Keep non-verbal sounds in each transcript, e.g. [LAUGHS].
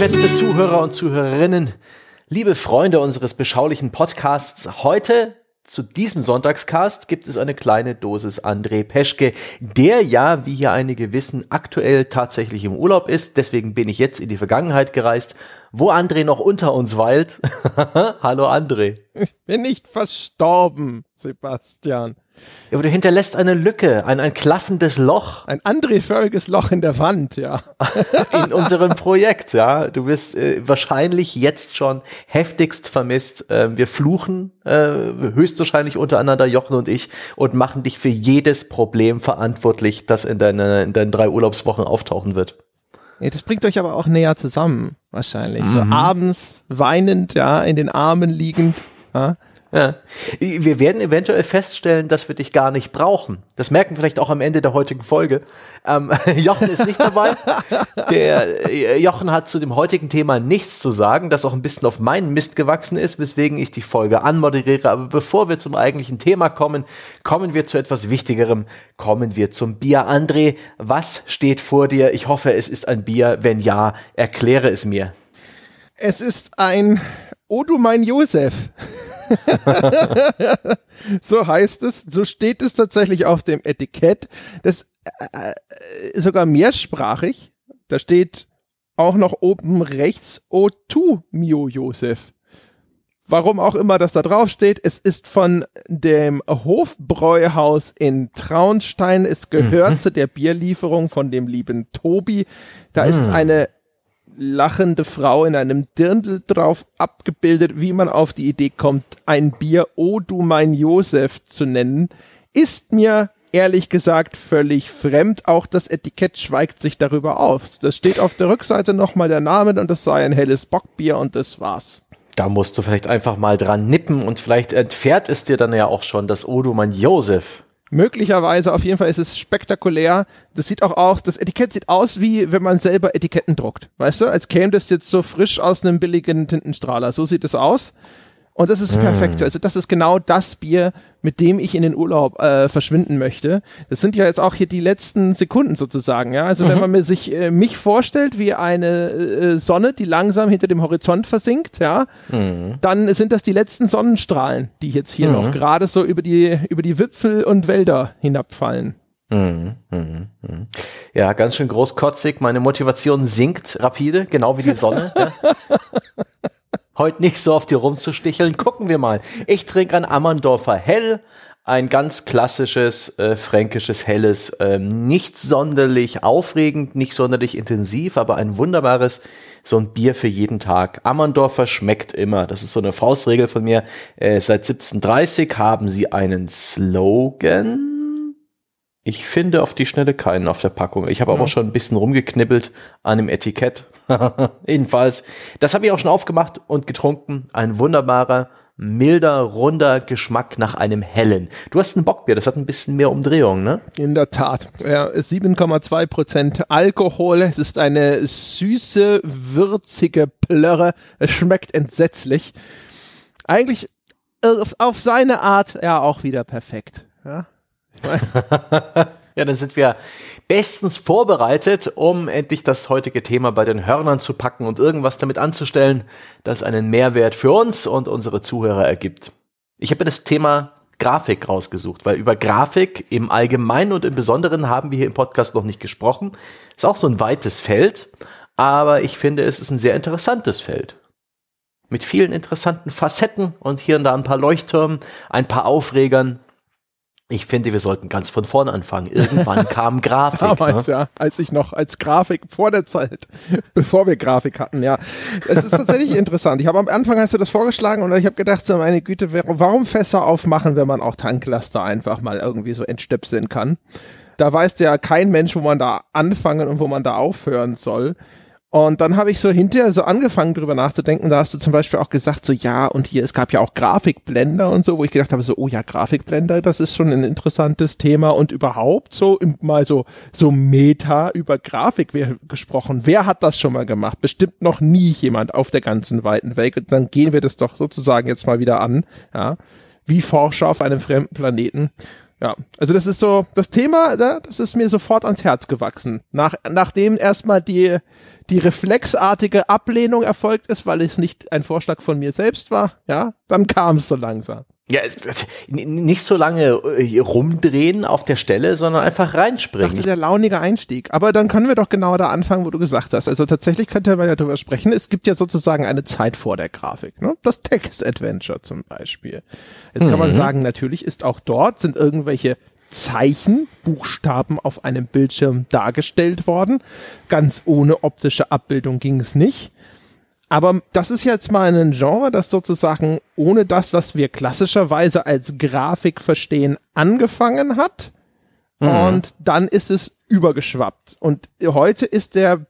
Geschätzte Zuhörer und Zuhörerinnen, liebe Freunde unseres beschaulichen Podcasts, heute zu diesem Sonntagscast gibt es eine kleine Dosis André Peschke, der ja, wie hier einige wissen, aktuell tatsächlich im Urlaub ist. Deswegen bin ich jetzt in die Vergangenheit gereist, wo André noch unter uns weilt. [LAUGHS] Hallo André. Ich bin nicht verstorben, Sebastian. Ja, aber du hinterlässt eine Lücke, ein, ein klaffendes Loch. Ein André-förmiges Loch in der Wand, ja. [LAUGHS] in unserem Projekt, ja. Du wirst äh, wahrscheinlich jetzt schon heftigst vermisst. Äh, wir fluchen äh, höchstwahrscheinlich untereinander, Jochen und ich, und machen dich für jedes Problem verantwortlich, das in, deine, in deinen drei Urlaubswochen auftauchen wird. Ja, das bringt euch aber auch näher zusammen, wahrscheinlich. Mhm. So abends weinend, ja, in den Armen liegend. Ja. Ja. Wir werden eventuell feststellen, dass wir dich gar nicht brauchen. Das merken wir vielleicht auch am Ende der heutigen Folge. Ähm, [LAUGHS] Jochen ist nicht dabei. Der äh, Jochen hat zu dem heutigen Thema nichts zu sagen, das auch ein bisschen auf meinen Mist gewachsen ist, weswegen ich die Folge anmoderiere. Aber bevor wir zum eigentlichen Thema kommen, kommen wir zu etwas Wichtigerem. Kommen wir zum Bier. André, was steht vor dir? Ich hoffe, es ist ein Bier. Wenn ja, erkläre es mir. Es ist ein Oh du mein Josef. [LAUGHS] so heißt es, so steht es tatsächlich auf dem Etikett. Das äh, äh, sogar mehrsprachig. Da steht auch noch oben rechts O2 Mio Josef. Warum auch immer das da drauf steht, es ist von dem Hofbräuhaus in Traunstein. Es gehört mhm. zu der Bierlieferung von dem lieben Tobi. Da mhm. ist eine lachende Frau in einem Dirndl drauf abgebildet, wie man auf die Idee kommt, ein Bier Oh du mein Josef zu nennen, ist mir ehrlich gesagt völlig fremd. Auch das Etikett schweigt sich darüber aus. Das steht auf der Rückseite nochmal der Name und das sei ein helles Bockbier und das war's. Da musst du vielleicht einfach mal dran nippen und vielleicht entfährt es dir dann ja auch schon das Oh du mein Josef. Möglicherweise, auf jeden Fall ist es spektakulär. Das sieht auch aus, das Etikett sieht aus, wie wenn man selber Etiketten druckt. Weißt du, als käme das jetzt so frisch aus einem billigen Tintenstrahler. So sieht es aus. Und das ist perfekt. Mm. Also das ist genau das Bier, mit dem ich in den Urlaub äh, verschwinden möchte. Das sind ja jetzt auch hier die letzten Sekunden sozusagen. Ja, also mhm. wenn man mir sich äh, mich vorstellt wie eine äh, Sonne, die langsam hinter dem Horizont versinkt, ja, mhm. dann sind das die letzten Sonnenstrahlen, die jetzt hier mhm. noch gerade so über die über die Wipfel und Wälder hinabfallen. Mhm, mhm, mhm. Ja, ganz schön großkotzig. Meine Motivation sinkt rapide, genau wie die Sonne. ja. [LAUGHS] heute nicht so auf dir rumzusticheln. Gucken wir mal. Ich trinke ein Ammerndorfer Hell, ein ganz klassisches äh, fränkisches Helles, ähm, nicht sonderlich aufregend, nicht sonderlich intensiv, aber ein wunderbares so ein Bier für jeden Tag. Ammerndorfer schmeckt immer. Das ist so eine Faustregel von mir. Äh, seit 1730 haben sie einen Slogan ich finde auf die Schnelle keinen auf der Packung. Ich habe ja. auch schon ein bisschen rumgeknibbelt an dem Etikett. [LAUGHS] Jedenfalls, das habe ich auch schon aufgemacht und getrunken. Ein wunderbarer, milder, runder Geschmack nach einem hellen. Du hast ein Bockbier, das hat ein bisschen mehr Umdrehung, ne? In der Tat. Ja, 7,2 Prozent Alkohol. Es ist eine süße, würzige Plörre. Es schmeckt entsetzlich. Eigentlich auf, auf seine Art ja auch wieder perfekt. Ja, [LAUGHS] ja, dann sind wir bestens vorbereitet, um endlich das heutige Thema bei den Hörnern zu packen und irgendwas damit anzustellen, das einen Mehrwert für uns und unsere Zuhörer ergibt. Ich habe das Thema Grafik rausgesucht, weil über Grafik im Allgemeinen und im Besonderen haben wir hier im Podcast noch nicht gesprochen. Ist auch so ein weites Feld, aber ich finde, es ist ein sehr interessantes Feld. Mit vielen interessanten Facetten und hier und da ein paar Leuchttürmen, ein paar Aufregern ich finde, wir sollten ganz von vorne anfangen. Irgendwann [LAUGHS] kam Grafik. Damals, ne? ja, als ich noch als Grafik vor der Zeit, [LAUGHS] bevor wir Grafik hatten, ja. Es ist tatsächlich [LAUGHS] interessant. Ich habe am Anfang hast du das vorgeschlagen und ich habe gedacht, so meine Güte, warum Fässer aufmachen, wenn man auch Tanklaster einfach mal irgendwie so entstöpseln kann? Da weiß ja kein Mensch, wo man da anfangen und wo man da aufhören soll. Und dann habe ich so hinterher so angefangen drüber nachzudenken. Da hast du zum Beispiel auch gesagt, so ja, und hier, es gab ja auch Grafikblender und so, wo ich gedacht habe, so, oh ja, Grafikblender, das ist schon ein interessantes Thema. Und überhaupt so mal so, so Meta über Grafik gesprochen. Wer hat das schon mal gemacht? Bestimmt noch nie jemand auf der ganzen weiten Welt. Und dann gehen wir das doch sozusagen jetzt mal wieder an, ja. Wie Forscher auf einem fremden Planeten. Ja, also das ist so, das Thema, das ist mir sofort ans Herz gewachsen. Nach, nachdem erstmal die, die reflexartige Ablehnung erfolgt ist, weil es nicht ein Vorschlag von mir selbst war, ja, dann kam es so langsam. Ja, nicht so lange äh, rumdrehen auf der Stelle, sondern einfach reinspringen. Das ist der launige Einstieg. Aber dann können wir doch genau da anfangen, wo du gesagt hast. Also tatsächlich könnte man ja darüber sprechen. Es gibt ja sozusagen eine Zeit vor der Grafik. Ne? Das Text-Adventure zum Beispiel. Jetzt kann mhm. man sagen, natürlich ist auch dort sind irgendwelche Zeichen, Buchstaben auf einem Bildschirm dargestellt worden. Ganz ohne optische Abbildung ging es nicht. Aber das ist jetzt mal ein Genre, das sozusagen ohne das, was wir klassischerweise als Grafik verstehen, angefangen hat. Mhm. Und dann ist es übergeschwappt. Und heute ist der,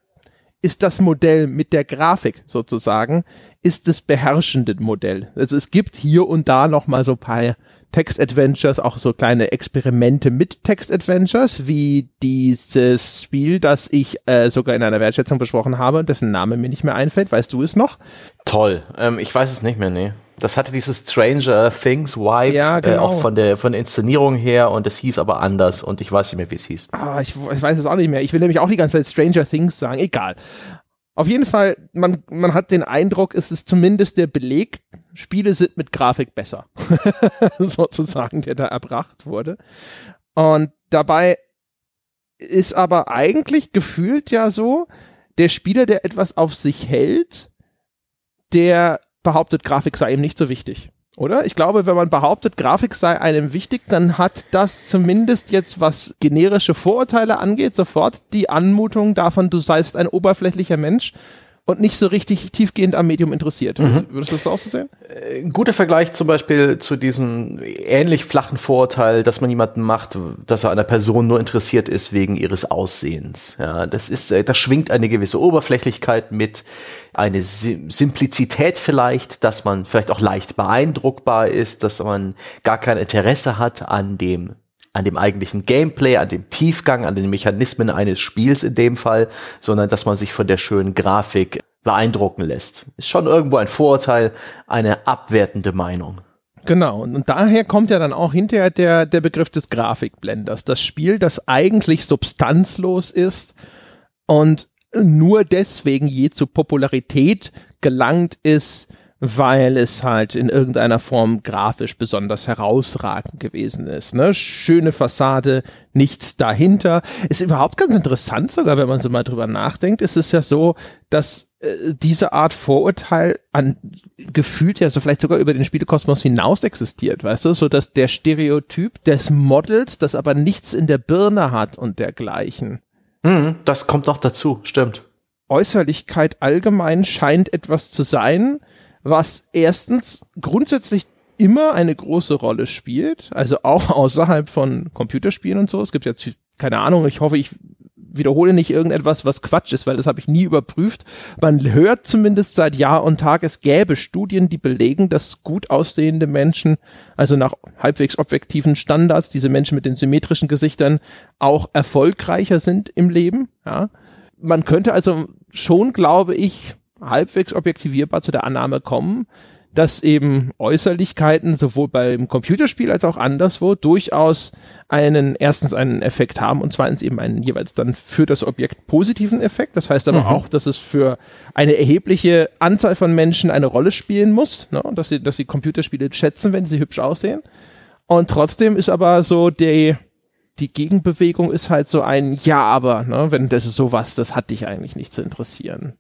ist das Modell mit der Grafik sozusagen, ist das beherrschende Modell. Also es gibt hier und da noch mal so ein paar Text-Adventures, auch so kleine Experimente mit Text-Adventures, wie dieses Spiel, das ich äh, sogar in einer Wertschätzung besprochen habe, dessen Name mir nicht mehr einfällt. Weißt du es noch? Toll. Ähm, ich weiß es nicht mehr, nee. Das hatte dieses Stranger Things Vibe, ja, genau. äh, auch von der, von der Inszenierung her und es hieß aber anders und ich weiß nicht mehr, wie es hieß. Ah, ich, ich weiß es auch nicht mehr. Ich will nämlich auch die ganze Zeit Stranger Things sagen. Egal. Auf jeden Fall, man, man hat den Eindruck, es ist zumindest der Beleg, Spiele sind mit Grafik besser. [LAUGHS] Sozusagen, der da erbracht wurde. Und dabei ist aber eigentlich gefühlt ja so, der Spieler, der etwas auf sich hält, der behauptet, Grafik sei ihm nicht so wichtig oder? Ich glaube, wenn man behauptet, Grafik sei einem wichtig, dann hat das zumindest jetzt, was generische Vorurteile angeht, sofort die Anmutung davon, du seist ein oberflächlicher Mensch und nicht so richtig tiefgehend am Medium interessiert. Mhm. Würdest du das auch so sehen? Ein äh, guter Vergleich zum Beispiel zu diesem ähnlich flachen Vorurteil, dass man jemanden macht, dass er einer Person nur interessiert ist wegen ihres Aussehens. Ja, das ist, äh, da schwingt eine gewisse Oberflächlichkeit mit, eine Simplizität vielleicht, dass man vielleicht auch leicht beeindruckbar ist, dass man gar kein Interesse hat an dem an dem eigentlichen Gameplay, an dem Tiefgang, an den Mechanismen eines Spiels in dem Fall, sondern dass man sich von der schönen Grafik beeindrucken lässt. Ist schon irgendwo ein Vorurteil, eine abwertende Meinung. Genau, und, daher kommt ja dann auch hinterher der, der Begriff des Grafikblenders. Das Spiel, das eigentlich substanzlos ist und nur deswegen je zu Popularität gelangt ist, weil es halt in irgendeiner Form grafisch besonders herausragend gewesen ist. Ne? Schöne Fassade, nichts dahinter. Ist überhaupt ganz interessant sogar, wenn man so mal drüber nachdenkt. Ist es ja so, dass äh, diese Art Vorurteil an gefühlt ja so vielleicht sogar über den Spielekosmos hinaus existiert, weißt du, so dass der Stereotyp des Models, das aber nichts in der Birne hat und dergleichen. Mhm, das kommt noch dazu, stimmt. Äußerlichkeit allgemein scheint etwas zu sein, was erstens grundsätzlich immer eine große Rolle spielt, also auch [LAUGHS] außerhalb von Computerspielen und so. Es gibt ja keine Ahnung, ich hoffe, ich wiederhole nicht irgendetwas, was Quatsch ist, weil das habe ich nie überprüft. Man hört zumindest seit Jahr und Tag, es gäbe Studien, die belegen, dass gut aussehende Menschen, also nach halbwegs objektiven Standards, diese Menschen mit den symmetrischen Gesichtern auch erfolgreicher sind im Leben. Ja. Man könnte also schon, glaube ich, halbwegs objektivierbar zu der Annahme kommen, dass eben Äußerlichkeiten sowohl beim Computerspiel als auch anderswo durchaus einen, erstens einen Effekt haben und zweitens eben einen jeweils dann für das Objekt positiven Effekt. Das heißt aber mhm. auch, dass es für eine erhebliche Anzahl von Menschen eine Rolle spielen muss, ne? dass sie, dass sie Computerspiele schätzen, wenn sie hübsch aussehen. Und trotzdem ist aber so die, die Gegenbewegung ist halt so ein Ja, aber, ne, wenn das ist sowas, das hat dich eigentlich nicht zu interessieren.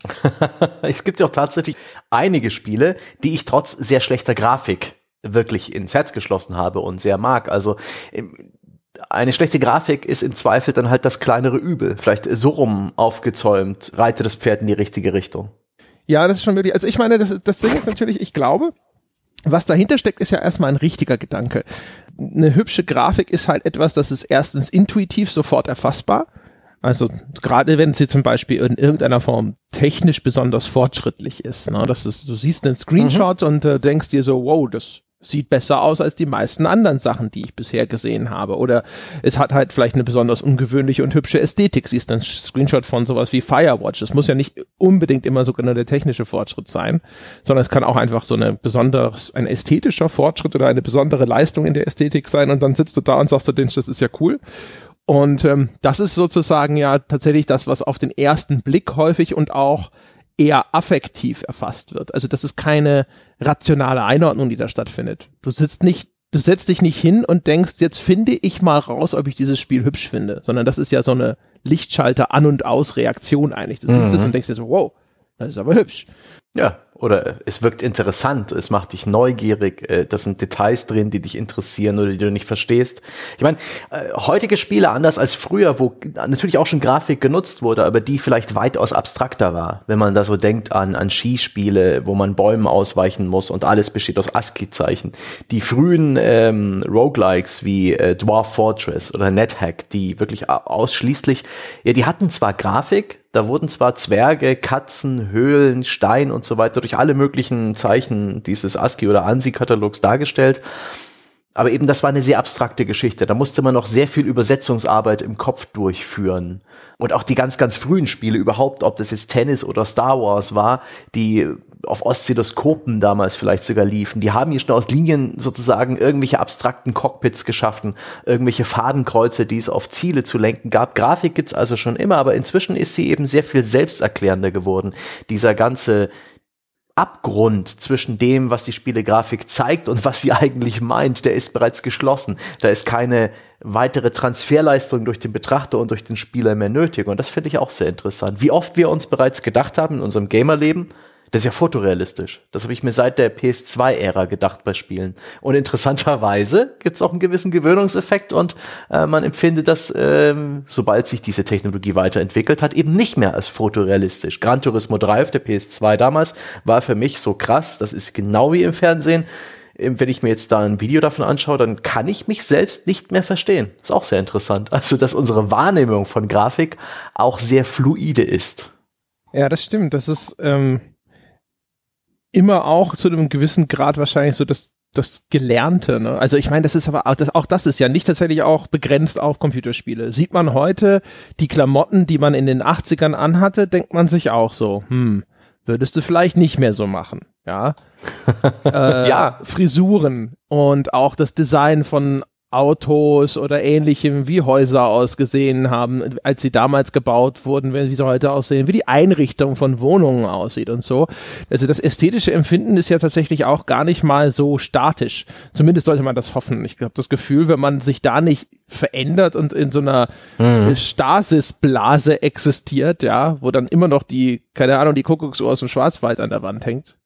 [LAUGHS] es gibt ja auch tatsächlich einige Spiele, die ich trotz sehr schlechter Grafik wirklich ins Herz geschlossen habe und sehr mag. Also eine schlechte Grafik ist im Zweifel dann halt das kleinere Übel. Vielleicht so rum aufgezäumt, reite das Pferd in die richtige Richtung. Ja, das ist schon wirklich. Also ich meine, das, das Ding ist natürlich, ich glaube, was dahinter steckt, ist ja erstmal ein richtiger Gedanke. Eine hübsche Grafik ist halt etwas, das ist erstens intuitiv sofort erfassbar also gerade wenn sie zum Beispiel in irgendeiner Form technisch besonders fortschrittlich ist. Ne? Das ist du siehst einen Screenshot mhm. und äh, denkst dir so, wow, das sieht besser aus als die meisten anderen Sachen, die ich bisher gesehen habe. Oder es hat halt vielleicht eine besonders ungewöhnliche und hübsche Ästhetik. Siehst ein Screenshot von sowas wie Firewatch. Es muss ja nicht unbedingt immer sogar nur der technische Fortschritt sein, sondern es kann auch einfach so eine besonderes, ein ästhetischer Fortschritt oder eine besondere Leistung in der Ästhetik sein. Und dann sitzt du da und sagst du, das ist ja cool. Und ähm, das ist sozusagen ja tatsächlich das, was auf den ersten Blick häufig und auch eher affektiv erfasst wird. Also das ist keine rationale Einordnung, die da stattfindet. Du sitzt nicht, du setzt dich nicht hin und denkst, jetzt finde ich mal raus, ob ich dieses Spiel hübsch finde, sondern das ist ja so eine Lichtschalter An- und Aus-Reaktion eigentlich. Du siehst mhm. es und denkst dir so, wow, das ist aber hübsch. Ja, oder es wirkt interessant, es macht dich neugierig, äh, das sind Details drin, die dich interessieren oder die du nicht verstehst. Ich meine, äh, heutige Spiele anders als früher, wo natürlich auch schon Grafik genutzt wurde, aber die vielleicht weitaus abstrakter war. Wenn man da so denkt an, an Skispiele, wo man Bäumen ausweichen muss und alles besteht aus ASCII-Zeichen. Die frühen ähm, Roguelikes wie äh, Dwarf Fortress oder NetHack, die wirklich ausschließlich, ja, die hatten zwar Grafik, da wurden zwar Zwerge, Katzen, Höhlen, Stein und so weiter durch alle möglichen Zeichen dieses ASCII oder ANSI-Katalogs dargestellt. Aber eben, das war eine sehr abstrakte Geschichte. Da musste man noch sehr viel Übersetzungsarbeit im Kopf durchführen. Und auch die ganz, ganz frühen Spiele überhaupt, ob das jetzt Tennis oder Star Wars war, die auf Oszilloskopen damals vielleicht sogar liefen, die haben hier schon aus Linien sozusagen irgendwelche abstrakten Cockpits geschaffen, irgendwelche Fadenkreuze, die es auf Ziele zu lenken gab. Grafik gibt's also schon immer, aber inzwischen ist sie eben sehr viel selbsterklärender geworden. Dieser ganze Abgrund zwischen dem, was die Spielegrafik zeigt und was sie eigentlich meint, der ist bereits geschlossen. Da ist keine weitere Transferleistung durch den Betrachter und durch den Spieler mehr nötig. Und das finde ich auch sehr interessant. Wie oft wir uns bereits gedacht haben in unserem Gamerleben, das ist ja fotorealistisch. Das habe ich mir seit der PS2-Ära gedacht bei Spielen. Und interessanterweise gibt es auch einen gewissen Gewöhnungseffekt und äh, man empfindet das, äh, sobald sich diese Technologie weiterentwickelt hat, eben nicht mehr als fotorealistisch. Gran Turismo 3 auf der PS2 damals war für mich so krass, das ist genau wie im Fernsehen. Ähm, wenn ich mir jetzt da ein Video davon anschaue, dann kann ich mich selbst nicht mehr verstehen. ist auch sehr interessant. Also, dass unsere Wahrnehmung von Grafik auch sehr fluide ist. Ja, das stimmt. Das ist, ähm, immer auch zu einem gewissen Grad wahrscheinlich so das das Gelernte. Ne? Also ich meine, das ist aber auch das, auch das ist ja nicht tatsächlich auch begrenzt auf Computerspiele. Sieht man heute die Klamotten, die man in den 80ern anhatte, denkt man sich auch so, hm, würdest du vielleicht nicht mehr so machen. Ja. [LAUGHS] äh, ja. Frisuren und auch das Design von Autos oder ähnlichem, wie Häuser ausgesehen haben, als sie damals gebaut wurden, wie sie heute aussehen, wie die Einrichtung von Wohnungen aussieht und so. Also das ästhetische Empfinden ist ja tatsächlich auch gar nicht mal so statisch. Zumindest sollte man das hoffen. Ich habe das Gefühl, wenn man sich da nicht verändert und in so einer mhm. Stasisblase existiert, ja, wo dann immer noch die, keine Ahnung, die Kuckucksuhr aus dem Schwarzwald an der Wand hängt,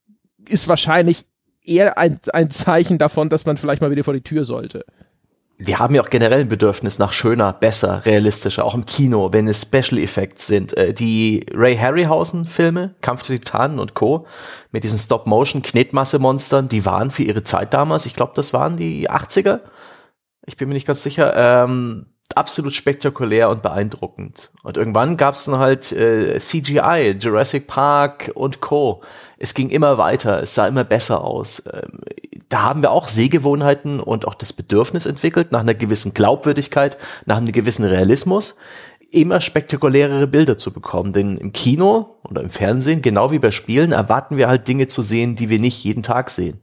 ist wahrscheinlich eher ein, ein Zeichen davon, dass man vielleicht mal wieder vor die Tür sollte wir haben ja auch generell ein Bedürfnis nach schöner, besser, realistischer, auch im Kino, wenn es Special Effects sind. Äh, die Ray Harryhausen Filme, Kampf der Titanen und Co. mit diesen Stop-Motion Knetmasse-Monstern, die waren für ihre Zeit damals, ich glaube, das waren die 80er. Ich bin mir nicht ganz sicher. Ähm, absolut spektakulär und beeindruckend. Und irgendwann gab es dann halt äh, CGI, Jurassic Park und Co. Es ging immer weiter, es sah immer besser aus. Ähm, da haben wir auch Sehgewohnheiten und auch das Bedürfnis entwickelt, nach einer gewissen Glaubwürdigkeit, nach einem gewissen Realismus, immer spektakulärere Bilder zu bekommen. Denn im Kino oder im Fernsehen, genau wie bei Spielen, erwarten wir halt Dinge zu sehen, die wir nicht jeden Tag sehen.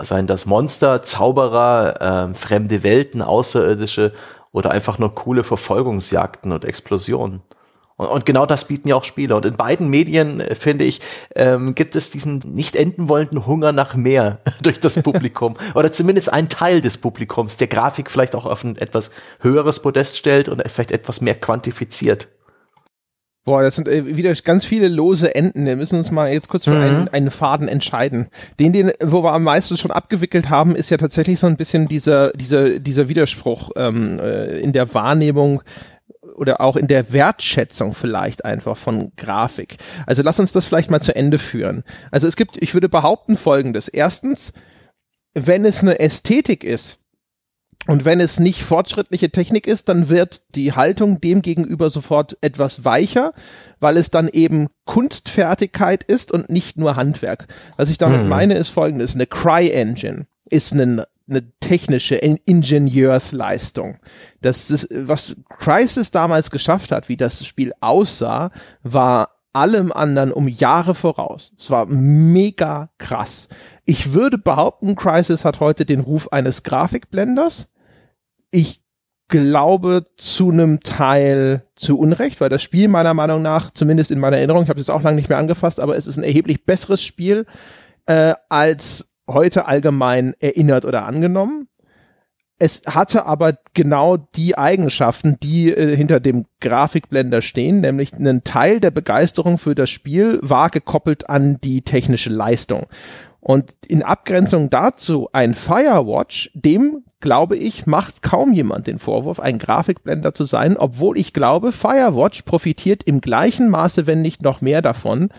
Seien das Monster, Zauberer, äh, fremde Welten, Außerirdische oder einfach nur coole Verfolgungsjagden und Explosionen. Und, und, genau das bieten ja auch Spiele. Und in beiden Medien, äh, finde ich, ähm, gibt es diesen nicht enden wollenden Hunger nach mehr [LAUGHS] durch das Publikum. Oder zumindest ein Teil des Publikums, der Grafik vielleicht auch auf ein etwas höheres Podest stellt und vielleicht etwas mehr quantifiziert. Boah, das sind äh, wieder ganz viele lose Enden. Wir müssen uns mal jetzt kurz für mhm. einen, einen Faden entscheiden. Den, den, wo wir am meisten schon abgewickelt haben, ist ja tatsächlich so ein bisschen dieser, dieser, dieser Widerspruch ähm, äh, in der Wahrnehmung oder auch in der Wertschätzung vielleicht einfach von Grafik. Also lass uns das vielleicht mal zu Ende führen. Also es gibt, ich würde behaupten folgendes. Erstens, wenn es eine Ästhetik ist, und wenn es nicht fortschrittliche Technik ist, dann wird die Haltung dem gegenüber sofort etwas weicher, weil es dann eben Kunstfertigkeit ist und nicht nur Handwerk. Was ich damit hm. meine, ist folgendes. Eine Cry-Engine ist eine, eine technische Ingenieursleistung. Das ist, was Crisis damals geschafft hat, wie das Spiel aussah, war allem anderen um Jahre voraus. Es war mega krass. Ich würde behaupten, Crisis hat heute den Ruf eines Grafikblenders. Ich glaube zu einem Teil zu Unrecht, weil das Spiel meiner Meinung nach, zumindest in meiner Erinnerung, ich habe es auch lange nicht mehr angefasst, aber es ist ein erheblich besseres Spiel äh, als heute allgemein erinnert oder angenommen. Es hatte aber genau die Eigenschaften, die äh, hinter dem Grafikblender stehen, nämlich ein Teil der Begeisterung für das Spiel war gekoppelt an die technische Leistung. Und in Abgrenzung dazu ein Firewatch, dem glaube ich, macht kaum jemand den Vorwurf, ein Grafikblender zu sein, obwohl ich glaube, Firewatch profitiert im gleichen Maße, wenn nicht noch mehr davon,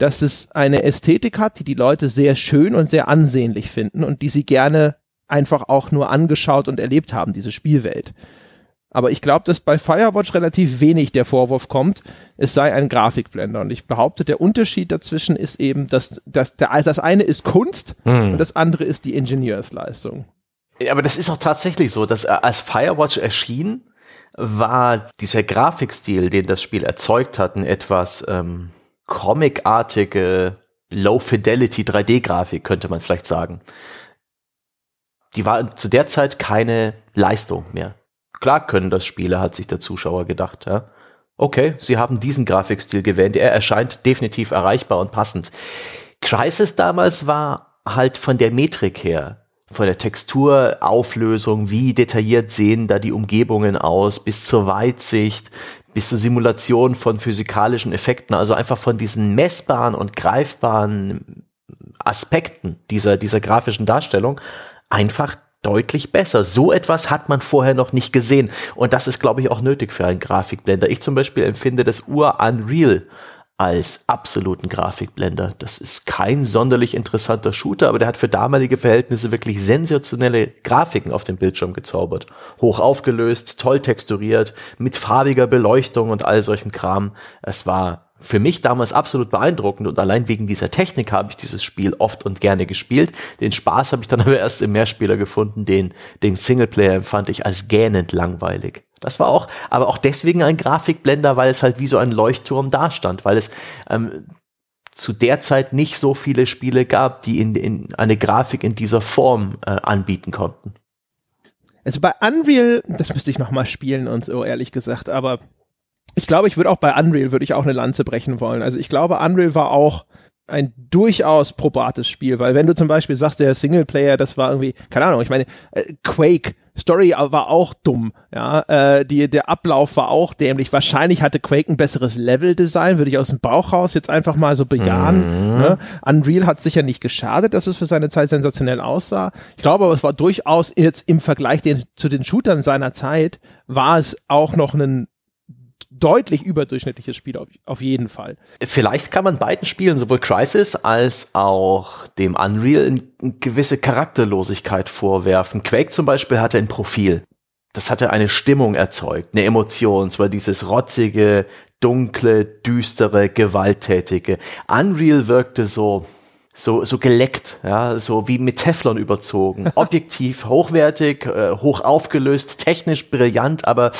dass es eine Ästhetik hat, die die Leute sehr schön und sehr ansehnlich finden und die sie gerne einfach auch nur angeschaut und erlebt haben, diese Spielwelt. Aber ich glaube, dass bei Firewatch relativ wenig der Vorwurf kommt, es sei ein Grafikblender. Und ich behaupte, der Unterschied dazwischen ist eben, dass, dass der, das eine ist Kunst hm. und das andere ist die Ingenieursleistung. Aber das ist auch tatsächlich so, dass als Firewatch erschien, war dieser Grafikstil, den das Spiel erzeugt hat, ein etwas ähm, comicartige Low-Fidelity 3D-Grafik, könnte man vielleicht sagen die war zu der Zeit keine Leistung mehr. Klar können das Spiele, hat sich der Zuschauer gedacht. Ja. Okay, sie haben diesen Grafikstil gewählt. Er erscheint definitiv erreichbar und passend. Crisis damals war halt von der Metrik her, von der Texturauflösung, wie detailliert sehen da die Umgebungen aus, bis zur Weitsicht, bis zur Simulation von physikalischen Effekten, also einfach von diesen messbaren und greifbaren Aspekten dieser, dieser grafischen Darstellung einfach deutlich besser. So etwas hat man vorher noch nicht gesehen. Und das ist, glaube ich, auch nötig für einen Grafikblender. Ich zum Beispiel empfinde das Ur-Unreal als absoluten Grafikblender. Das ist kein sonderlich interessanter Shooter, aber der hat für damalige Verhältnisse wirklich sensationelle Grafiken auf dem Bildschirm gezaubert. Hoch aufgelöst, toll texturiert, mit farbiger Beleuchtung und all solchem Kram. Es war für mich damals absolut beeindruckend und allein wegen dieser Technik habe ich dieses Spiel oft und gerne gespielt. Den Spaß habe ich dann [LAUGHS] aber erst im Mehrspieler gefunden, den, den Singleplayer empfand ich als gähnend langweilig. Das war auch, aber auch deswegen ein Grafikblender, weil es halt wie so ein Leuchtturm dastand, weil es ähm, zu der Zeit nicht so viele Spiele gab, die in, in eine Grafik in dieser Form äh, anbieten konnten. Also bei Unreal, das müsste ich noch mal spielen und so ehrlich gesagt, aber ich glaube, ich würde auch bei Unreal würde ich auch eine Lanze brechen wollen. Also ich glaube, Unreal war auch ein durchaus probates Spiel, weil wenn du zum Beispiel sagst, der Singleplayer, das war irgendwie, keine Ahnung, ich meine, äh, Quake, Story war auch dumm, ja, äh, die, der Ablauf war auch dämlich. Wahrscheinlich hatte Quake ein besseres Level-Design, würde ich aus dem Bauch raus jetzt einfach mal so bejahen. Mhm. Ne? Unreal hat sicher nicht geschadet, dass es für seine Zeit sensationell aussah. Ich glaube aber, es war durchaus jetzt im Vergleich den, zu den Shootern seiner Zeit, war es auch noch ein deutlich überdurchschnittliches Spiel auf, auf jeden Fall. Vielleicht kann man beiden Spielen, sowohl Crisis als auch dem Unreal, eine gewisse Charakterlosigkeit vorwerfen. Quake zum Beispiel hatte ein Profil. Das hatte eine Stimmung erzeugt, eine Emotion, zwar dieses rotzige, dunkle, düstere, gewalttätige. Unreal wirkte so, so, so geleckt, ja, so wie mit Teflon überzogen. [LAUGHS] Objektiv, hochwertig, äh, hoch aufgelöst, technisch brillant, aber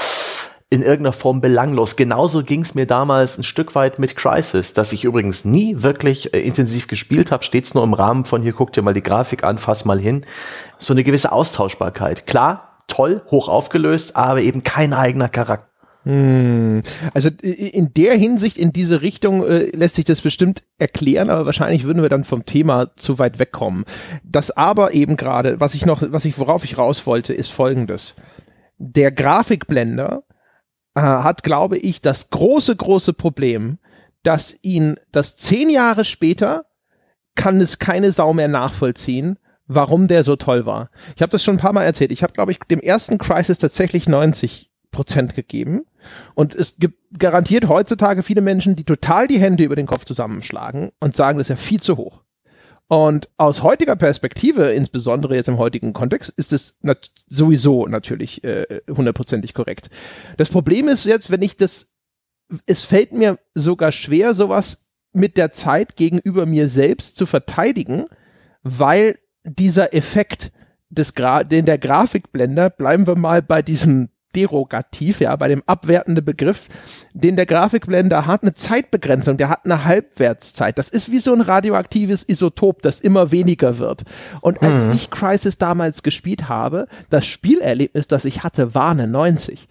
in irgendeiner Form belanglos. Genauso ging es mir damals ein Stück weit mit Crisis, dass ich übrigens nie wirklich äh, intensiv gespielt habe, stets nur im Rahmen von hier guck dir mal die Grafik an, fass mal hin. So eine gewisse Austauschbarkeit. Klar, toll, hoch aufgelöst, aber eben kein eigener Charakter. Hm. Also in der Hinsicht, in diese Richtung äh, lässt sich das bestimmt erklären, aber wahrscheinlich würden wir dann vom Thema zu weit wegkommen. Das aber eben gerade, was ich noch, was ich, worauf ich raus wollte, ist folgendes. Der Grafikblender äh, hat, glaube ich, das große, große Problem, dass ihn das zehn Jahre später kann es keine Sau mehr nachvollziehen, warum der so toll war. Ich habe das schon ein paar Mal erzählt. Ich habe, glaube ich, dem ersten Crisis tatsächlich 90 Prozent gegeben. Und es gibt garantiert heutzutage viele Menschen, die total die Hände über den Kopf zusammenschlagen und sagen, das ist ja viel zu hoch. Und aus heutiger Perspektive, insbesondere jetzt im heutigen Kontext, ist es nat sowieso natürlich äh, hundertprozentig korrekt. Das Problem ist jetzt, wenn ich das, es fällt mir sogar schwer, sowas mit der Zeit gegenüber mir selbst zu verteidigen, weil dieser Effekt des Gra den der Grafikblender, bleiben wir mal bei diesem derogativ, ja, bei dem abwertenden Begriff, den der Grafikblender hat, eine Zeitbegrenzung, der hat eine Halbwertszeit. Das ist wie so ein radioaktives Isotop, das immer weniger wird. Und als mhm. ich Crisis damals gespielt habe, das Spielerlebnis, das ich hatte, war eine 90.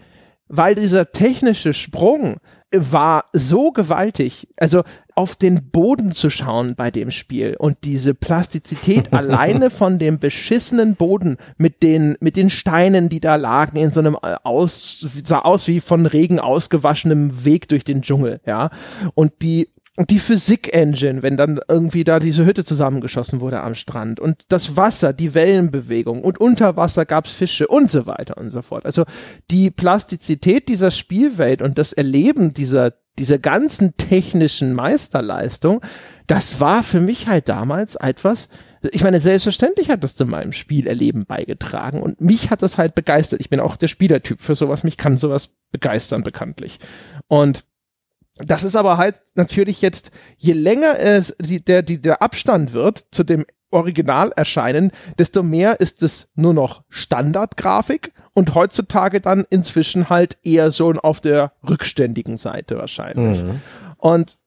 Weil dieser technische Sprung war so gewaltig. Also auf den Boden zu schauen bei dem Spiel und diese Plastizität [LAUGHS] alleine von dem beschissenen Boden mit den, mit den Steinen, die da lagen in so einem äh, aus, sah aus wie von Regen ausgewaschenem Weg durch den Dschungel, ja. Und die die Physik-Engine, wenn dann irgendwie da diese Hütte zusammengeschossen wurde am Strand und das Wasser, die Wellenbewegung und unter Wasser gab's Fische und so weiter und so fort. Also die Plastizität dieser Spielwelt und das Erleben dieser, dieser ganzen technischen Meisterleistung, das war für mich halt damals etwas, ich meine, selbstverständlich hat das zu meinem Spielerleben beigetragen und mich hat das halt begeistert. Ich bin auch der Spielertyp für sowas, mich kann sowas begeistern bekanntlich. Und das ist aber halt natürlich jetzt, je länger es die, der, die, der Abstand wird zu dem Original erscheinen, desto mehr ist es nur noch Standardgrafik und heutzutage dann inzwischen halt eher so auf der rückständigen Seite wahrscheinlich. Mhm. Und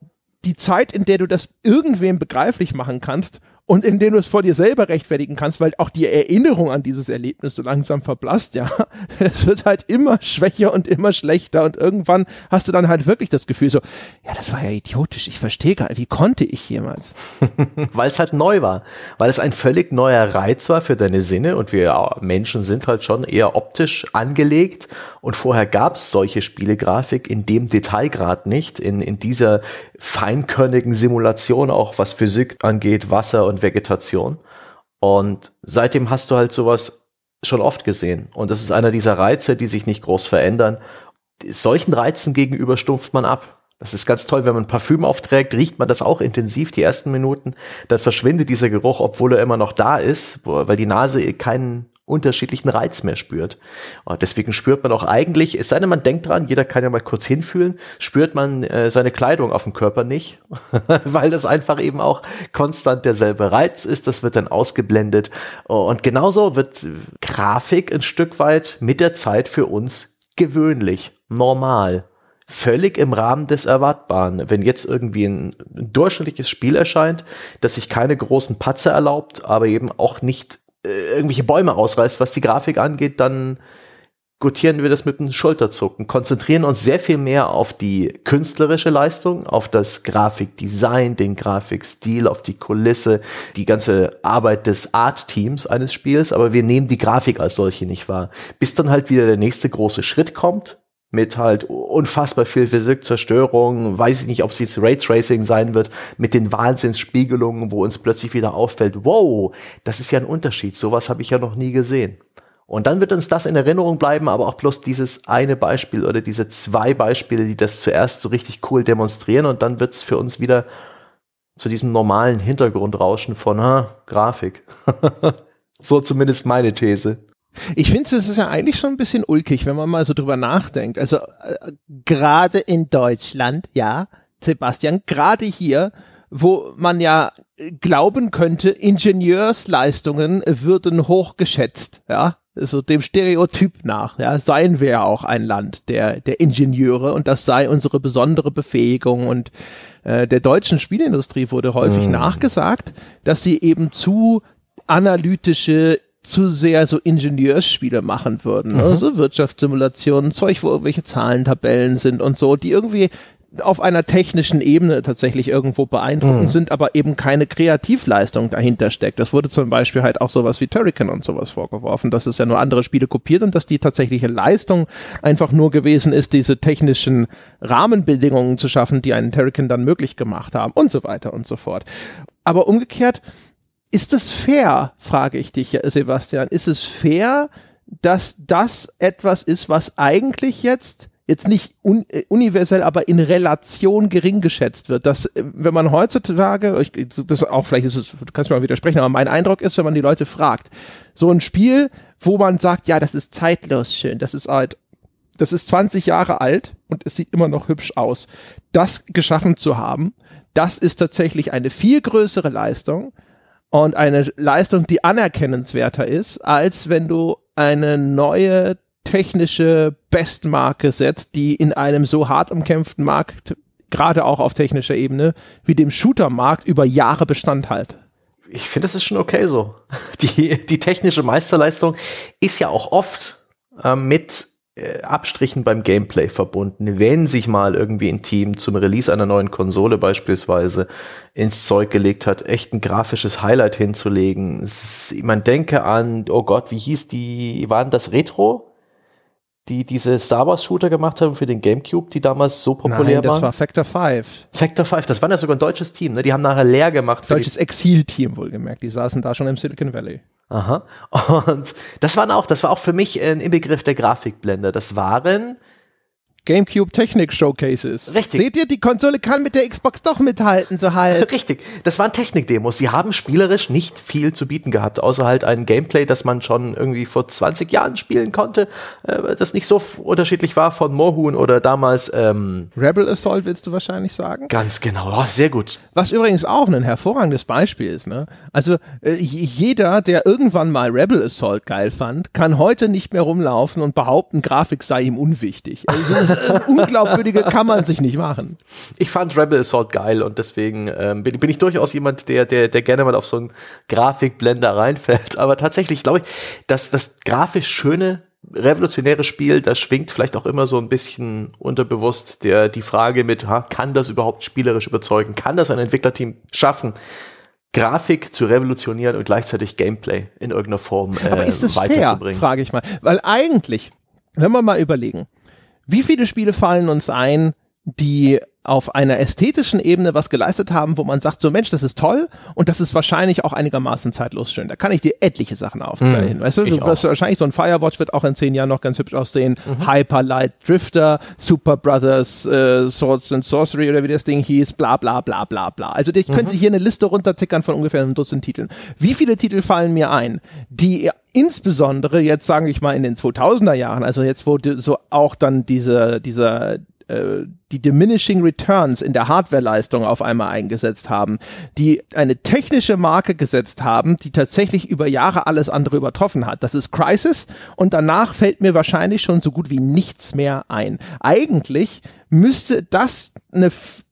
die Zeit, in der du das irgendwem begreiflich machen kannst, und in denen du es vor dir selber rechtfertigen kannst, weil auch die Erinnerung an dieses Erlebnis so langsam verblasst, ja. [LAUGHS] Es wird halt immer schwächer und immer schlechter und irgendwann hast du dann halt wirklich das Gefühl so, ja, das war ja idiotisch, ich verstehe gar nicht, wie konnte ich jemals? [LAUGHS] weil es halt neu war, weil es ein völlig neuer Reiz war für deine Sinne und wir Menschen sind halt schon eher optisch angelegt und vorher gab es solche Spielegrafik in dem Detailgrad nicht, in, in dieser feinkörnigen Simulation auch, was Physik angeht, Wasser und Vegetation. Und seitdem hast du halt sowas schon oft gesehen. Und das ist einer dieser Reize, die sich nicht groß verändern. Solchen Reizen gegenüber stumpft man ab. Das ist ganz toll, wenn man Parfüm aufträgt, riecht man das auch intensiv die ersten Minuten. Dann verschwindet dieser Geruch, obwohl er immer noch da ist, weil die Nase keinen unterschiedlichen Reiz mehr spürt. Und deswegen spürt man auch eigentlich, es sei denn, man denkt dran, jeder kann ja mal kurz hinfühlen, spürt man äh, seine Kleidung auf dem Körper nicht, [LAUGHS] weil das einfach eben auch konstant derselbe Reiz ist. Das wird dann ausgeblendet. Und genauso wird Grafik ein Stück weit mit der Zeit für uns gewöhnlich, normal völlig im Rahmen des Erwartbaren. Wenn jetzt irgendwie ein, durchschnittliches Spiel erscheint, das sich keine großen Patzer erlaubt, aber eben auch nicht äh, irgendwelche Bäume ausreißt, was die Grafik angeht, dann gutieren wir das mit einem Schulterzucken, konzentrieren uns sehr viel mehr auf die künstlerische Leistung, auf das Grafikdesign, den Grafikstil, auf die Kulisse, die ganze Arbeit des Art-Teams eines Spiels, aber wir nehmen die Grafik als solche nicht wahr. Bis dann halt wieder der nächste große Schritt kommt, mit halt unfassbar viel Physik, Zerstörung, weiß ich nicht, ob es jetzt Raytracing sein wird, mit den Wahnsinnsspiegelungen, wo uns plötzlich wieder auffällt, wow, das ist ja ein Unterschied, sowas habe ich ja noch nie gesehen. Und dann wird uns das in Erinnerung bleiben, aber auch bloß dieses eine Beispiel oder diese zwei Beispiele, die das zuerst so richtig cool demonstrieren und dann wird es für uns wieder zu diesem normalen Hintergrundrauschen von ha, Grafik. [LAUGHS] so zumindest meine These. Ich finde, es ist ja eigentlich schon ein bisschen ulkig, wenn man mal so drüber nachdenkt. Also äh, gerade in Deutschland, ja, Sebastian, gerade hier, wo man ja glauben könnte, Ingenieursleistungen würden hochgeschätzt, ja, so dem Stereotyp nach, ja, seien wir ja auch ein Land der, der Ingenieure und das sei unsere besondere Befähigung und äh, der deutschen Spielindustrie wurde häufig mm. nachgesagt, dass sie eben zu analytische zu sehr so Ingenieursspiele machen würden. Ne? Mhm. So Wirtschaftssimulationen, Zeug, wo irgendwelche Zahlentabellen sind und so, die irgendwie auf einer technischen Ebene tatsächlich irgendwo beeindruckend mhm. sind, aber eben keine Kreativleistung dahinter steckt. Das wurde zum Beispiel halt auch sowas wie Turrican und sowas vorgeworfen, dass es ja nur andere Spiele kopiert und dass die tatsächliche Leistung einfach nur gewesen ist, diese technischen Rahmenbedingungen zu schaffen, die einen Turrican dann möglich gemacht haben und so weiter und so fort. Aber umgekehrt, ist es fair, frage ich dich, Sebastian, ist es fair, dass das etwas ist, was eigentlich jetzt jetzt nicht un äh, universell, aber in Relation gering geschätzt wird. Dass, äh, wenn man heutzutage, ich, das auch vielleicht ist es, du kannst mir mal widersprechen, aber mein Eindruck ist, wenn man die Leute fragt, so ein Spiel, wo man sagt, ja, das ist zeitlos schön, das ist alt, das ist 20 Jahre alt und es sieht immer noch hübsch aus. Das geschaffen zu haben, das ist tatsächlich eine viel größere Leistung, und eine Leistung, die anerkennenswerter ist, als wenn du eine neue technische Bestmarke setzt, die in einem so hart umkämpften Markt, gerade auch auf technischer Ebene, wie dem Shooter-Markt über Jahre Bestand hat. Ich finde, das ist schon okay so. [LAUGHS] Die, die technische Meisterleistung ist ja auch oft äh, mit Abstrichen beim Gameplay verbunden. Wenn sich mal irgendwie ein Team zum Release einer neuen Konsole beispielsweise ins Zeug gelegt hat, echt ein grafisches Highlight hinzulegen. Man denke an, oh Gott, wie hieß die, waren das Retro? die diese Star Wars Shooter gemacht haben für den GameCube, die damals so populär Nein, das waren. das war Factor 5. Factor 5, das war ja sogar ein deutsches Team, ne? Die haben nachher leer gemacht. Deutsches Exil-Team wohlgemerkt, die saßen da schon im Silicon Valley. Aha. Und das waren auch, das war auch für mich ein Inbegriff der Grafikblender. Das waren GameCube Technik Showcases. Richtig. Seht ihr, die Konsole kann mit der Xbox doch mithalten, so halt. [LAUGHS] Richtig. Das waren Technik-Demos. Sie haben spielerisch nicht viel zu bieten gehabt, außer halt ein Gameplay, das man schon irgendwie vor 20 Jahren spielen konnte, äh, das nicht so unterschiedlich war von Moorhuhn oder damals ähm, Rebel Assault willst du wahrscheinlich sagen? Ganz genau. Oh, sehr gut. Was übrigens auch ein hervorragendes Beispiel ist, ne? Also äh, jeder, der irgendwann mal Rebel Assault geil fand, kann heute nicht mehr rumlaufen und behaupten, Grafik sei ihm unwichtig. [LAUGHS] Also unglaubwürdige kann man sich nicht machen. Ich fand Rebel Assault geil und deswegen ähm, bin, bin, ich durchaus jemand, der, der, der gerne mal auf so einen Grafikblender reinfällt. Aber tatsächlich glaube ich, dass das grafisch schöne revolutionäre Spiel, das schwingt vielleicht auch immer so ein bisschen unterbewusst der, die Frage mit, ha, kann das überhaupt spielerisch überzeugen? Kann das ein Entwicklerteam schaffen? Grafik zu revolutionieren und gleichzeitig Gameplay in irgendeiner Form äh, Aber ist es weiterzubringen. Fair, frage ich mal. Weil eigentlich, wenn wir mal überlegen, wie viele Spiele fallen uns ein, die auf einer ästhetischen Ebene was geleistet haben, wo man sagt, so Mensch, das ist toll und das ist wahrscheinlich auch einigermaßen zeitlos schön. Da kann ich dir etliche Sachen aufzählen. Mhm, weißt du, du wirst wahrscheinlich so ein Firewatch wird auch in zehn Jahren noch ganz hübsch aussehen. Mhm. Hyperlight Drifter, Super Brothers, äh, Swords and Sorcery oder wie das Ding hieß, bla bla bla bla bla. Also ich mhm. könnte hier eine Liste runtertickern von ungefähr einem Dutzend Titeln. Wie viele Titel fallen mir ein, die insbesondere jetzt sage ich mal in den 2000er Jahren, also jetzt wo so auch dann diese dieser die diminishing returns in der Hardwareleistung auf einmal eingesetzt haben, die eine technische Marke gesetzt haben, die tatsächlich über Jahre alles andere übertroffen hat. Das ist Crisis und danach fällt mir wahrscheinlich schon so gut wie nichts mehr ein. Eigentlich müsste das eine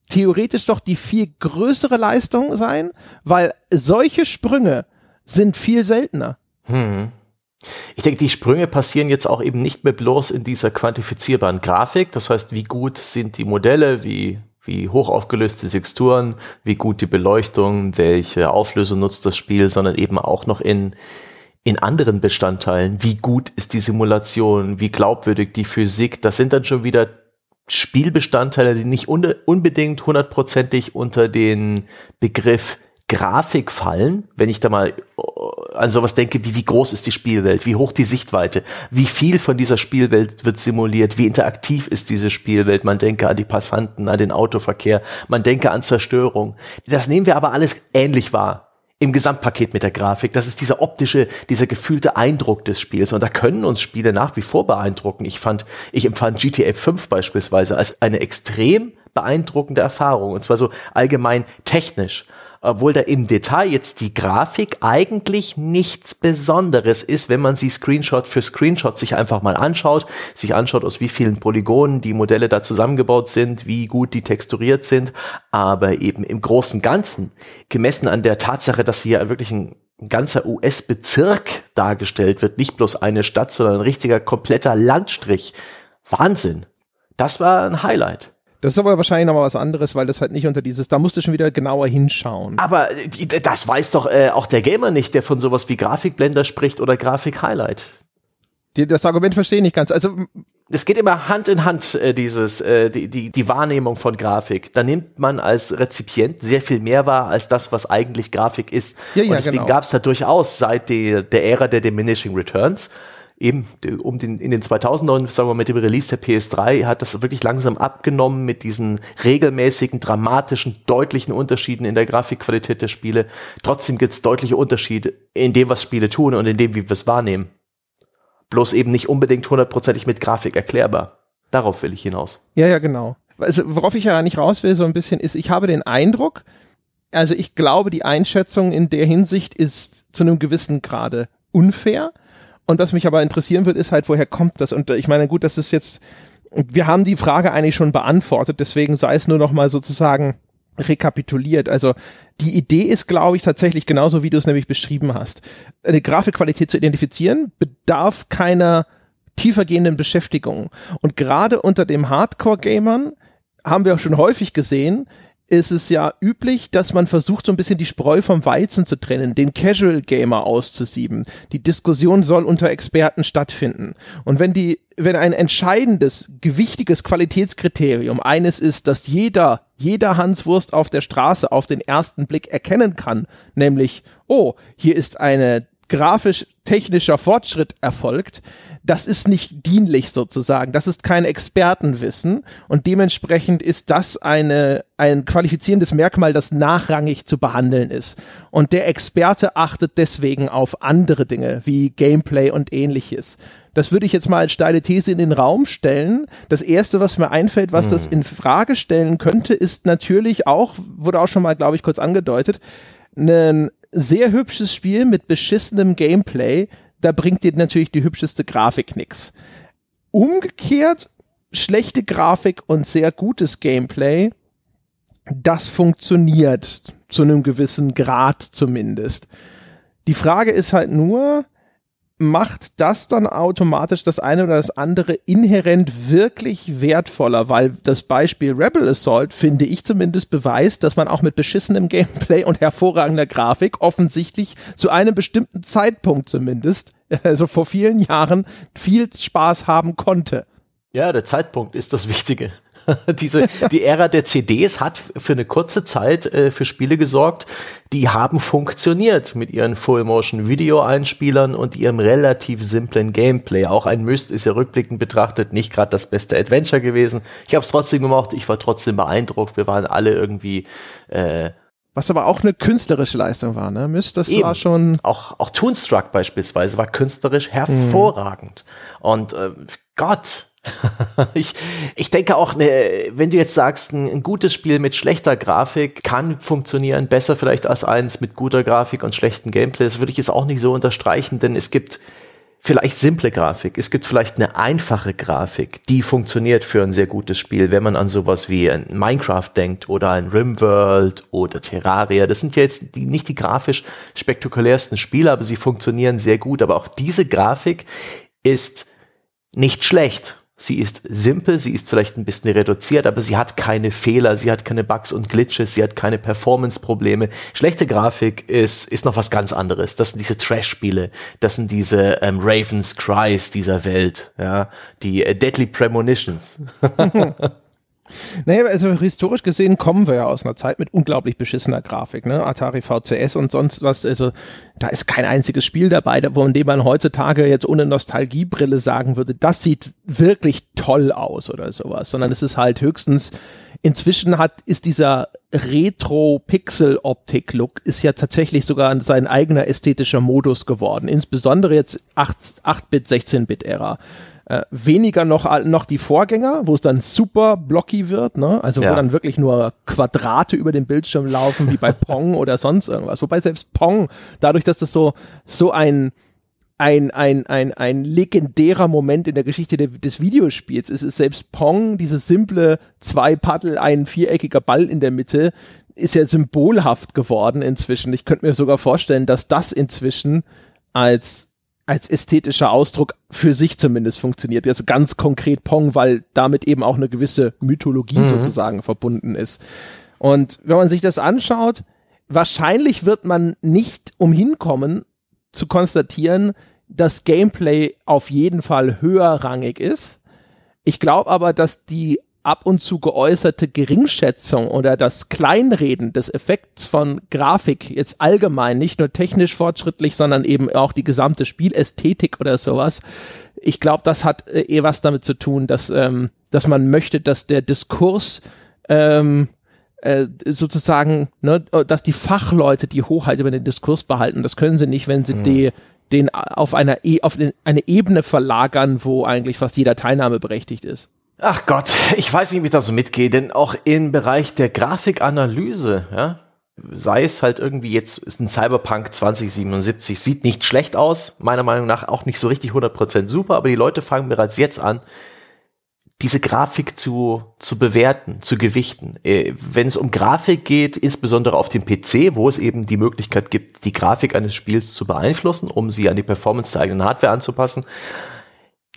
theoretisch doch die viel größere Leistung sein, weil solche Sprünge sind viel seltener. Hm. Ich denke, die Sprünge passieren jetzt auch eben nicht mehr bloß in dieser quantifizierbaren Grafik. Das heißt, wie gut sind die Modelle, wie, wie hoch aufgelöste Texturen, wie gut die Beleuchtung, welche Auflösung nutzt das Spiel, sondern eben auch noch in, in anderen Bestandteilen. Wie gut ist die Simulation, wie glaubwürdig die Physik. Das sind dann schon wieder Spielbestandteile, die nicht unbedingt hundertprozentig unter den Begriff Grafik fallen, wenn ich da mal äh, an sowas denke, wie, wie groß ist die Spielwelt, wie hoch die Sichtweite, wie viel von dieser Spielwelt wird simuliert, wie interaktiv ist diese Spielwelt. Man denke an die Passanten, an den Autoverkehr, man denke an Zerstörung. Das nehmen wir aber alles ähnlich wahr im Gesamtpaket mit der Grafik. Das ist dieser optische, dieser gefühlte Eindruck des Spiels. Und da können uns Spiele nach wie vor beeindrucken. Ich fand, ich empfand GTA 5 beispielsweise als eine extrem beeindruckende Erfahrung. Und zwar so allgemein technisch obwohl da im Detail jetzt die Grafik eigentlich nichts Besonderes ist, wenn man sie Screenshot für Screenshot sich einfach mal anschaut, sich anschaut, aus wie vielen Polygonen die Modelle da zusammengebaut sind, wie gut die texturiert sind, aber eben im großen Ganzen, gemessen an der Tatsache, dass hier wirklich ein ganzer US-Bezirk dargestellt wird, nicht bloß eine Stadt, sondern ein richtiger kompletter Landstrich. Wahnsinn. Das war ein Highlight. Das ist aber wahrscheinlich nochmal was anderes, weil das halt nicht unter dieses, da musst du schon wieder genauer hinschauen. Aber das weiß doch äh, auch der Gamer nicht, der von sowas wie Grafikblender spricht oder Grafik-Highlight. Das Argument verstehe ich nicht ganz. Also es geht immer Hand in Hand, äh, dieses, äh, die, die, die Wahrnehmung von Grafik. Da nimmt man als Rezipient sehr viel mehr wahr als das, was eigentlich Grafik ist. Ja, ja, Und deswegen genau. gab es da durchaus seit die, der Ära der Diminishing Returns eben um den, in den 2000ern, sagen wir mal, mit dem Release der PS3 hat das wirklich langsam abgenommen mit diesen regelmäßigen, dramatischen, deutlichen Unterschieden in der Grafikqualität der Spiele. Trotzdem gibt es deutliche Unterschiede in dem, was Spiele tun und in dem, wie wir es wahrnehmen. Bloß eben nicht unbedingt hundertprozentig mit Grafik erklärbar. Darauf will ich hinaus. Ja, ja, genau. Also, worauf ich ja nicht raus will, so ein bisschen, ist, ich habe den Eindruck, also ich glaube, die Einschätzung in der Hinsicht ist zu einem gewissen Grade unfair. Und was mich aber interessieren wird, ist halt, woher kommt das? Und ich meine, gut, das ist jetzt, wir haben die Frage eigentlich schon beantwortet, deswegen sei es nur noch mal sozusagen rekapituliert. Also die Idee ist, glaube ich, tatsächlich genauso, wie du es nämlich beschrieben hast. Eine Grafikqualität zu identifizieren bedarf keiner tiefergehenden Beschäftigung. Und gerade unter dem Hardcore-Gamern haben wir auch schon häufig gesehen, ist es ja üblich, dass man versucht, so ein bisschen die Spreu vom Weizen zu trennen, den Casual Gamer auszusieben. Die Diskussion soll unter Experten stattfinden. Und wenn die, wenn ein entscheidendes, gewichtiges Qualitätskriterium eines ist, dass jeder, jeder Hanswurst auf der Straße auf den ersten Blick erkennen kann, nämlich, oh, hier ist eine grafisch-technischer Fortschritt erfolgt, das ist nicht dienlich sozusagen. Das ist kein Expertenwissen und dementsprechend ist das eine, ein qualifizierendes Merkmal, das nachrangig zu behandeln ist. Und der Experte achtet deswegen auf andere Dinge wie Gameplay und ähnliches. Das würde ich jetzt mal als steile These in den Raum stellen. Das erste, was mir einfällt, was hm. das in Frage stellen könnte, ist natürlich auch, wurde auch schon mal, glaube ich, kurz angedeutet, ein sehr hübsches Spiel mit beschissenem Gameplay, da bringt dir natürlich die hübscheste Grafik nix. Umgekehrt, schlechte Grafik und sehr gutes Gameplay, das funktioniert zu einem gewissen Grad zumindest. Die Frage ist halt nur, macht das dann automatisch das eine oder das andere inhärent wirklich wertvoller, weil das Beispiel Rebel Assault, finde ich zumindest, beweist, dass man auch mit beschissenem Gameplay und hervorragender Grafik offensichtlich zu einem bestimmten Zeitpunkt zumindest, [LAUGHS] also vor vielen Jahren, viel Spaß haben konnte. Ja, der Zeitpunkt ist das Wichtige. [LAUGHS] Diese, die Ära der CDs hat für eine kurze Zeit äh, für Spiele gesorgt, die haben funktioniert mit ihren Full-Motion-Video-Einspielern und ihrem relativ simplen Gameplay. Auch ein Myst ist ja rückblickend betrachtet nicht gerade das beste Adventure gewesen. Ich habe es trotzdem gemacht, ich war trotzdem beeindruckt. Wir waren alle irgendwie äh, was aber auch eine künstlerische Leistung war, ne? Myst, das Eben. war schon. Auch, auch Toonstruck beispielsweise war künstlerisch hervorragend. Mhm. Und äh, Gott, [LAUGHS] ich, ich denke auch, ne, wenn du jetzt sagst, ein, ein, gutes Spiel mit schlechter Grafik kann funktionieren, besser vielleicht als eins mit guter Grafik und schlechten Gameplay, das würde ich jetzt auch nicht so unterstreichen, denn es gibt vielleicht simple Grafik, es gibt vielleicht eine einfache Grafik, die funktioniert für ein sehr gutes Spiel, wenn man an sowas wie ein Minecraft denkt oder ein Rimworld oder Terraria. Das sind ja jetzt die, nicht die grafisch spektakulärsten Spiele, aber sie funktionieren sehr gut. Aber auch diese Grafik ist nicht schlecht Sie ist simpel, sie ist vielleicht ein bisschen reduziert, aber sie hat keine Fehler, sie hat keine Bugs und Glitches, sie hat keine Performance-Probleme. Schlechte Grafik ist, ist noch was ganz anderes. Das sind diese Trash-Spiele, das sind diese ähm, Raven's Cries dieser Welt, ja, die äh, Deadly Premonitions. [LAUGHS] Naja, also historisch gesehen kommen wir ja aus einer Zeit mit unglaublich beschissener Grafik, ne? Atari VCS und sonst was. Also da ist kein einziges Spiel dabei, von dem man heutzutage jetzt ohne Nostalgiebrille sagen würde, das sieht wirklich toll aus oder sowas, sondern es ist halt höchstens Inzwischen hat, ist dieser Retro-Pixel-Optik-Look ist ja tatsächlich sogar sein eigener ästhetischer Modus geworden. Insbesondere jetzt 8-Bit, 16-Bit-Ära. Äh, weniger noch, noch die Vorgänger, wo es dann super blocky wird, ne? Also ja. wo dann wirklich nur Quadrate über den Bildschirm laufen, wie bei [LAUGHS] Pong oder sonst irgendwas. Wobei selbst Pong, dadurch, dass das so, so ein, ein, ein, ein, ein legendärer Moment in der Geschichte de, des Videospiels ist, ist selbst Pong, dieses simple zwei Paddel, ein viereckiger Ball in der Mitte, ist ja symbolhaft geworden inzwischen. Ich könnte mir sogar vorstellen, dass das inzwischen als als ästhetischer Ausdruck für sich zumindest funktioniert. Also ganz konkret Pong, weil damit eben auch eine gewisse Mythologie mhm. sozusagen verbunden ist. Und wenn man sich das anschaut, wahrscheinlich wird man nicht umhin kommen zu konstatieren, dass Gameplay auf jeden Fall höherrangig ist. Ich glaube aber, dass die ab und zu geäußerte Geringschätzung oder das Kleinreden des Effekts von Grafik jetzt allgemein, nicht nur technisch fortschrittlich, sondern eben auch die gesamte Spielästhetik oder sowas. Ich glaube, das hat äh, eher was damit zu tun, dass, ähm, dass man möchte, dass der Diskurs ähm, äh, sozusagen, ne, dass die Fachleute die Hoheit über den Diskurs behalten. Das können sie nicht, wenn sie mhm. die den auf einer e auf eine Ebene verlagern, wo eigentlich fast jeder Teilnahme berechtigt ist. Ach Gott, ich weiß nicht, wie ich da so mitgehe, denn auch im Bereich der Grafikanalyse, ja, sei es halt irgendwie jetzt ist ein Cyberpunk 2077, sieht nicht schlecht aus, meiner Meinung nach auch nicht so richtig 100% super, aber die Leute fangen bereits jetzt an, diese Grafik zu, zu bewerten, zu gewichten. Äh, wenn es um Grafik geht, insbesondere auf dem PC, wo es eben die Möglichkeit gibt, die Grafik eines Spiels zu beeinflussen, um sie an die Performance der eigenen Hardware anzupassen,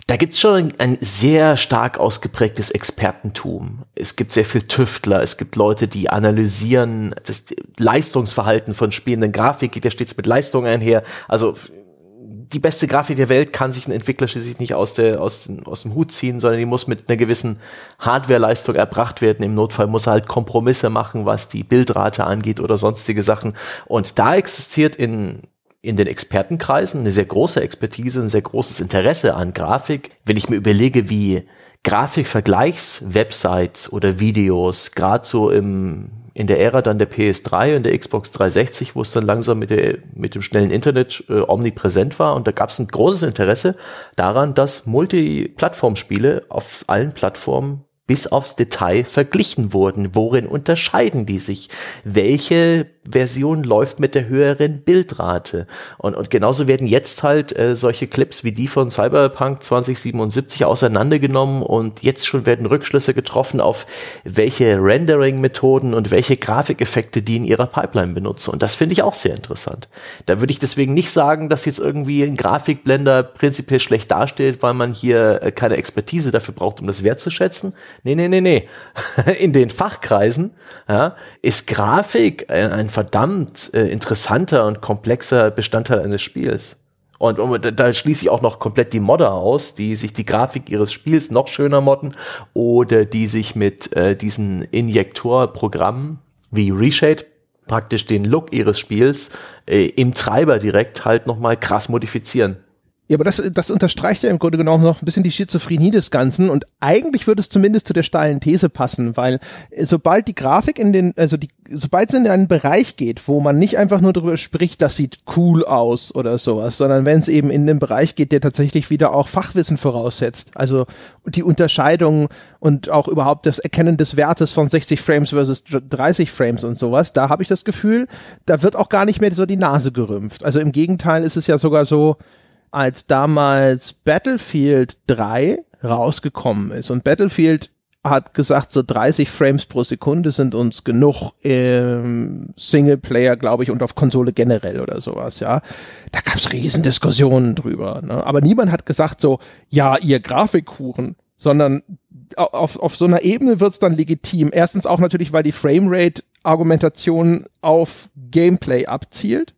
da gibt's schon ein sehr stark ausgeprägtes Expertentum. Es gibt sehr viel Tüftler, es gibt Leute, die analysieren das Leistungsverhalten von spielenden Grafik, geht ja stets mit Leistung einher. Also die beste Grafik der Welt kann sich ein Entwickler schließlich nicht aus, der, aus, aus dem Hut ziehen, sondern die muss mit einer gewissen Hardwareleistung erbracht werden. Im Notfall muss er halt Kompromisse machen, was die Bildrate angeht oder sonstige Sachen. Und da existiert in, in den Expertenkreisen eine sehr große Expertise, ein sehr großes Interesse an Grafik. Wenn ich mir überlege, wie Grafikvergleichs-Websites oder Videos gerade so im in der Ära dann der PS3 und der Xbox 360, wo es dann langsam mit, der, mit dem schnellen Internet äh, omnipräsent war. Und da gab es ein großes Interesse daran, dass Multiplattformspiele auf allen Plattformen bis aufs Detail verglichen wurden. Worin unterscheiden die sich? Welche Version läuft mit der höheren Bildrate? Und, und genauso werden jetzt halt äh, solche Clips wie die von Cyberpunk 2077 auseinandergenommen und jetzt schon werden Rückschlüsse getroffen auf welche Rendering-Methoden und welche Grafikeffekte die in ihrer Pipeline benutzen. Und das finde ich auch sehr interessant. Da würde ich deswegen nicht sagen, dass jetzt irgendwie ein Grafikblender prinzipiell schlecht dasteht, weil man hier äh, keine Expertise dafür braucht, um das wertzuschätzen Nee, nee, nee, nee. [LAUGHS] In den Fachkreisen ja, ist Grafik ein, ein verdammt äh, interessanter und komplexer Bestandteil eines Spiels. Und, und da schließe ich auch noch komplett die Modder aus, die sich die Grafik ihres Spiels noch schöner modden oder die sich mit äh, diesen Injektorprogrammen wie Reshade praktisch den Look ihres Spiels äh, im Treiber direkt halt nochmal krass modifizieren. Ja, aber das, das unterstreicht ja im Grunde genommen noch ein bisschen die Schizophrenie des Ganzen und eigentlich würde es zumindest zu der steilen These passen, weil äh, sobald die Grafik in den, also die, sobald es in einen Bereich geht, wo man nicht einfach nur darüber spricht, das sieht cool aus oder sowas, sondern wenn es eben in den Bereich geht, der tatsächlich wieder auch Fachwissen voraussetzt, also die Unterscheidung und auch überhaupt das Erkennen des Wertes von 60 Frames versus 30 Frames und sowas, da habe ich das Gefühl, da wird auch gar nicht mehr so die Nase gerümpft. Also im Gegenteil ist es ja sogar so, als damals Battlefield 3 rausgekommen ist und Battlefield hat gesagt, so 30 Frames pro Sekunde sind uns genug im Singleplayer, glaube ich, und auf Konsole generell oder sowas, ja. Da gab es Riesendiskussionen drüber. Ne? Aber niemand hat gesagt so, ja, ihr Grafikkuchen, sondern auf, auf so einer Ebene wird's dann legitim. Erstens auch natürlich, weil die Framerate-Argumentation auf Gameplay abzielt,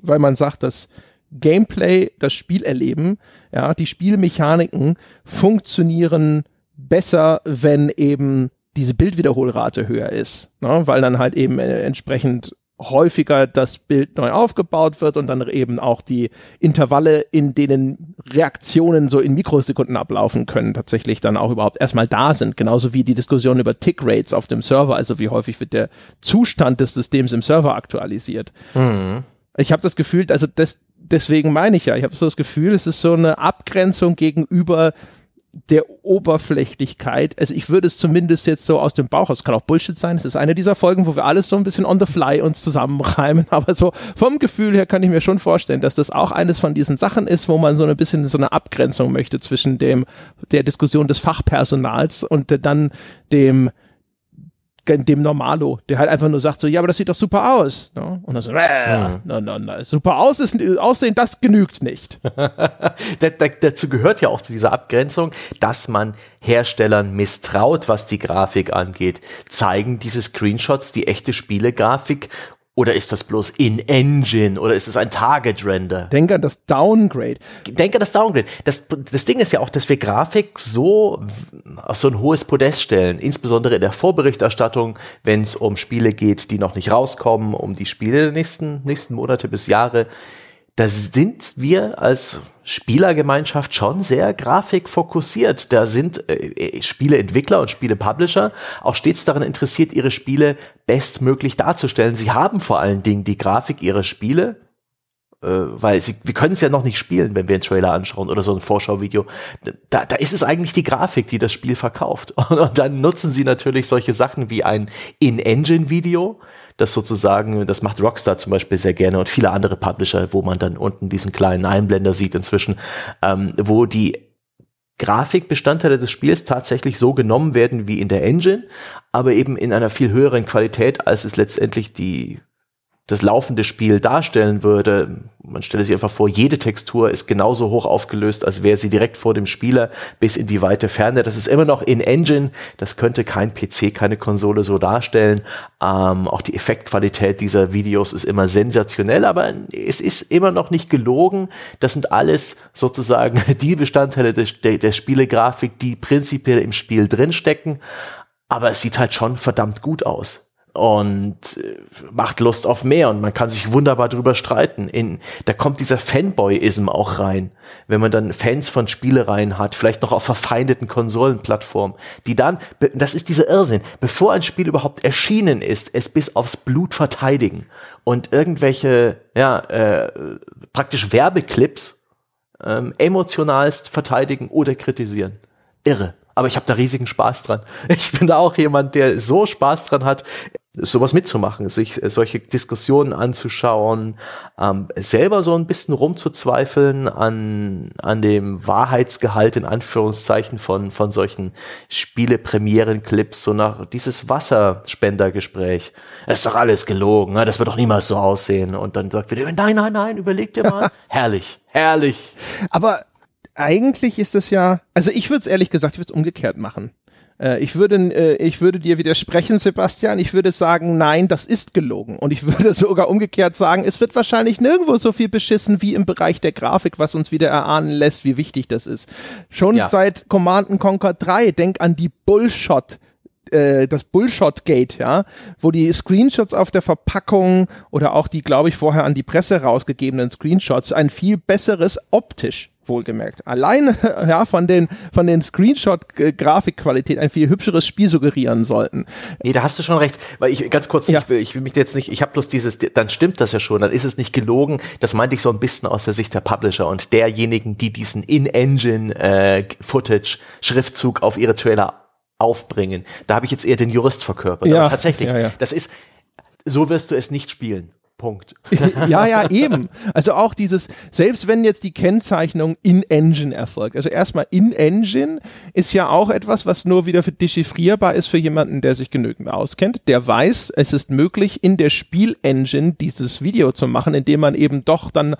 weil man sagt, dass Gameplay, das Spielerleben, ja, die Spielmechaniken funktionieren besser, wenn eben diese Bildwiederholrate höher ist, ne? weil dann halt eben äh, entsprechend häufiger das Bild neu aufgebaut wird und dann eben auch die Intervalle, in denen Reaktionen so in Mikrosekunden ablaufen können, tatsächlich dann auch überhaupt erstmal da sind. Genauso wie die Diskussion über Tick-Rates auf dem Server, also wie häufig wird der Zustand des Systems im Server aktualisiert. Mhm. Ich habe das Gefühl, also das, deswegen meine ich ja, ich habe so das Gefühl, es ist so eine Abgrenzung gegenüber der Oberflächlichkeit. Also ich würde es zumindest jetzt so aus dem Bauch aus, kann auch Bullshit sein. Es ist eine dieser Folgen, wo wir alles so ein bisschen on the fly uns zusammenreimen. [LAUGHS] Aber so vom Gefühl her kann ich mir schon vorstellen, dass das auch eines von diesen Sachen ist, wo man so ein bisschen so eine Abgrenzung möchte zwischen dem, der Diskussion des Fachpersonals und dann dem, dem Normalo, der halt einfach nur sagt so, ja, aber das sieht doch super aus. Ne? Und dann so, äh, mhm. na, na, na, super aus ist, aussehen, das genügt nicht. [LAUGHS] dazu gehört ja auch zu dieser Abgrenzung, dass man Herstellern misstraut, was die Grafik angeht. Zeigen diese Screenshots die echte Spielegrafik oder ist das bloß in-Engine? Oder ist es ein Target-Render? Denke an das Downgrade. Denke an das Downgrade. Das, das Ding ist ja auch, dass wir Grafik so auf so ein hohes Podest stellen. Insbesondere in der Vorberichterstattung, wenn es um Spiele geht, die noch nicht rauskommen, um die Spiele der nächsten, nächsten Monate bis Jahre da sind wir als Spielergemeinschaft schon sehr grafikfokussiert. Da sind äh, äh, Spieleentwickler und Spielepublisher auch stets daran interessiert, ihre Spiele bestmöglich darzustellen. Sie haben vor allen Dingen die Grafik ihrer Spiele, äh, weil sie, wir können es ja noch nicht spielen, wenn wir einen Trailer anschauen oder so ein Vorschauvideo. Da, da ist es eigentlich die Grafik, die das Spiel verkauft. Und, [LAUGHS] und dann nutzen sie natürlich solche Sachen wie ein In-Engine-Video, das sozusagen, das macht Rockstar zum Beispiel sehr gerne und viele andere Publisher, wo man dann unten diesen kleinen Einblender sieht inzwischen, ähm, wo die Grafikbestandteile des Spiels tatsächlich so genommen werden wie in der Engine, aber eben in einer viel höheren Qualität, als es letztendlich die das laufende Spiel darstellen würde. Man stelle sich einfach vor, jede Textur ist genauso hoch aufgelöst, als wäre sie direkt vor dem Spieler bis in die weite Ferne. Das ist immer noch in Engine. Das könnte kein PC, keine Konsole so darstellen. Ähm, auch die Effektqualität dieser Videos ist immer sensationell, aber es ist immer noch nicht gelogen. Das sind alles sozusagen [LAUGHS] die Bestandteile des, der, der Spielegrafik, die prinzipiell im Spiel drinstecken. Aber es sieht halt schon verdammt gut aus und äh, macht Lust auf mehr und man kann sich wunderbar drüber streiten. In, da kommt dieser Fanboyism auch rein, wenn man dann Fans von Spielereien hat, vielleicht noch auf verfeindeten Konsolenplattformen, die dann, das ist dieser Irrsinn, bevor ein Spiel überhaupt erschienen ist, es bis aufs Blut verteidigen und irgendwelche, ja, äh, praktisch Werbeclips ähm, emotionalst verteidigen oder kritisieren. Irre. Aber ich habe da riesigen Spaß dran. [LAUGHS] Ich bin da auch jemand, der so Spaß dran hat, sowas mitzumachen, sich solche Diskussionen anzuschauen, ähm, selber so ein bisschen rumzuzweifeln an, an dem Wahrheitsgehalt in Anführungszeichen von, von solchen Spielepremieren-Clips, so nach dieses Wasserspendergespräch. Das ist doch alles gelogen, ne? das wird doch niemals so aussehen. Und dann sagt wieder, nein, nein, nein, überleg dir mal. [LAUGHS] herrlich, herrlich. Aber eigentlich ist es ja, also ich würde es ehrlich gesagt, ich würde es umgekehrt machen. Äh, ich würde, äh, ich würde dir widersprechen, Sebastian. Ich würde sagen, nein, das ist gelogen. Und ich [LAUGHS] würde sogar umgekehrt sagen, es wird wahrscheinlich nirgendwo so viel beschissen wie im Bereich der Grafik, was uns wieder erahnen lässt, wie wichtig das ist. Schon ja. seit Command Conquer 3, denk an die Bullshot äh, das Bullshot-Gate, ja, wo die Screenshots auf der Verpackung oder auch die, glaube ich, vorher an die Presse rausgegebenen Screenshots ein viel besseres optisch wohlgemerkt. Allein [LAUGHS] ja, von den, von den Screenshot-Grafikqualität ein viel hübscheres Spiel suggerieren sollten. Nee, da hast du schon recht. Weil ich ganz kurz, ja. ich, will, ich will mich jetzt nicht, ich habe bloß dieses, dann stimmt das ja schon, dann ist es nicht gelogen. Das meinte ich so ein bisschen aus der Sicht der Publisher und derjenigen, die diesen In-Engine-Footage, äh, Schriftzug auf ihre Trailer aufbringen. Da habe ich jetzt eher den Jurist verkörpert. Ja. Aber tatsächlich, ja, ja. das ist, so wirst du es nicht spielen. Punkt. [LAUGHS] ja, ja, eben. Also auch dieses, selbst wenn jetzt die Kennzeichnung in-Engine erfolgt. Also erstmal in-Engine ist ja auch etwas, was nur wieder für dechiffrierbar ist für jemanden, der sich genügend auskennt. Der weiß, es ist möglich, in der Spiel-Engine dieses Video zu machen, indem man eben doch dann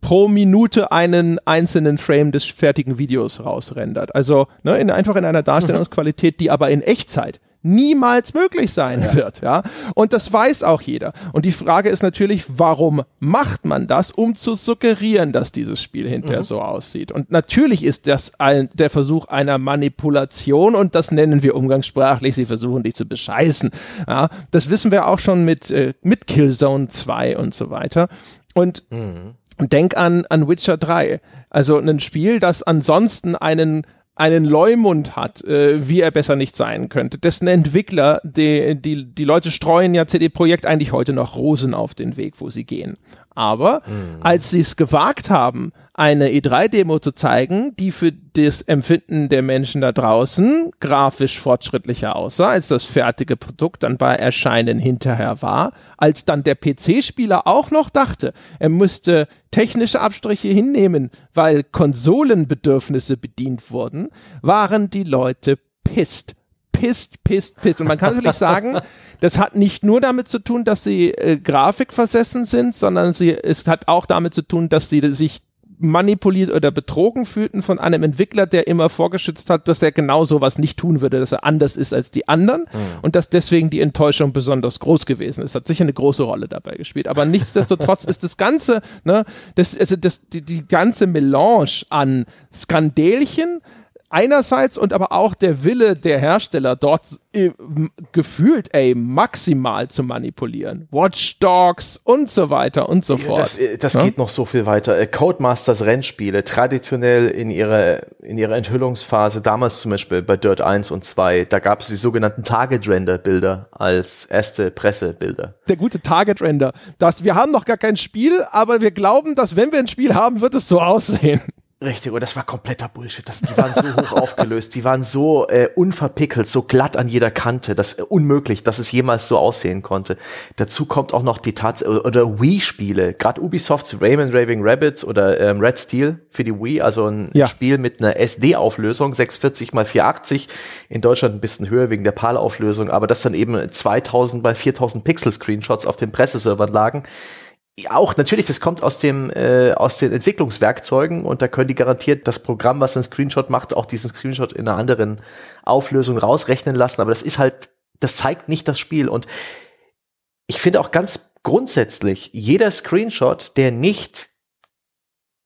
pro Minute einen einzelnen Frame des fertigen Videos rausrendert. Also ne, in, einfach in einer [LAUGHS] Darstellungsqualität, die aber in Echtzeit niemals möglich sein ja. wird, ja. Und das weiß auch jeder. Und die Frage ist natürlich, warum macht man das, um zu suggerieren, dass dieses Spiel hinterher mhm. so aussieht? Und natürlich ist das ein, der Versuch einer Manipulation und das nennen wir umgangssprachlich, sie versuchen dich zu bescheißen. Ja, das wissen wir auch schon mit, äh, mit Killzone 2 und so weiter. Und mhm. denk an, an Witcher 3. Also ein Spiel, das ansonsten einen einen Leumund hat, äh, wie er besser nicht sein könnte. Dessen Entwickler, die, die, die Leute streuen ja CD Projekt eigentlich heute noch Rosen auf den Weg, wo sie gehen. Aber mhm. als sie es gewagt haben, eine E3-Demo zu zeigen, die für das Empfinden der Menschen da draußen grafisch fortschrittlicher aussah, als das fertige Produkt dann bei Erscheinen hinterher war, als dann der PC-Spieler auch noch dachte, er müsste technische Abstriche hinnehmen, weil Konsolenbedürfnisse bedient wurden, waren die Leute pisst pisst, pisst, pisst. Und man kann natürlich [LAUGHS] sagen, das hat nicht nur damit zu tun, dass sie äh, grafikversessen sind, sondern sie, es hat auch damit zu tun, dass sie sich manipuliert oder betrogen fühlten von einem Entwickler, der immer vorgeschützt hat, dass er genau sowas nicht tun würde, dass er anders ist als die anderen mhm. und dass deswegen die Enttäuschung besonders groß gewesen ist. Hat sicher eine große Rolle dabei gespielt. Aber nichtsdestotrotz ist das Ganze, ne, das, also das, die, die ganze Melange an Skandelchen, einerseits und aber auch der Wille der Hersteller dort äh, gefühlt, ey, maximal zu manipulieren. Watch Dogs und so weiter und so fort. Das, äh, das ja? geht noch so viel weiter. Äh, Codemasters Rennspiele, traditionell in ihrer, in ihrer Enthüllungsphase, damals zum Beispiel bei Dirt 1 und 2, da gab es die sogenannten Target Render Bilder als erste Pressebilder. Der gute Target Render. Das, wir haben noch gar kein Spiel, aber wir glauben, dass wenn wir ein Spiel haben, wird es so aussehen. Richtig, und das war kompletter Bullshit. Das, die waren so hoch aufgelöst, die waren so äh, unverpickelt, so glatt an jeder Kante, das äh, unmöglich, dass es jemals so aussehen konnte. Dazu kommt auch noch die Tatsache, oder Wii-Spiele, gerade Ubisofts Rayman Raving Rabbits oder ähm, Red Steel für die Wii, also ein ja. Spiel mit einer SD-Auflösung, 640 mal 480, in Deutschland ein bisschen höher wegen der PAL-Auflösung, aber das dann eben 2000 mal 4000 Pixel-Screenshots auf den Presseservern lagen auch natürlich, das kommt aus dem äh, aus den Entwicklungswerkzeugen und da können die garantiert das Programm, was einen Screenshot macht, auch diesen Screenshot in einer anderen Auflösung rausrechnen lassen. Aber das ist halt, das zeigt nicht das Spiel. Und ich finde auch ganz grundsätzlich, jeder Screenshot, der nicht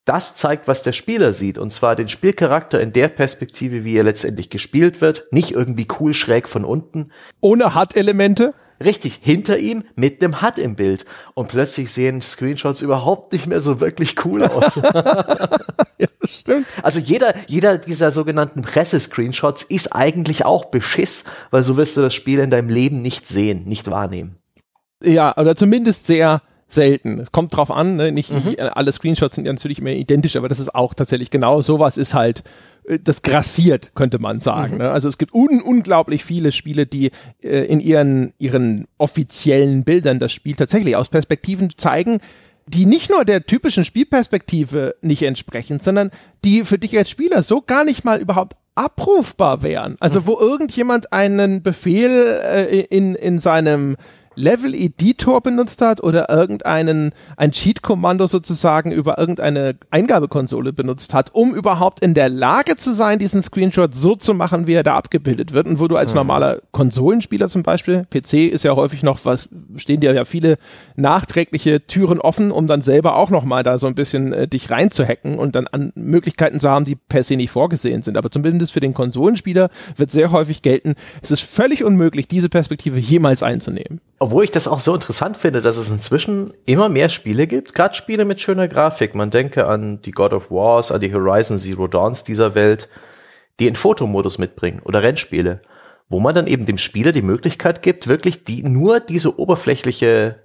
das zeigt, was der Spieler sieht, und zwar den Spielcharakter in der Perspektive, wie er letztendlich gespielt wird, nicht irgendwie cool schräg von unten. Ohne HUD-Elemente? Richtig, hinter ihm mit einem HUD im Bild. Und plötzlich sehen Screenshots überhaupt nicht mehr so wirklich cool aus. [LAUGHS] ja, das stimmt. Also jeder, jeder dieser sogenannten Presse-Screenshots ist eigentlich auch Beschiss, weil so wirst du das Spiel in deinem Leben nicht sehen, nicht wahrnehmen. Ja, oder zumindest sehr selten. Es kommt drauf an, ne? nicht mhm. alle Screenshots sind ja natürlich immer identisch, aber das ist auch tatsächlich genau sowas ist halt das grassiert, könnte man sagen. Mhm. Ne? Also es gibt un unglaublich viele Spiele, die äh, in ihren, ihren offiziellen Bildern das Spiel tatsächlich aus Perspektiven zeigen, die nicht nur der typischen Spielperspektive nicht entsprechen, sondern die für dich als Spieler so gar nicht mal überhaupt abrufbar wären. Also mhm. wo irgendjemand einen Befehl äh, in, in seinem Level-Editor benutzt hat oder irgendeinen ein Cheat-Kommando sozusagen über irgendeine Eingabekonsole benutzt hat, um überhaupt in der Lage zu sein, diesen Screenshot so zu machen, wie er da abgebildet wird. Und wo du als mhm. normaler Konsolenspieler zum Beispiel, PC ist ja häufig noch was, stehen dir ja viele nachträgliche Türen offen, um dann selber auch nochmal da so ein bisschen äh, dich reinzuhacken und dann an Möglichkeiten zu haben, die per se nicht vorgesehen sind. Aber zumindest für den Konsolenspieler wird sehr häufig gelten, es ist völlig unmöglich, diese Perspektive jemals einzunehmen. Obwohl ich das auch so interessant finde, dass es inzwischen immer mehr Spiele gibt, gerade Spiele mit schöner Grafik. Man denke an die God of Wars, an die Horizon Zero Dawns dieser Welt, die einen Fotomodus mitbringen oder Rennspiele, wo man dann eben dem Spieler die Möglichkeit gibt, wirklich die nur diese oberflächliche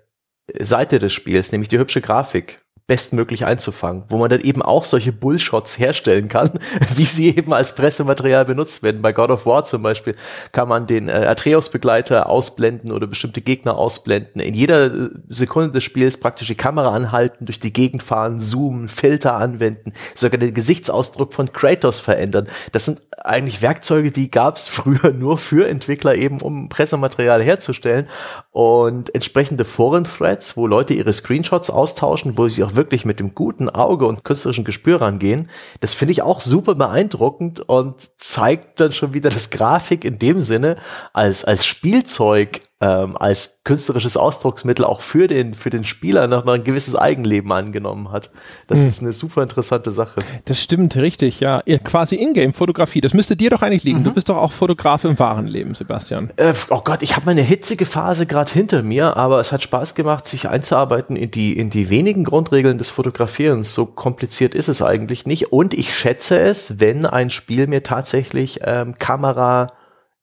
Seite des Spiels, nämlich die hübsche Grafik bestmöglich einzufangen, wo man dann eben auch solche Bullshots herstellen kann, [LAUGHS] wie sie eben als Pressematerial benutzt werden. Bei God of War zum Beispiel kann man den äh, Atreus-Begleiter ausblenden oder bestimmte Gegner ausblenden. In jeder äh, Sekunde des Spiels praktisch die Kamera anhalten, durch die Gegend fahren, zoomen, Filter anwenden, sogar den Gesichtsausdruck von Kratos verändern. Das sind eigentlich Werkzeuge, die gab es [LAUGHS] früher nur für Entwickler eben, um Pressematerial herzustellen. Und entsprechende Foren-Threads, wo Leute ihre Screenshots austauschen, wo sie auch wirklich mit dem guten Auge und künstlerischen Gespür rangehen, das finde ich auch super beeindruckend und zeigt dann schon wieder, dass Grafik in dem Sinne als, als Spielzeug ähm, als künstlerisches Ausdrucksmittel auch für den, für den Spieler noch, noch ein gewisses Eigenleben angenommen hat. Das mhm. ist eine super interessante Sache. Das stimmt, richtig, ja. Quasi Ingame-Fotografie, das müsste dir doch eigentlich liegen. Mhm. Du bist doch auch Fotograf im wahren Leben, Sebastian. Äh, oh Gott, ich habe meine hitzige Phase gerade hinter mir, aber es hat Spaß gemacht, sich einzuarbeiten in die, in die wenigen Grundregeln des Fotografierens. So kompliziert ist es eigentlich nicht. Und ich schätze es, wenn ein Spiel mir tatsächlich ähm, Kamera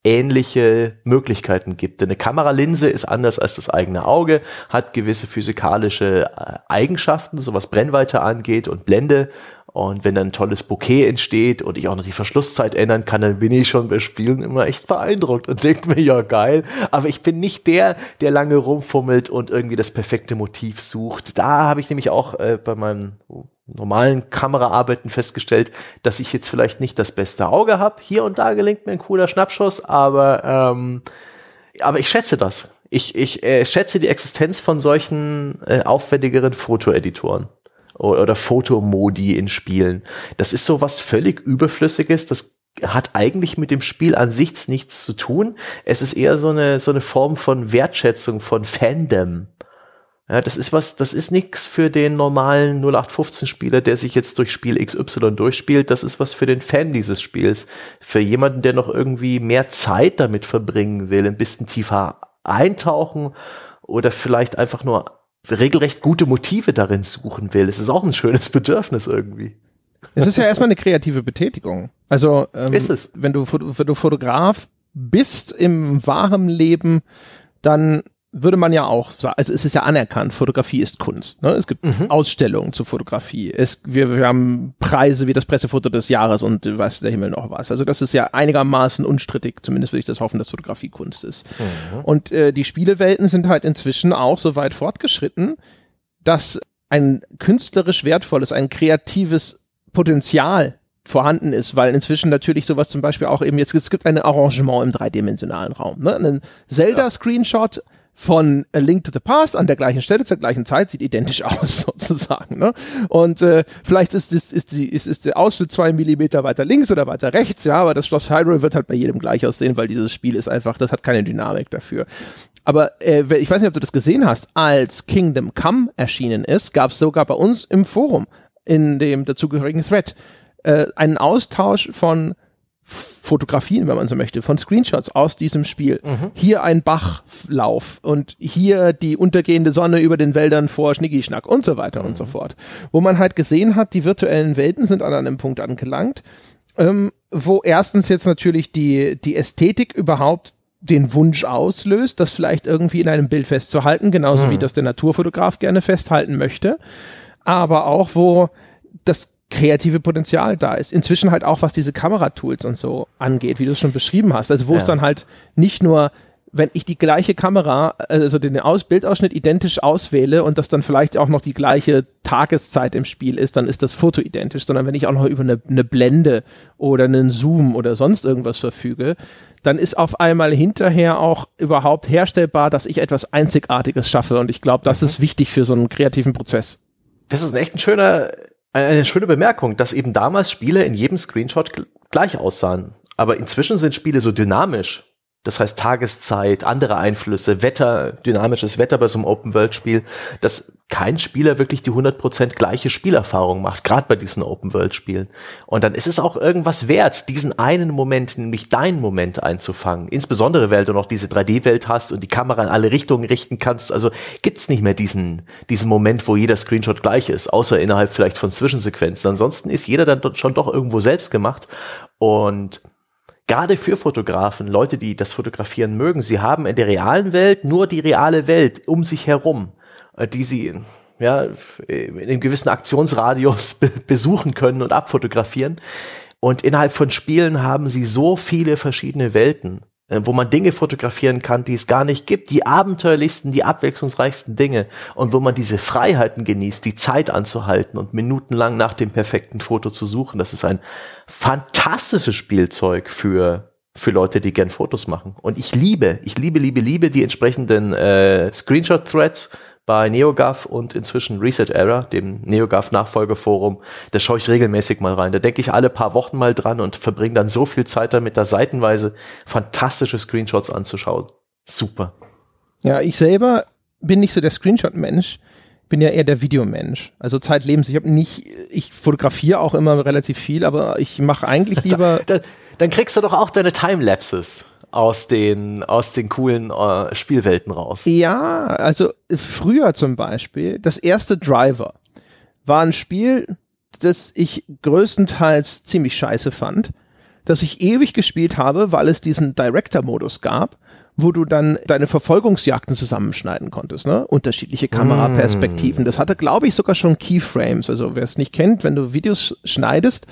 ähnliche Möglichkeiten gibt. Denn eine Kameralinse ist anders als das eigene Auge, hat gewisse physikalische äh, Eigenschaften, so was Brennweite angeht und Blende. Und wenn dann ein tolles Bouquet entsteht und ich auch noch die Verschlusszeit ändern kann, dann bin ich schon bei Spielen immer echt beeindruckt und denke mir, ja geil. Aber ich bin nicht der, der lange rumfummelt und irgendwie das perfekte Motiv sucht. Da habe ich nämlich auch äh, bei meinem normalen Kameraarbeiten festgestellt, dass ich jetzt vielleicht nicht das beste Auge habe. Hier und da gelingt mir ein cooler Schnappschuss, aber, ähm, aber ich schätze das. Ich, ich äh, schätze die Existenz von solchen äh, aufwendigeren Fotoeditoren oder, oder Fotomodi in Spielen. Das ist so was völlig Überflüssiges. Das hat eigentlich mit dem Spiel an sich nichts zu tun. Es ist eher so eine, so eine Form von Wertschätzung, von Fandom. Ja, das ist was, das ist nichts für den normalen 0815-Spieler, der sich jetzt durch Spiel XY durchspielt. Das ist was für den Fan dieses Spiels. Für jemanden, der noch irgendwie mehr Zeit damit verbringen will, ein bisschen tiefer eintauchen oder vielleicht einfach nur regelrecht gute Motive darin suchen will. Es ist auch ein schönes [LAUGHS] Bedürfnis irgendwie. Es ist ja erstmal eine kreative Betätigung. Also, ähm, ist es. Wenn, du, wenn du Fotograf bist im wahren Leben, dann würde man ja auch sagen, also es ist ja anerkannt, Fotografie ist Kunst. Ne? Es gibt mhm. Ausstellungen zur Fotografie. Es, wir, wir haben Preise wie das Pressefoto des Jahres und weiß der Himmel noch was. Also das ist ja einigermaßen unstrittig, zumindest würde ich das hoffen, dass Fotografie Kunst ist. Mhm. Und äh, die Spielewelten sind halt inzwischen auch so weit fortgeschritten, dass ein künstlerisch wertvolles, ein kreatives Potenzial vorhanden ist, weil inzwischen natürlich sowas zum Beispiel auch eben jetzt, es gibt ein Arrangement im dreidimensionalen Raum. Ne? Ein Zelda-Screenshot von A Link to the Past an der gleichen Stelle zur gleichen Zeit sieht identisch [LAUGHS] aus sozusagen. Ne? Und äh, vielleicht ist, ist, ist, die, ist, ist der Ausschnitt zwei Millimeter weiter links oder weiter rechts, ja, aber das Schloss Hyrule wird halt bei jedem gleich aussehen, weil dieses Spiel ist einfach, das hat keine Dynamik dafür. Aber äh, ich weiß nicht, ob du das gesehen hast, als Kingdom Come erschienen ist, gab es sogar bei uns im Forum in dem dazugehörigen Thread äh, einen Austausch von Fotografien, wenn man so möchte, von Screenshots aus diesem Spiel. Mhm. Hier ein Bachlauf und hier die untergehende Sonne über den Wäldern vor Schnicki-Schnack und so weiter mhm. und so fort. Wo man halt gesehen hat, die virtuellen Welten sind an einem Punkt angelangt, ähm, wo erstens jetzt natürlich die, die Ästhetik überhaupt den Wunsch auslöst, das vielleicht irgendwie in einem Bild festzuhalten, genauso mhm. wie das der Naturfotograf gerne festhalten möchte. Aber auch, wo das kreative Potenzial da ist. Inzwischen halt auch, was diese Kameratools und so angeht, wie du es schon beschrieben hast. Also wo ja. es dann halt nicht nur wenn ich die gleiche Kamera, also den Aus Bildausschnitt identisch auswähle und das dann vielleicht auch noch die gleiche Tageszeit im Spiel ist, dann ist das Foto identisch, sondern wenn ich auch noch über eine, eine Blende oder einen Zoom oder sonst irgendwas verfüge, dann ist auf einmal hinterher auch überhaupt herstellbar, dass ich etwas Einzigartiges schaffe und ich glaube, das mhm. ist wichtig für so einen kreativen Prozess. Das ist echt ein schöner eine schöne Bemerkung, dass eben damals Spiele in jedem Screenshot gleich aussahen. Aber inzwischen sind Spiele so dynamisch. Das heißt Tageszeit, andere Einflüsse, Wetter, dynamisches Wetter bei so einem Open-World-Spiel, dass kein Spieler wirklich die 100% gleiche Spielerfahrung macht, gerade bei diesen Open-World-Spielen. Und dann ist es auch irgendwas wert, diesen einen Moment, nämlich deinen Moment einzufangen. Insbesondere, weil du noch diese 3D-Welt hast und die Kamera in alle Richtungen richten kannst. Also gibt's nicht mehr diesen, diesen Moment, wo jeder Screenshot gleich ist, außer innerhalb vielleicht von Zwischensequenzen. Ansonsten ist jeder dann schon doch irgendwo selbst gemacht. Und gerade für Fotografen, Leute, die das Fotografieren mögen, sie haben in der realen Welt nur die reale Welt um sich herum, äh, die sie ja, in einem gewissen Aktionsradius be besuchen können und abfotografieren. Und innerhalb von Spielen haben sie so viele verschiedene Welten. Äh, wo man Dinge fotografieren kann, die es gar nicht gibt, die abenteuerlichsten, die abwechslungsreichsten Dinge und wo man diese Freiheiten genießt, die Zeit anzuhalten und minutenlang nach dem perfekten Foto zu suchen. Das ist ein fantastisches Spielzeug für für Leute, die gern Fotos machen. Und ich liebe, ich liebe, liebe, liebe die entsprechenden äh, Screenshot-Threads bei NeoGAF und inzwischen Reset Error, dem NeoGAF Nachfolgeforum. Da schaue ich regelmäßig mal rein. Da denke ich alle paar Wochen mal dran und verbringe dann so viel Zeit damit, da seitenweise fantastische Screenshots anzuschauen. Super. Ja, ich selber bin nicht so der Screenshot-Mensch bin ja eher der Videomensch. Also zeitlebens. Ich habe nicht, ich fotografiere auch immer relativ viel, aber ich mache eigentlich [LAUGHS] lieber. Dann, dann, kriegst du doch auch deine Timelapses aus den, aus den coolen äh, Spielwelten raus. Ja, also früher zum Beispiel, das erste Driver war ein Spiel, das ich größtenteils ziemlich scheiße fand, das ich ewig gespielt habe, weil es diesen Director-Modus gab, wo du dann deine Verfolgungsjagden zusammenschneiden konntest, ne? Unterschiedliche Kameraperspektiven. Das hatte, glaube ich, sogar schon Keyframes. Also wer es nicht kennt, wenn du Videos schneidest,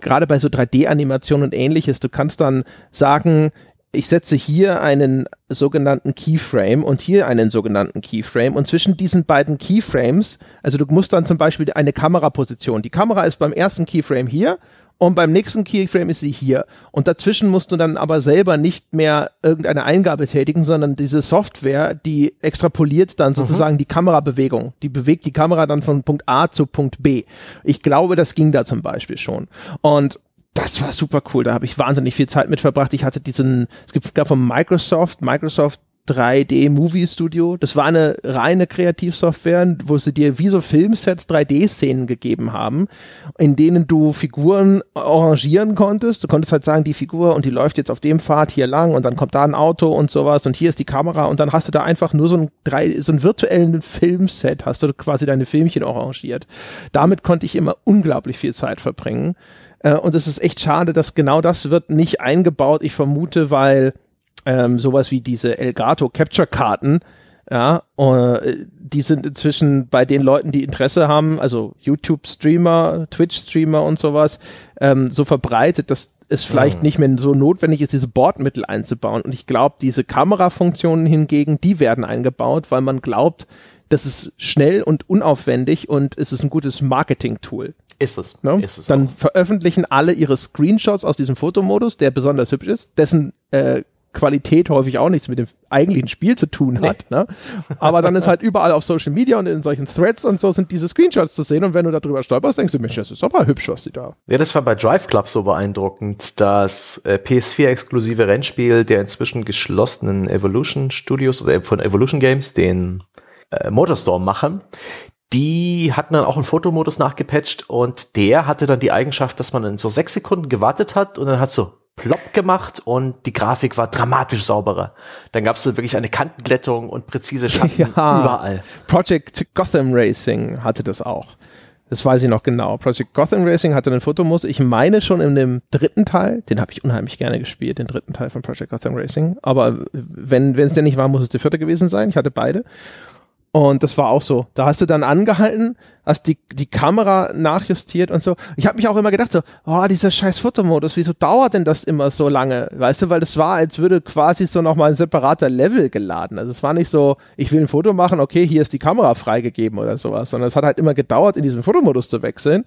gerade bei so 3D-Animationen und ähnliches, du kannst dann sagen, ich setze hier einen sogenannten Keyframe und hier einen sogenannten Keyframe und zwischen diesen beiden Keyframes, also du musst dann zum Beispiel eine Kameraposition, die Kamera ist beim ersten Keyframe hier und beim nächsten Keyframe ist sie hier. Und dazwischen musst du dann aber selber nicht mehr irgendeine Eingabe tätigen, sondern diese Software, die extrapoliert dann mhm. sozusagen mhm. die Kamerabewegung. Die bewegt die Kamera dann von Punkt A zu Punkt B. Ich glaube, das ging da zum Beispiel schon. Und das war super cool. Da habe ich wahnsinnig viel Zeit mit verbracht. Ich hatte diesen, es gibt, gab von Microsoft, Microsoft 3D Movie Studio. Das war eine reine Kreativsoftware, wo sie dir wie so Filmsets 3D-Szenen gegeben haben, in denen du Figuren arrangieren konntest. Du konntest halt sagen, die Figur und die läuft jetzt auf dem Pfad hier lang und dann kommt da ein Auto und sowas und hier ist die Kamera und dann hast du da einfach nur so ein drei, so ein virtuellen Filmset, hast du quasi deine Filmchen arrangiert. Damit konnte ich immer unglaublich viel Zeit verbringen. Äh, und es ist echt schade, dass genau das wird nicht eingebaut. Ich vermute, weil ähm, sowas wie diese Elgato Capture Karten Ja, äh, die sind inzwischen bei den Leuten, die Interesse haben, also YouTube-Streamer, Twitch-Streamer und sowas, ähm, so verbreitet, dass es vielleicht mhm. nicht mehr so notwendig ist, diese Bordmittel einzubauen. Und ich glaube, diese Kamerafunktionen hingegen, die werden eingebaut, weil man glaubt, das ist schnell und unaufwendig und es ist ein gutes Marketing-Tool. Ist es. Ne? Ist es Dann auch. veröffentlichen alle ihre Screenshots aus diesem Fotomodus, der besonders hübsch ist, dessen äh, Qualität häufig auch nichts mit dem eigentlichen Spiel zu tun hat. Nee. Ne? Aber dann ist halt überall auf Social Media und in solchen Threads und so sind diese Screenshots zu sehen und wenn du darüber stolperst, denkst du, Mensch, das ist aber hübsch, was die da. Ja, das war bei Drive Club so beeindruckend, das äh, PS4-exklusive Rennspiel der inzwischen geschlossenen Evolution Studios oder von Evolution Games, den äh, Motorstorm machen, die hatten dann auch einen Fotomodus nachgepatcht und der hatte dann die Eigenschaft, dass man in so sechs Sekunden gewartet hat und dann hat so plopp gemacht und die Grafik war dramatisch sauberer. Dann gab es wirklich eine Kantenglättung und präzise [LAUGHS] Schatten ja, überall. Project Gotham Racing hatte das auch. Das weiß ich noch genau. Project Gotham Racing hatte einen Fotomodus. Ich meine schon in dem dritten Teil, den habe ich unheimlich gerne gespielt, den dritten Teil von Project Gotham Racing. Aber wenn es denn nicht war, muss es der vierte gewesen sein. Ich hatte beide. Und das war auch so. Da hast du dann angehalten, hast die, die Kamera nachjustiert und so. Ich habe mich auch immer gedacht, so, oh, dieser scheiß Fotomodus, wieso dauert denn das immer so lange? Weißt du, weil das war, als würde quasi so nochmal ein separater Level geladen. Also es war nicht so, ich will ein Foto machen, okay, hier ist die Kamera freigegeben oder sowas, sondern es hat halt immer gedauert, in diesen Fotomodus zu wechseln.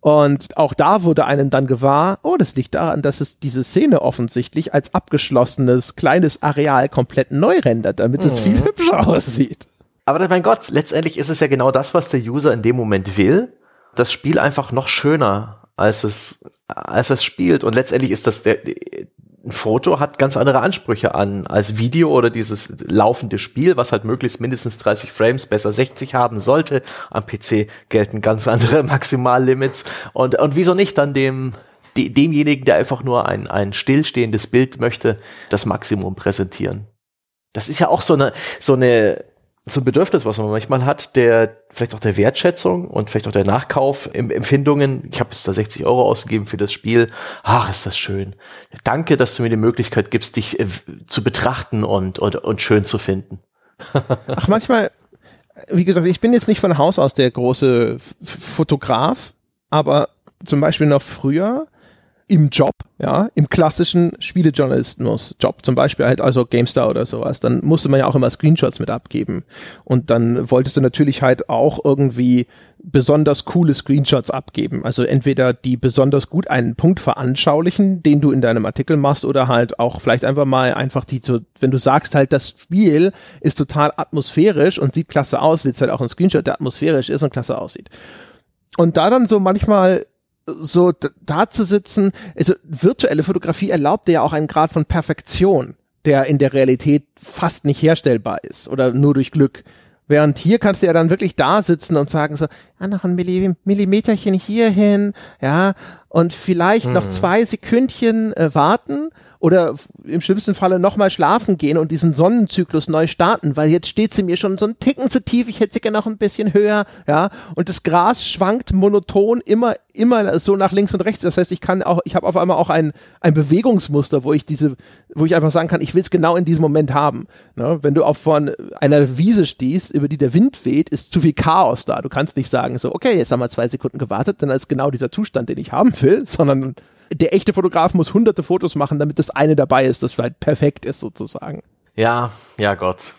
Und auch da wurde einem dann gewahr, oh, das liegt daran, dass es diese Szene offensichtlich als abgeschlossenes kleines Areal komplett neu rendert, damit mhm. es viel hübscher aussieht. Aber mein Gott, letztendlich ist es ja genau das, was der User in dem Moment will. Das Spiel einfach noch schöner, als es, als es spielt. Und letztendlich ist das der, ein Foto hat ganz andere Ansprüche an als Video oder dieses laufende Spiel, was halt möglichst mindestens 30 Frames, besser 60 haben sollte. Am PC gelten ganz andere [LAUGHS] Maximallimits. Und, und wieso nicht dann dem, demjenigen, der einfach nur ein, ein stillstehendes Bild möchte, das Maximum präsentieren? Das ist ja auch so eine, so eine, so ein Bedürfnis, was man manchmal hat, der vielleicht auch der Wertschätzung und vielleicht auch der Nachkaufempfindungen. Ich habe jetzt da 60 Euro ausgegeben für das Spiel. Ach, ist das schön. Danke, dass du mir die Möglichkeit gibst, dich äh, zu betrachten und, und, und schön zu finden. [LAUGHS] Ach, manchmal, wie gesagt, ich bin jetzt nicht von Haus aus der große F Fotograf, aber zum Beispiel noch früher im Job, ja, im klassischen Spielejournalismus-Job, zum Beispiel halt also GameStar oder sowas, dann musste man ja auch immer Screenshots mit abgeben. Und dann wolltest du natürlich halt auch irgendwie besonders coole Screenshots abgeben. Also entweder die besonders gut einen Punkt veranschaulichen, den du in deinem Artikel machst, oder halt auch vielleicht einfach mal einfach die, so, wenn du sagst halt, das Spiel ist total atmosphärisch und sieht klasse aus, willst halt auch ein Screenshot, der atmosphärisch ist und klasse aussieht. Und da dann so manchmal so da zu sitzen, also virtuelle Fotografie erlaubt dir ja auch einen Grad von Perfektion, der in der Realität fast nicht herstellbar ist oder nur durch Glück. Während hier kannst du ja dann wirklich da sitzen und sagen so, ja, noch ein Millimeterchen hierhin, ja, und vielleicht hm. noch zwei Sekündchen äh, warten oder im schlimmsten Falle nochmal schlafen gehen und diesen Sonnenzyklus neu starten, weil jetzt steht sie mir schon so ein Ticken zu tief, ich hätte sie gerne noch ein bisschen höher, ja, und das Gras schwankt monoton immer, immer so nach links und rechts. Das heißt, ich kann auch, ich habe auf einmal auch ein, ein Bewegungsmuster, wo ich diese, wo ich einfach sagen kann, ich will es genau in diesem Moment haben. Ne? Wenn du auf von einer Wiese stehst, über die der Wind weht, ist zu viel Chaos da. Du kannst nicht sagen, so, okay, jetzt haben wir zwei Sekunden gewartet, dann ist genau dieser Zustand, den ich haben will, sondern der echte Fotograf muss hunderte Fotos machen, damit das eine dabei ist, das halt perfekt ist sozusagen. Ja, ja Gott.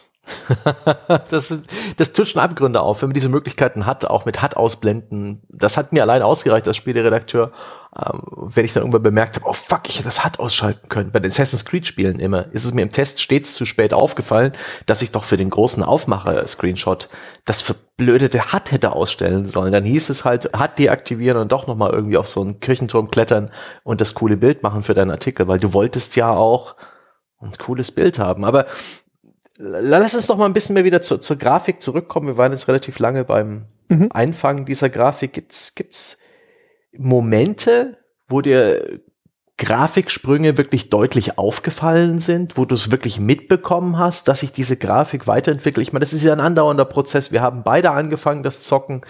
[LAUGHS] das, das tut schon Abgründe auf, wenn man diese Möglichkeiten hat, auch mit HUD ausblenden. Das hat mir allein ausgereicht als Spieleredakteur, ähm, wenn ich dann irgendwann bemerkt habe, oh fuck, ich hätte das HUD ausschalten können. Bei den Assassin's Creed Spielen immer ist es mir im Test stets zu spät aufgefallen, dass ich doch für den großen Aufmacher-Screenshot das verblödete HUD hätte ausstellen sollen. Dann hieß es halt HUD deaktivieren und doch nochmal irgendwie auf so einen Kirchenturm klettern und das coole Bild machen für deinen Artikel, weil du wolltest ja auch ein cooles Bild haben. Aber lass uns noch mal ein bisschen mehr wieder zu, zur Grafik zurückkommen. Wir waren jetzt relativ lange beim mhm. Einfangen dieser Grafik. Gibt's, gibt's Momente, wo dir Grafiksprünge wirklich deutlich aufgefallen sind, wo du es wirklich mitbekommen hast, dass sich diese Grafik weiterentwickelt? Ich meine, das ist ja ein andauernder Prozess. Wir haben beide angefangen, das Zocken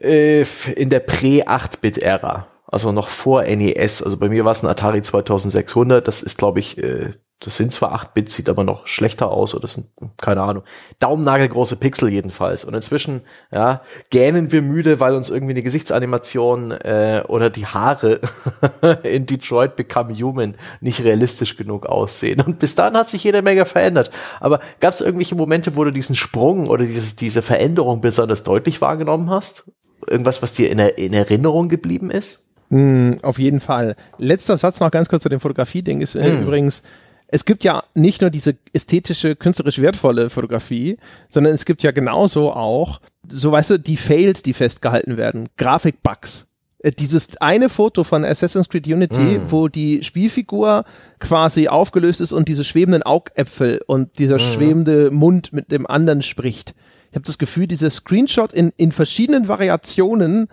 äh, in der Prä-8-Bit-Ära. Also noch vor NES. Also bei mir war es ein Atari 2600. Das ist, glaube ich, äh, das sind zwar 8-Bit, sieht aber noch schlechter aus oder sind, keine Ahnung, daumennagelgroße Pixel jedenfalls. Und inzwischen, ja, gähnen wir müde, weil uns irgendwie eine Gesichtsanimation äh, oder die Haare [LAUGHS] in Detroit Become Human nicht realistisch genug aussehen. Und bis dahin hat sich jede Menge verändert. Aber gab es irgendwelche Momente, wo du diesen Sprung oder dieses, diese Veränderung besonders deutlich wahrgenommen hast? Irgendwas, was dir in, in Erinnerung geblieben ist? Mm, auf jeden Fall. Letzter Satz noch ganz kurz zu dem Fotografie-Ding ist äh, mm. übrigens, es gibt ja nicht nur diese ästhetische, künstlerisch wertvolle Fotografie, sondern es gibt ja genauso auch, so weißt du, die Fails, die festgehalten werden, Grafikbugs. Äh, dieses eine Foto von Assassin's Creed Unity, mm. wo die Spielfigur quasi aufgelöst ist und diese schwebenden Augäpfel und dieser schwebende Mund mit dem anderen spricht. Ich habe das Gefühl, dieser Screenshot in, in verschiedenen Variationen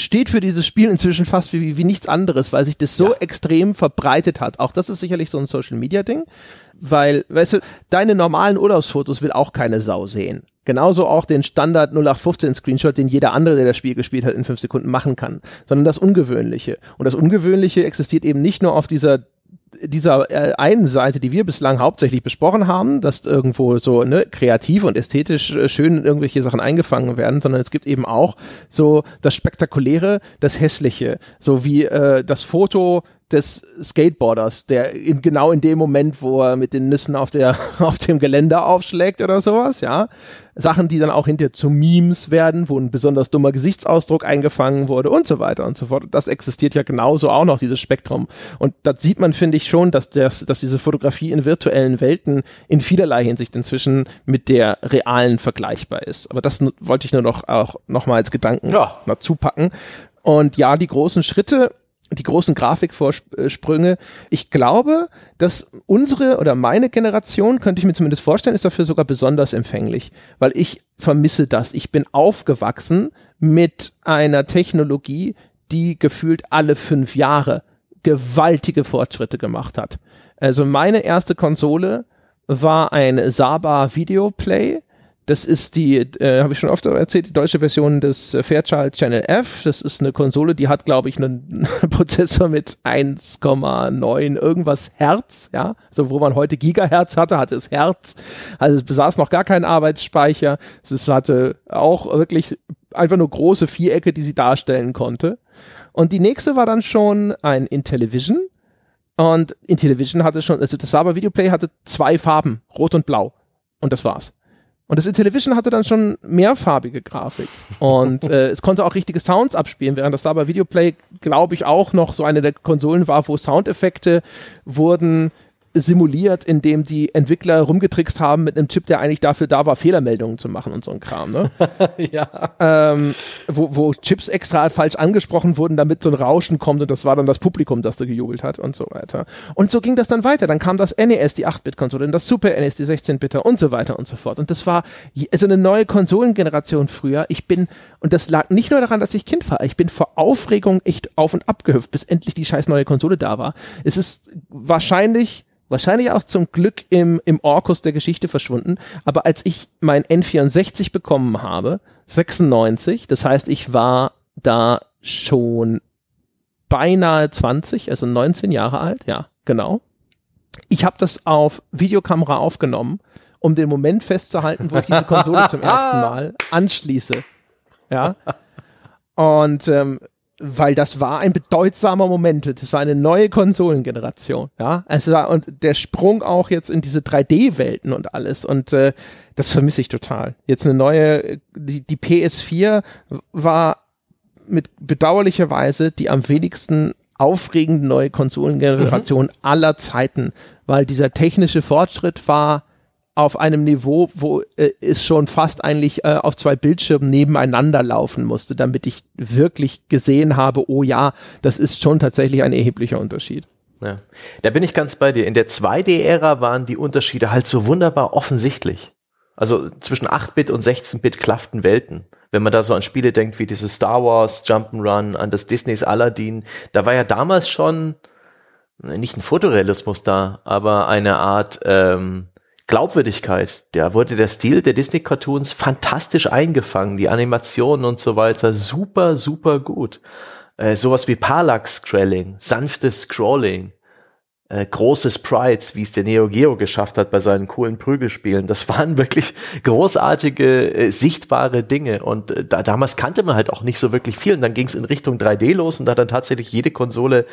steht für dieses Spiel inzwischen fast wie, wie nichts anderes, weil sich das so ja. extrem verbreitet hat. Auch das ist sicherlich so ein Social Media Ding, weil, weißt du, deine normalen Urlaubsfotos will auch keine Sau sehen. Genauso auch den Standard 0815 Screenshot, den jeder andere, der das Spiel gespielt hat, in fünf Sekunden machen kann, sondern das Ungewöhnliche. Und das Ungewöhnliche existiert eben nicht nur auf dieser dieser äh, einen Seite, die wir bislang hauptsächlich besprochen haben, dass irgendwo so ne, kreativ und ästhetisch äh, schön irgendwelche Sachen eingefangen werden, sondern es gibt eben auch so das Spektakuläre, das Hässliche, so wie äh, das Foto des Skateboarders, der in, genau in dem Moment, wo er mit den Nüssen auf, der, [LAUGHS] auf dem Geländer aufschlägt oder sowas, ja. Sachen, die dann auch hinterher zu Memes werden, wo ein besonders dummer Gesichtsausdruck eingefangen wurde und so weiter und so fort. Das existiert ja genauso auch noch, dieses Spektrum. Und das sieht man, finde ich schon, dass, das, dass diese Fotografie in virtuellen Welten in vielerlei Hinsicht inzwischen mit der realen vergleichbar ist. Aber das wollte ich nur noch auch noch mal als Gedanken ja. dazu packen. Und ja, die großen Schritte die großen Grafikvorsprünge. Ich glaube, dass unsere oder meine Generation, könnte ich mir zumindest vorstellen, ist dafür sogar besonders empfänglich, weil ich vermisse das. Ich bin aufgewachsen mit einer Technologie, die gefühlt alle fünf Jahre gewaltige Fortschritte gemacht hat. Also meine erste Konsole war ein Saba Videoplay das ist die, äh, habe ich schon oft erzählt, die deutsche Version des äh, Fairchild Channel F. Das ist eine Konsole, die hat, glaube ich, einen [LAUGHS] Prozessor mit 1,9 irgendwas Hertz, ja. So, wo man heute Gigahertz hatte, hatte es Hertz. Also es besaß noch gar keinen Arbeitsspeicher. Es hatte auch wirklich einfach nur große Vierecke, die sie darstellen konnte. Und die nächste war dann schon ein Intellivision. Und Intellivision hatte schon, also das Saba Videoplay hatte zwei Farben, rot und blau. Und das war's. Und das Intellivision hatte dann schon mehrfarbige Grafik. Und [LAUGHS] äh, es konnte auch richtige Sounds abspielen, während das da bei Videoplay, glaube ich, auch noch so eine der Konsolen war, wo Soundeffekte wurden simuliert, indem die Entwickler rumgetrickst haben mit einem Chip, der eigentlich dafür da war, Fehlermeldungen zu machen und so ein Kram. Ne? [LAUGHS] ja. Ähm, wo, wo Chips extra falsch angesprochen wurden, damit so ein Rauschen kommt und das war dann das Publikum, das da gejubelt hat und so weiter. Und so ging das dann weiter. Dann kam das NES, die 8-Bit-Konsole, das Super NES, die 16-Bitter und so weiter und so fort. Und das war also eine neue Konsolengeneration früher. Ich bin, und das lag nicht nur daran, dass ich Kind war, ich bin vor Aufregung echt auf und ab gehüpft, bis endlich die scheiß neue Konsole da war. Es ist wahrscheinlich wahrscheinlich auch zum Glück im, im Orkus der Geschichte verschwunden. Aber als ich mein N64 bekommen habe, 96, das heißt, ich war da schon beinahe 20, also 19 Jahre alt, ja, genau. Ich habe das auf Videokamera aufgenommen, um den Moment festzuhalten, wo ich diese Konsole zum [LAUGHS] ersten Mal anschließe. Ja. Und ähm, weil das war ein bedeutsamer Moment. Das war eine neue Konsolengeneration. Ja, also und der Sprung auch jetzt in diese 3D-Welten und alles. Und äh, das vermisse ich total. Jetzt eine neue, die, die PS4 war mit bedauerlicher Weise die am wenigsten aufregende neue Konsolengeneration mhm. aller Zeiten, weil dieser technische Fortschritt war auf einem Niveau, wo äh, es schon fast eigentlich äh, auf zwei Bildschirmen nebeneinander laufen musste, damit ich wirklich gesehen habe, oh ja, das ist schon tatsächlich ein erheblicher Unterschied. Ja. Da bin ich ganz bei dir. In der 2D-Ära waren die Unterschiede halt so wunderbar offensichtlich. Also zwischen 8-Bit und 16-Bit klafften Welten. Wenn man da so an Spiele denkt wie dieses Star Wars Jump'n'Run, an das Disneys Aladdin, da war ja damals schon nicht ein Fotorealismus da, aber eine Art ähm, Glaubwürdigkeit. Da wurde der Stil der Disney-Cartoons fantastisch eingefangen, die Animationen und so weiter super, super gut. Äh, sowas wie Parallax-Scrolling, sanftes Scrolling. äh, große Sprites, wie es der Neo Geo geschafft hat bei seinen coolen Prügelspielen. Das [LAUGHS] waren wirklich großartige, äh, sichtbare Dinge. Und äh, da, damals kannte man halt auch nicht so wirklich viel. Und dann ging es in Richtung 3D los und da hat dann tatsächlich jede Konsole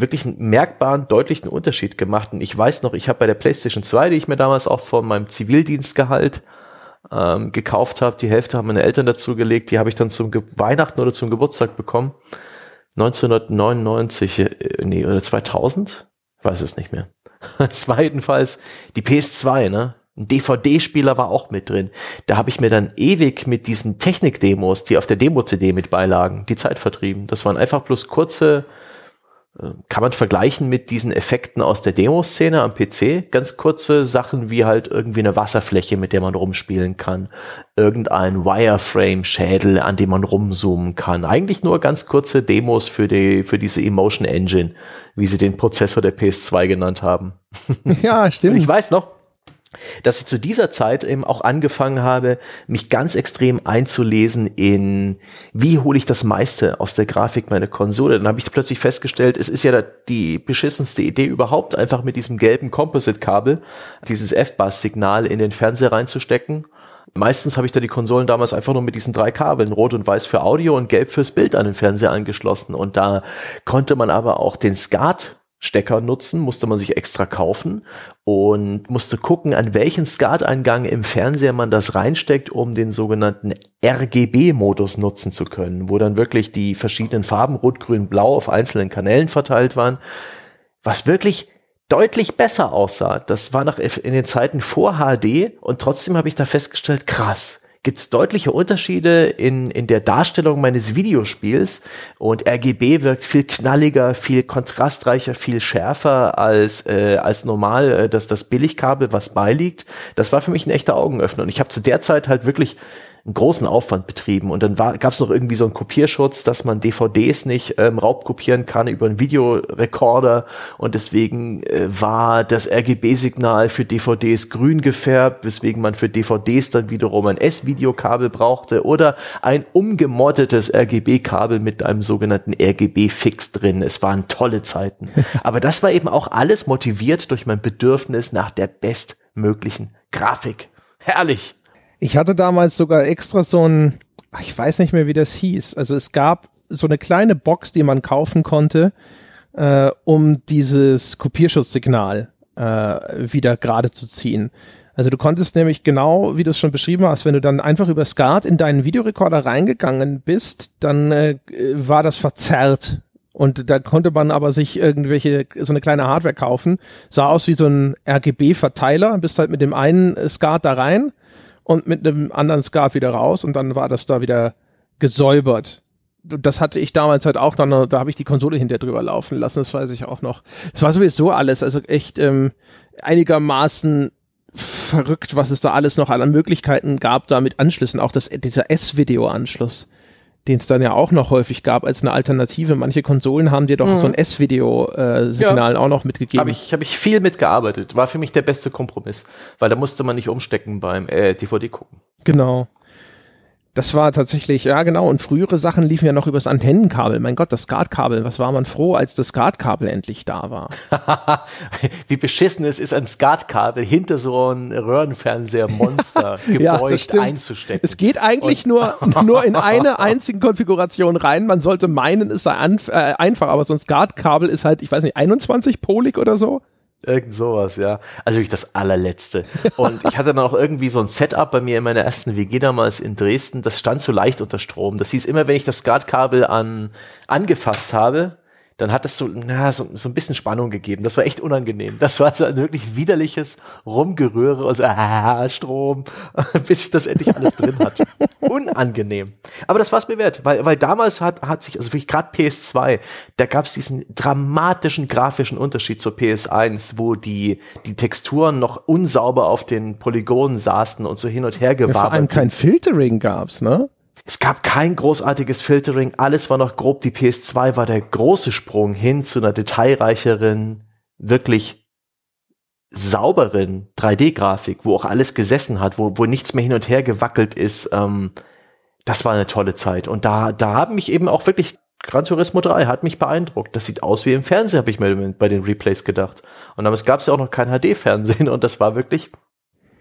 wirklich einen merkbaren, deutlichen Unterschied gemacht. Und ich weiß noch, ich habe bei der PlayStation 2, die ich mir damals auch von meinem Zivildienstgehalt ähm, gekauft habe, die Hälfte haben meine Eltern dazu gelegt, die habe ich dann zum Ge Weihnachten oder zum Geburtstag bekommen. 1999, äh, nee, oder 2000? Ich weiß es nicht mehr. [LAUGHS] Es war jedenfalls die PS2, ne? Ein DVD-Spieler war auch mit drin. Da habe ich mir dann ewig mit diesen Technik-Demos, die auf der Demo-CD mit beilagen, die Zeit vertrieben. Das waren einfach bloß kurze kann man vergleichen mit diesen Effekten aus der Demoszene am PC. Ganz kurze Sachen wie halt irgendwie eine Wasserfläche, mit der man rumspielen kann. Irgendein Wireframe-Schädel, an dem man rumzoomen kann. Eigentlich nur ganz kurze Demos für die, für diese Emotion Engine, wie sie den Prozessor der PS2 genannt haben. [LAUGHS] Ja, stimmt. ich weiß noch, dass ich zu dieser Zeit eben auch angefangen habe, mich ganz extrem einzulesen in, wie hole ich das meiste aus der Grafik meiner Konsole. Dann habe ich plötzlich festgestellt, es ist ja die beschissenste Idee überhaupt, einfach mit diesem gelben Composite-Kabel dieses F-Bass-Signal in den Fernseher reinzustecken. Meistens habe ich da die Konsolen damals einfach nur mit diesen drei Kabeln, rot und weiß für Audio und gelb fürs Bild an den Fernseher angeschlossen. Und da konnte man aber auch den SCART Stecker nutzen, musste man sich extra kaufen und musste gucken, an welchen SCART-Eingang im Fernseher man das reinsteckt, um den sogenannten RGB-Modus nutzen zu können, wo dann wirklich die verschiedenen Farben Rot, Grün, Blau auf einzelnen Kanälen verteilt waren, was wirklich deutlich besser aussah. Das war noch in den Zeiten vor HD und trotzdem habe ich da festgestellt, krass, gibt es deutliche Unterschiede in, in der Darstellung meines Videospiels und RGB wirkt viel knalliger, viel kontrastreicher, viel schärfer als, äh, als normal äh, das, das Billigkabel, was beiliegt. Das war für mich ein echter Augenöffner und ich habe zu der Zeit halt wirklich einen großen Aufwand betrieben. Und dann gab es noch irgendwie so einen Kopierschutz, dass man DVDs nicht ähm, raubkopieren kann über einen Videorekorder. Und deswegen äh, war das RGB-Signal für DVDs grün gefärbt, weswegen man für DVDs dann wiederum ein S-Videokabel brauchte oder ein umgemoddetes RGB-Kabel mit einem sogenannten RGB-Fix drin. Es waren tolle Zeiten. [LAUGHS] Aber das war eben auch alles motiviert durch mein Bedürfnis nach der bestmöglichen Grafik. Herrlich. Ich hatte damals sogar extra so ein, ich weiß nicht mehr, wie das hieß. Also es gab so eine kleine Box, die man kaufen konnte, äh, um dieses Kopierschutzsignal äh, wieder gerade zu ziehen. Also du konntest nämlich genau, wie du es schon beschrieben hast, wenn du dann einfach über SCART in deinen Videorekorder reingegangen bist, dann äh, war das verzerrt. Und da konnte man aber sich irgendwelche, so eine kleine Hardware kaufen. Sah aus wie so ein RGB-Verteiler, bist halt mit dem einen SCART da rein und mit einem anderen Skat wieder raus und dann war das da wieder gesäubert. Das hatte ich damals halt auch dann, da habe ich die Konsole hinter drüber laufen lassen, das weiß ich auch noch. Es war sowieso alles, also echt ähm, einigermaßen verrückt, was es da alles noch an Möglichkeiten gab, da mit Anschlüssen, auch das, dieser S-Video-Anschluss den es dann ja auch noch häufig gab als eine Alternative. Manche Konsolen haben dir doch mhm. so ein S-Video-Signal ja. auch noch mitgegeben. Habe ich, hab ich viel mitgearbeitet. War für mich der beste Kompromiss, weil da musste man nicht umstecken beim äh, DVD gucken. Genau. Das war tatsächlich, ja genau, und frühere Sachen liefen ja noch übers Antennenkabel. Mein Gott, das SCART-Kabel, was war man froh, als das SCART-Kabel endlich da war. [LAUGHS] Wie beschissen es ist, ein SCART-Kabel hinter so ein Röhrenfernseher-Monster [LAUGHS] gebeugt ja, einzustecken. Es geht eigentlich nur, nur in eine einzige Konfiguration rein. Man sollte meinen, es sei äh, einfach, aber so ein SCART-Kabel ist halt, ich weiß nicht, 21 polig oder so. Irgend sowas, ja. Also wirklich das allerletzte. Und ich hatte dann auch irgendwie so ein Setup bei mir in meiner ersten WG damals in Dresden, das stand so leicht unter Strom. Das hieß immer, wenn ich das SCART-Kabel an, angefasst habe, dann hat das so, na, so, so ein bisschen Spannung gegeben. Das war echt unangenehm. Das war so ein wirklich widerliches Rumgerühre, also ah, Strom, [LAUGHS] bis ich das endlich alles drin hatte. [LAUGHS] Unangenehm. Aber das war es mir wert, weil, weil damals hat, hat sich, also wirklich gerade PS2, da gab es diesen dramatischen grafischen Unterschied zur PS1, wo die, die Texturen noch unsauber auf den Polygonen saßen und so hin und her gewabert. Ja, vor allem kein Filtering gab's, ne? Es gab kein großartiges Filtering, alles war noch grob. Die PS2 war der große Sprung hin zu einer detailreicheren, wirklich sauberen 3D-Grafik, wo auch alles gesessen hat, wo, wo nichts mehr hin und her gewackelt ist. Ähm, das war eine tolle Zeit. Und da, da haben mich eben auch wirklich Gran Turismo 3 hat mich beeindruckt. Das sieht aus wie im Fernsehen, habe ich mir bei den Replays gedacht. Und es gab ja auch noch kein HD-Fernsehen [LAUGHS] und das war wirklich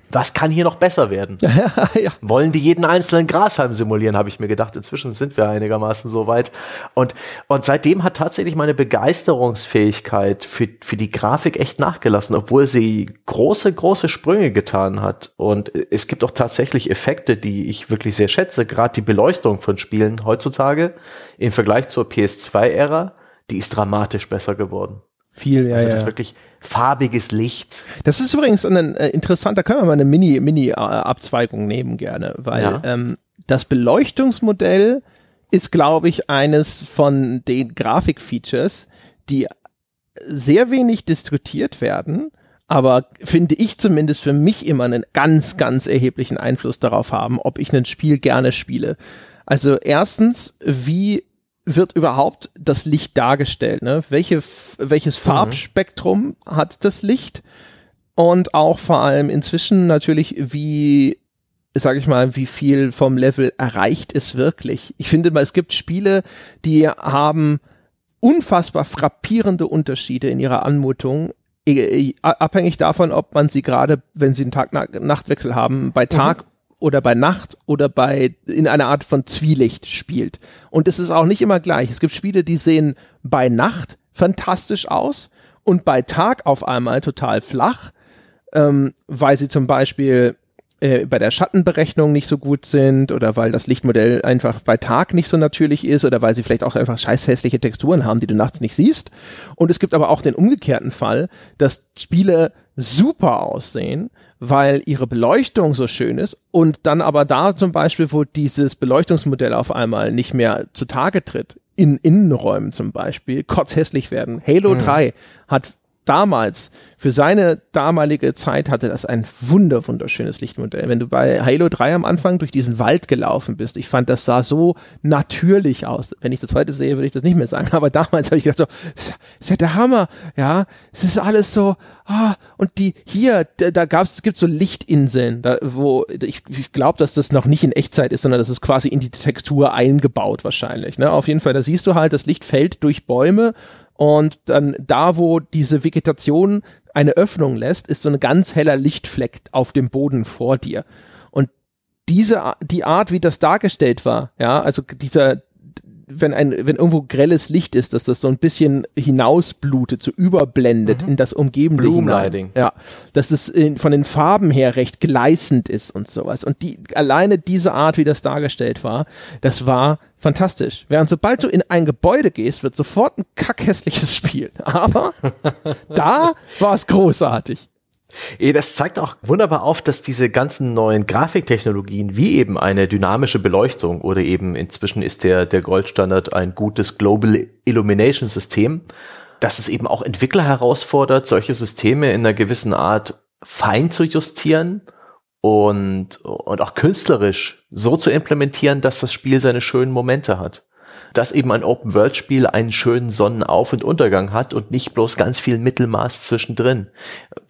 was kann hier noch besser werden? [LAUGHS] ja. Wollen die jeden einzelnen Grashalm simulieren, habe ich mir gedacht. Inzwischen sind wir einigermaßen so weit. Und, und seitdem hat tatsächlich meine Begeisterungsfähigkeit für, für die Grafik echt nachgelassen, obwohl sie große, große Sprünge getan hat. Und es gibt auch tatsächlich Effekte, die ich wirklich sehr schätze. Gerade die Beleuchtung von Spielen heutzutage im Vergleich zur PS2-Ära, die ist dramatisch besser geworden. Viel, ja. Also das ja. wirklich farbiges Licht. Das ist übrigens ein, äh, interessant, da können wir mal eine Mini, Mini-Abzweigung nehmen gerne, weil ja. ähm, das Beleuchtungsmodell ist, glaube ich, eines von den Grafikfeatures, die sehr wenig diskutiert werden, aber finde ich zumindest für mich immer einen ganz, ganz erheblichen Einfluss darauf haben, ob ich ein Spiel gerne spiele. Also erstens, wie wird überhaupt das Licht dargestellt? Ne? Welche, welches mhm. Farbspektrum mhm. hat das Licht? Und auch vor allem inzwischen natürlich, wie, sage ich mal, wie viel vom Level erreicht es wirklich? Ich finde mal, es gibt Spiele, die haben unfassbar frappierende Unterschiede in ihrer Anmutung, abhängig davon, ob man sie gerade, wenn sie einen Tag-Nachtwechsel haben, bei Tag mhm oder bei Nacht oder bei in einer Art von Zwielicht spielt. Und es ist auch nicht immer gleich. Es gibt Spiele, die sehen bei Nacht fantastisch aus und bei Tag auf einmal total flach, ähm, weil sie zum Beispiel äh, bei der Schattenberechnung nicht so gut sind oder weil das Lichtmodell einfach bei Tag nicht so natürlich ist oder weil sie vielleicht auch einfach scheiß hässliche Texturen haben, die du nachts nicht siehst. Und es gibt aber auch den umgekehrten Fall, dass Spiele super aussehen, weil ihre Beleuchtung so schön ist und dann aber da zum Beispiel, wo dieses Beleuchtungsmodell auf einmal nicht mehr zutage tritt, in Innenräumen zum Beispiel, kotzhässlich werden. Halo hm. 3 hat damals, für seine damalige Zeit hatte das ein wunder, wunderschönes Lichtmodell. Wenn du bei Halo 3 am Anfang durch diesen Wald gelaufen bist, ich fand, das sah so natürlich aus. Wenn ich das heute sehe, würde ich das nicht mehr sagen. [LAUGHS] Aber damals habe ich gedacht so, ist ja der Hammer, ja. Es ist alles so, ah, und die hier, da, da gab's, es gibt so Lichtinseln, da, wo ich, ich glaube, dass das noch nicht in Echtzeit ist, sondern das ist quasi in die Textur eingebaut wahrscheinlich. Ne? Auf jeden Fall, da siehst du halt, das Licht fällt durch Bäume und dann da, wo diese Vegetation eine Öffnung lässt, ist so ein ganz heller Lichtfleck auf dem Boden vor dir. Und diese, die Art, wie das dargestellt war, ja, also dieser, wenn ein, wenn irgendwo grelles Licht ist, dass das so ein bisschen hinausblutet, so überblendet mhm. in das umgebende Bloomlighting. Ja, dass es in, von den Farben her recht gleißend ist und sowas. Und die, alleine diese Art, wie das dargestellt war, das war fantastisch. Während sobald du in ein Gebäude gehst, wird sofort ein kackhässliches [LAUGHS] Spiel. Aber da war es großartig. Das zeigt auch wunderbar auf, dass diese ganzen neuen Grafiktechnologien, wie eben eine dynamische Beleuchtung oder eben inzwischen ist der, der Goldstandard ein gutes Global Illumination System, dass es eben auch Entwickler herausfordert, solche Systeme in einer gewissen Art fein zu justieren und, und auch künstlerisch so zu implementieren, dass das Spiel seine schönen Momente hat dass eben ein Open-World-Spiel einen schönen Sonnenauf- und Untergang hat und nicht bloß ganz viel Mittelmaß zwischendrin.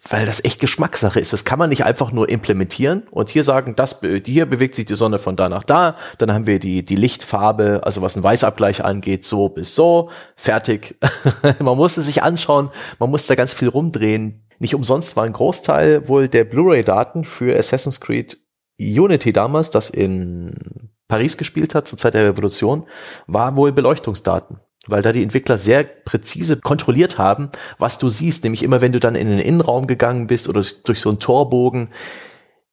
Weil das echt Geschmackssache ist. Das kann man nicht einfach nur implementieren und hier sagen, das, hier bewegt sich die Sonne von da nach da, dann haben wir die, die Lichtfarbe, also was ein Weißabgleich angeht, so bis so, fertig. [LAUGHS] man muss es sich anschauen, man muss da ganz viel rumdrehen. Nicht umsonst war ein Großteil wohl der Blu-ray-Daten für Assassin's Creed Unity damals, das in Paris gespielt hat, zur Zeit der Revolution, war wohl Beleuchtungsdaten weil da die Entwickler sehr präzise kontrolliert haben, was du siehst, nämlich immer wenn du dann in den Innenraum gegangen bist oder durch so einen Torbogen,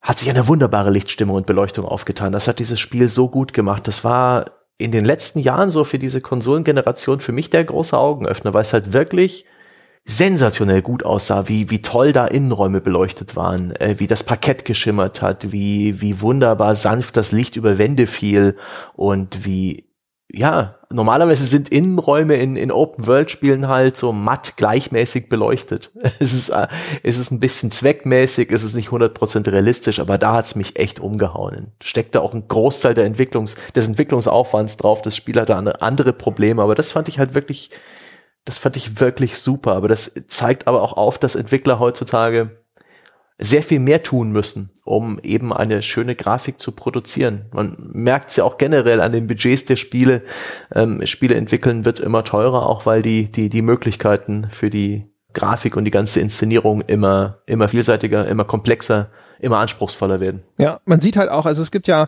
hat sich eine wunderbare Lichtstimmung und Beleuchtung aufgetan. Das hat dieses Spiel so gut gemacht. Das war in den letzten Jahren so für diese Konsolengeneration für mich der große Augenöffner, weil es halt wirklich sensationell gut aussah, wie, wie toll da Innenräume beleuchtet waren, äh, wie das Parkett geschimmert hat, wie, wie wunderbar sanft das Licht über Wände fiel und wie, ja, normalerweise sind Innenräume in, in Open-World-Spielen halt so matt gleichmäßig beleuchtet. [LAUGHS] Es ist, äh, es ist ein bisschen zweckmäßig, es ist nicht 100% realistisch, aber da hat's mich echt umgehauen. Steckt da auch ein Großteil der Entwicklungs, des Entwicklungsaufwands drauf. Das Spiel hatte andere Probleme, aber das fand ich halt wirklich das fand ich wirklich super, aber das zeigt aber auch auf, dass Entwickler heutzutage sehr viel mehr tun müssen, um eben eine schöne Grafik zu produzieren. Man merkt es ja auch generell an den Budgets der Spiele. Ähm, Spiele entwickeln wird immer teurer, auch weil die, die, die Möglichkeiten für die Grafik und die ganze Inszenierung immer, immer vielseitiger, immer komplexer, immer anspruchsvoller werden. Ja, man sieht halt auch, also es gibt ja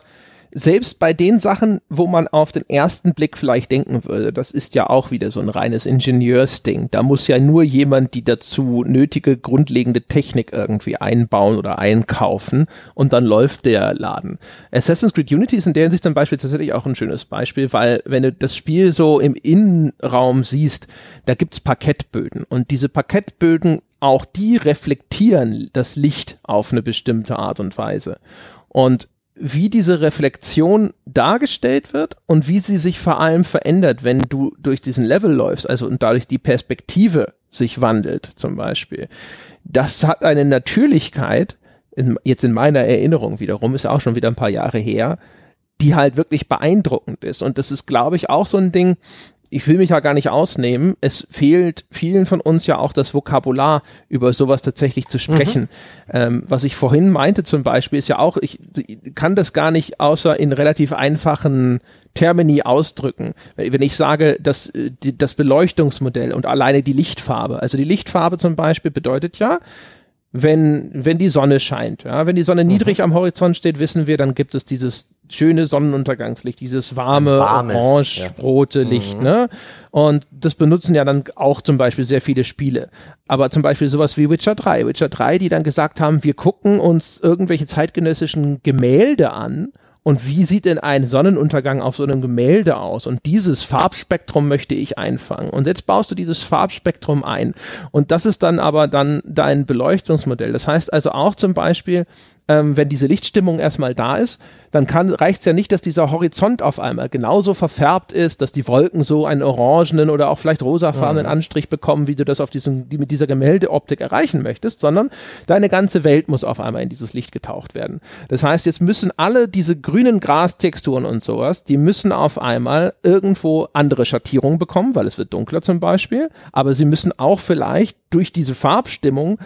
selbst bei den Sachen, wo man auf den ersten Blick vielleicht denken würde, das ist ja auch wieder so ein reines Ingenieursding. Da muss ja nur jemand die dazu nötige grundlegende Technik irgendwie einbauen oder einkaufen und dann läuft der Laden. Assassin's Creed Unity ist in der Hinsicht zum Beispiel tatsächlich auch ein schönes Beispiel, weil wenn du das Spiel so im Innenraum siehst, da gibt's Parkettböden und diese Parkettböden auch die reflektieren das Licht auf eine bestimmte Art und Weise. Und wie diese Reflexion dargestellt wird und wie sie sich vor allem verändert, wenn du durch diesen Level läufst, also und dadurch die Perspektive sich wandelt, zum Beispiel. Das hat eine Natürlichkeit, in, jetzt in meiner Erinnerung wiederum, ist auch schon wieder ein paar Jahre her, die halt wirklich beeindruckend ist. Und das ist, glaube ich, auch so ein Ding, ich will mich ja gar nicht ausnehmen. Es fehlt vielen von uns ja auch das Vokabular, über sowas tatsächlich zu sprechen. Mhm. Ähm, was ich vorhin meinte zum Beispiel, ist ja auch, ich kann das gar nicht außer in relativ einfachen Termini ausdrücken. Wenn ich sage, dass das Beleuchtungsmodell und alleine die Lichtfarbe, also die Lichtfarbe zum Beispiel bedeutet ja, wenn, wenn die Sonne scheint. Ja? Wenn die Sonne mhm. niedrig am Horizont steht, wissen wir, dann gibt es dieses schöne Sonnenuntergangslicht, dieses warme, orange-rote ja. Licht. Mhm. Ne? Und das benutzen ja dann auch zum Beispiel sehr viele Spiele. Aber zum Beispiel sowas wie Witcher 3. Witcher 3, die dann gesagt haben, wir gucken uns irgendwelche zeitgenössischen Gemälde an und wie sieht denn ein Sonnenuntergang auf so einem Gemälde aus? Und dieses Farbspektrum möchte ich einfangen. Und jetzt baust du dieses Farbspektrum ein. Und das ist dann aber dann dein Beleuchtungsmodell. Das heißt also auch zum Beispiel, ähm, wenn diese Lichtstimmung erstmal da ist, dann reicht es ja nicht, dass dieser Horizont auf einmal genauso verfärbt ist, dass die Wolken so einen orangenen oder auch vielleicht rosafarbenen mhm. Anstrich bekommen, wie du das auf diesem, die mit dieser Gemäldeoptik erreichen möchtest, sondern deine ganze Welt muss auf einmal in dieses Licht getaucht werden. Das heißt, jetzt müssen alle diese grünen Grastexturen und sowas, die müssen auf einmal irgendwo andere Schattierungen bekommen, weil es wird dunkler zum Beispiel, aber sie müssen auch vielleicht durch diese Farbstimmung